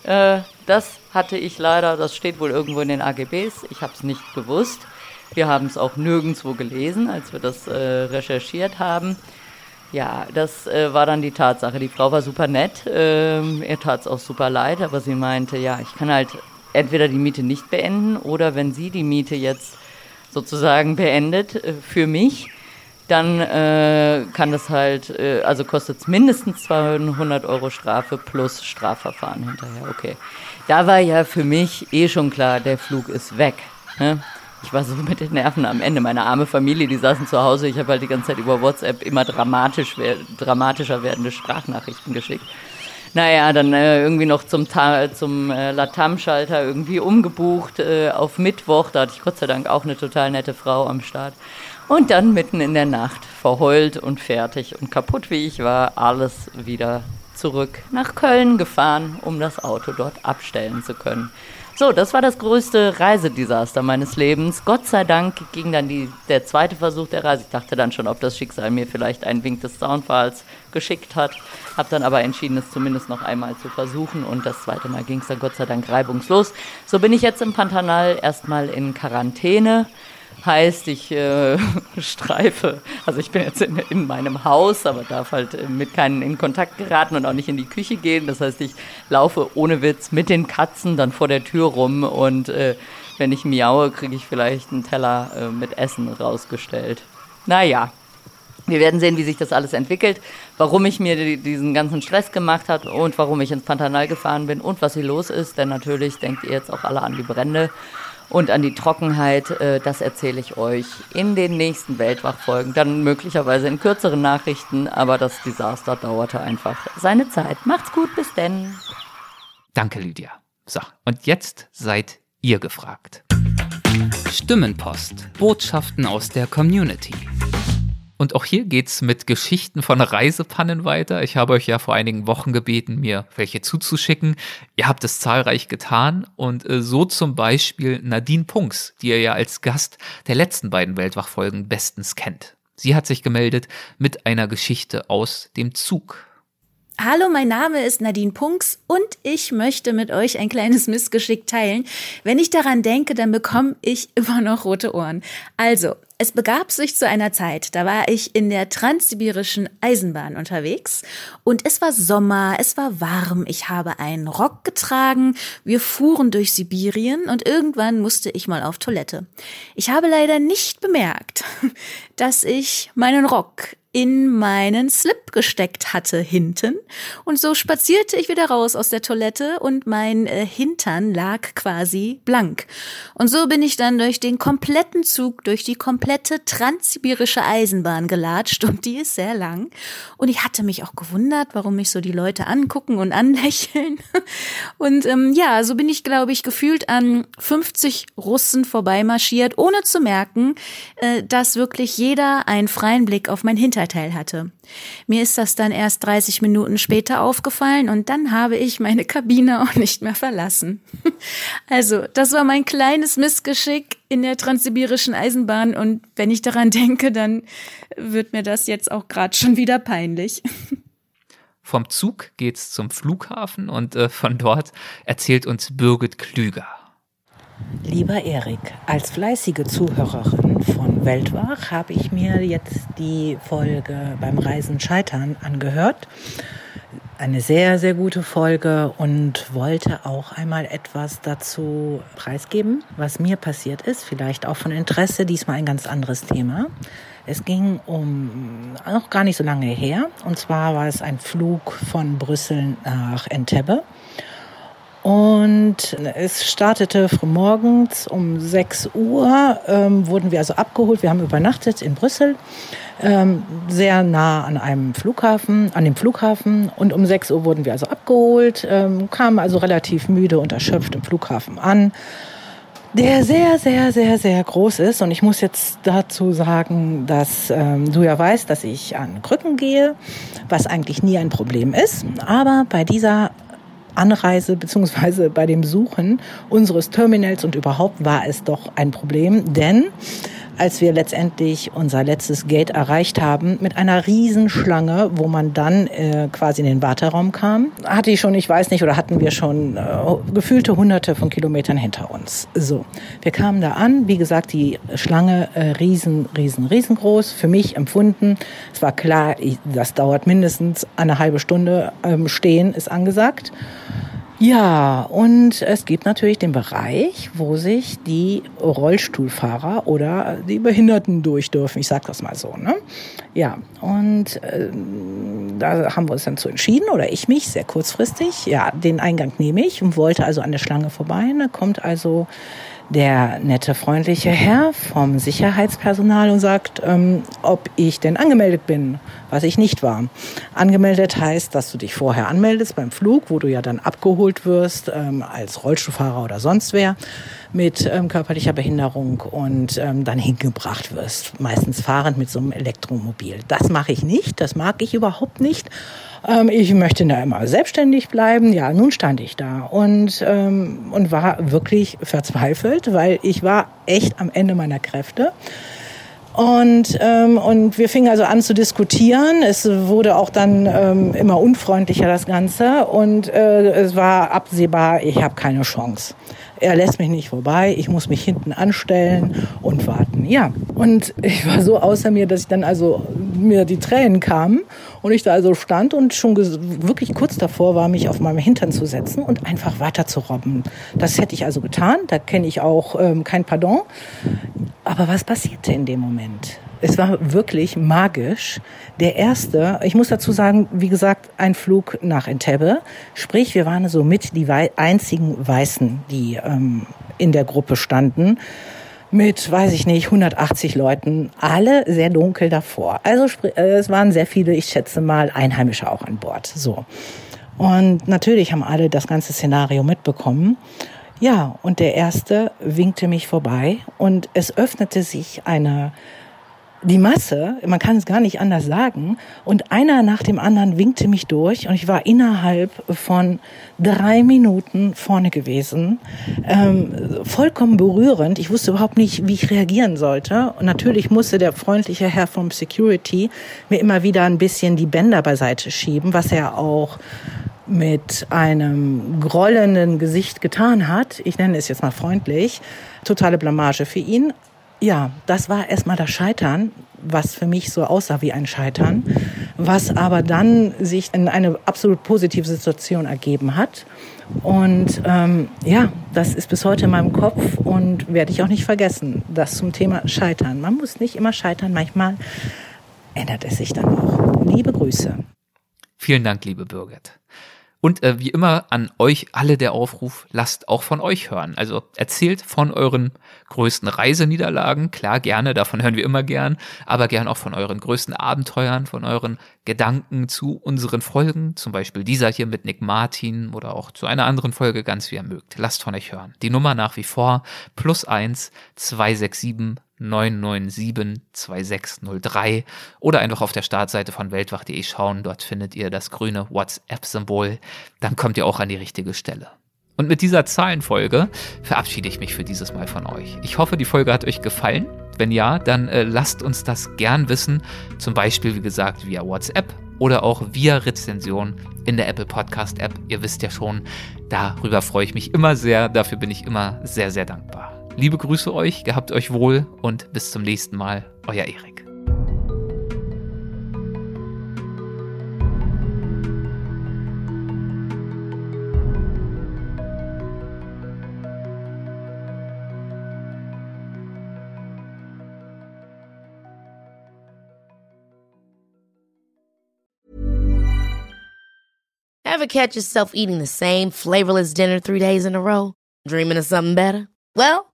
äh, das hatte ich leider, das steht wohl irgendwo in den AGBs, ich habe es nicht gewusst. Wir haben es auch nirgendwo gelesen, als wir das äh, recherchiert haben. Ja, das äh, war dann die Tatsache. Die Frau war super nett, ähm, ihr tat es auch super leid, aber sie meinte, ja, ich kann halt entweder die Miete nicht beenden oder wenn sie die Miete jetzt sozusagen beendet äh, für mich, dann äh, kann das halt, äh, also kostet es mindestens 200 Euro Strafe plus Strafverfahren hinterher. Okay. Da war ja für mich eh schon klar, der Flug ist weg. Ne? Ich war so mit den Nerven am Ende. Meine arme Familie, die saßen zu Hause. Ich habe halt die ganze Zeit über WhatsApp immer dramatisch, dramatischer werdende Sprachnachrichten geschickt. Naja, dann äh, irgendwie noch zum, zum äh, Latam-Schalter irgendwie umgebucht äh, auf Mittwoch. Da hatte ich Gott sei Dank auch eine total nette Frau am Start. Und dann mitten in der Nacht, verheult und fertig und kaputt wie ich war, alles wieder zurück nach Köln gefahren, um das Auto dort abstellen zu können. So, das war das größte Reisedesaster meines Lebens. Gott sei Dank ging dann die, der zweite Versuch der Reise. Ich dachte dann schon, ob das Schicksal mir vielleicht einen Wink des Zaunfalls geschickt hat. Habe dann aber entschieden, es zumindest noch einmal zu versuchen. Und das zweite Mal ging es dann Gott sei Dank reibungslos. So bin ich jetzt im Pantanal erstmal in Quarantäne heißt, ich äh, streife, also ich bin jetzt in, in, meinem Haus, aber darf halt äh, mit keinen in Kontakt geraten und auch nicht in die Küche gehen. Das heißt, ich laufe ohne Witz mit den Katzen dann vor der Tür rum und äh, wenn ich miaue, kriege ich vielleicht einen Teller äh, mit Essen rausgestellt. Naja, wir werden sehen, wie sich das alles entwickelt, warum ich mir die, diesen ganzen Stress gemacht habe und warum ich ins Pantanal gefahren bin und was hier los ist. Denn natürlich denkt ihr jetzt auch alle an die Brände und an die Trockenheit, äh, das erzähle ich euch in den nächsten Weltwachfolgen. Dann möglicherweise in kürzeren Nachrichten, aber das Desaster dauerte einfach seine Zeit. Macht's gut, bis denn. Danke, Lydia. So, und jetzt seid ihr gefragt. Stimmenpost. Botschaften aus der Community. Und auch hier geht's mit Geschichten von Reisepannen weiter. Ich habe euch ja vor einigen Wochen gebeten, mir welche zuzuschicken. Ihr habt es zahlreich getan und äh, so zum Beispiel Nadine Punks, die ihr ja als Gast der letzten beiden Weltwachfolgen bestens kennt. Sie hat sich gemeldet mit einer Geschichte aus dem Zug. Hallo, mein Name ist Nadine Punks und ich möchte mit euch ein kleines Missgeschick teilen. Wenn ich daran denke, dann bekomme ich immer noch rote Ohren. Also, Es begab sich zu einer Zeit, da war ich in der transsibirischen Eisenbahn unterwegs und es war Sommer, es war warm, ich habe einen Rock getragen, wir fuhren durch Sibirien und irgendwann musste ich mal auf Toilette. Ich habe leider nicht bemerkt, dass ich meinen Rock in meinen Slip gesteckt hatte hinten. Und so spazierte ich wieder raus aus der Toilette und mein äh, Hintern lag quasi blank. Und so bin ich dann durch den kompletten Zug, durch die komplette transsibirische Eisenbahn gelatscht und die ist sehr lang. Und ich hatte mich auch gewundert, warum mich so die Leute angucken und anlächeln. Und ähm, ja, so bin ich, glaube ich, gefühlt an 50 Russen vorbeimarschiert, ohne zu merken, äh, dass wirklich jeder einen freien Blick auf mein Hinterteil Vorteil hatte. Mir ist das dann erst 30 Minuten später aufgefallen und dann habe ich meine Kabine auch nicht mehr verlassen. Also, das war mein kleines Missgeschick in der transsibirischen Eisenbahn und wenn ich daran denke, dann wird mir das jetzt auch gerade schon wieder peinlich. Vom Zug geht's zum Flughafen und äh, von dort erzählt uns Birgit Klüger. Lieber Erik, als fleißige Zuhörerin von Weltwach habe ich mir jetzt die Folge beim Reisen scheitern angehört. Eine sehr, sehr gute Folge und wollte auch einmal etwas dazu preisgeben, was mir passiert ist. Vielleicht auch von Interesse, diesmal ein ganz anderes Thema. Es ging um noch gar nicht so lange her. Und zwar war es ein Flug von Brüssel nach Entebbe. Und es startete früh morgens um 6 Uhr, ähm, wurden wir also abgeholt. Wir haben übernachtet in Brüssel, ähm, sehr nah an einem Flughafen, an dem Flughafen. Und um 6 Uhr wurden wir also abgeholt, ähm, kamen also relativ müde und erschöpft im Flughafen an der sehr, sehr, sehr, sehr groß ist. Und ich muss jetzt dazu sagen, dass ähm, du ja weißt, dass ich an Krücken gehe, was eigentlich nie ein Problem ist. Aber bei dieser Anreise beziehungsweise bei dem Suchen unseres Terminals und überhaupt war es doch ein Problem, denn als wir letztendlich unser letztes Gate erreicht haben, mit einer Riesenschlange, wo man dann äh, quasi in den Warteraum kam, hatte ich schon, ich weiß nicht, oder hatten wir schon äh, gefühlte hunderte von Kilometern hinter uns. So, wir kamen da an, wie gesagt, die Schlange äh, riesen, riesen, riesengroß, für mich empfunden. Es war klar, ich, das dauert mindestens eine halbe Stunde, ähm, stehen ist angesagt. Ja, und es gibt natürlich den Bereich, wo sich die Rollstuhlfahrer oder die Behinderten durch dürfen. Ich sage das mal so. Ne? Ja, und äh, da haben wir uns dann zu entschieden, oder ich mich, sehr kurzfristig. Ja, den Eingang nehme ich und wollte also an der Schlange vorbei. da kommt also der nette, freundliche Herr vom Sicherheitspersonal und sagt, ähm, ob ich denn angemeldet bin, was ich nicht war. Angemeldet heißt, dass du dich vorher anmeldest beim Flug, wo du ja dann abgeholt wirst ähm, als Rollstuhlfahrer oder sonst wer mit ähm, körperlicher Behinderung und ähm, dann hingebracht wirst, meistens fahrend mit so einem Elektromobil. Das mache ich nicht, das mag ich überhaupt nicht. Ähm, ich möchte da immer selbstständig bleiben. Ja, nun stand ich da und, ähm, und war wirklich verzweifelt, weil ich war echt am Ende meiner Kräfte. Und, ähm, und wir fingen also an zu diskutieren. Es wurde auch dann ähm, immer unfreundlicher, das Ganze. Und äh, es war absehbar, ich habe keine Chance. Er lässt mich nicht vorbei, ich muss mich hinten anstellen und warten. Ja, und ich war so außer mir, dass ich dann also mir die Tränen kamen und ich da also stand und schon wirklich kurz davor war, mich auf meinem Hintern zu setzen und einfach weiter zu robben. Das hätte ich also getan, da kenne ich auch ähm, kein Pardon. Aber was passierte in dem Moment? Es war wirklich magisch. Der erste, ich muss dazu sagen, wie gesagt, ein Flug nach Entebbe. Sprich, wir waren so mit die einzigen Weißen, die ähm, in der Gruppe standen. Mit, weiß ich nicht, 180 Leuten, alle sehr dunkel davor. Also äh, es waren sehr viele, ich schätze mal, Einheimische auch an Bord. So. Und natürlich haben alle das ganze Szenario mitbekommen. Ja, und der erste winkte mich vorbei und es öffnete sich eine die Masse, man kann es gar nicht anders sagen, und einer nach dem anderen winkte mich durch und ich war innerhalb von drei Minuten vorne gewesen. Ähm, vollkommen berührend. Ich wusste überhaupt nicht, wie ich reagieren sollte. Und natürlich musste der freundliche Herr vom Security mir immer wieder ein bisschen die Bänder beiseite schieben, was er auch mit einem grollenden Gesicht getan hat. Ich nenne es jetzt mal freundlich. Totale Blamage für ihn. Ja, das war erstmal das Scheitern, was für mich so aussah wie ein Scheitern, was aber dann sich in eine absolut positive Situation ergeben hat. Und ähm, ja, das ist bis heute in meinem Kopf und werde ich auch nicht vergessen. Das zum Thema Scheitern. Man muss nicht immer scheitern, manchmal ändert es sich dann auch. Liebe Grüße. Vielen Dank, liebe Birgit. Und äh, wie immer an euch alle der Aufruf, lasst auch von euch hören. Also erzählt von euren größten Reiseniederlagen, klar gerne, davon hören wir immer gern, aber gern auch von euren größten Abenteuern, von euren Gedanken zu unseren Folgen, zum Beispiel dieser hier mit Nick Martin oder auch zu einer anderen Folge, ganz wie ihr mögt. Lasst von euch hören. Die Nummer nach wie vor plus eins zwei sechs sieben 997 2603 oder einfach auf der Startseite von weltwach.de schauen. Dort findet ihr das grüne WhatsApp-Symbol. Dann kommt ihr auch an die richtige Stelle. Und mit dieser Zahlenfolge verabschiede ich mich für dieses Mal von euch. Ich hoffe, die Folge hat euch gefallen. Wenn ja, dann äh, lasst uns das gern wissen. Zum Beispiel, wie gesagt, via WhatsApp oder auch via Rezension in der Apple Podcast App. Ihr wisst ja schon, darüber freue ich mich immer sehr. Dafür bin ich immer sehr, sehr dankbar. Liebe Grüße euch, gehabt euch wohl und bis zum nächsten Mal, euer Erik. Ever catch yourself eating the same flavorless dinner three days in a row? Dreaming of something better? Well,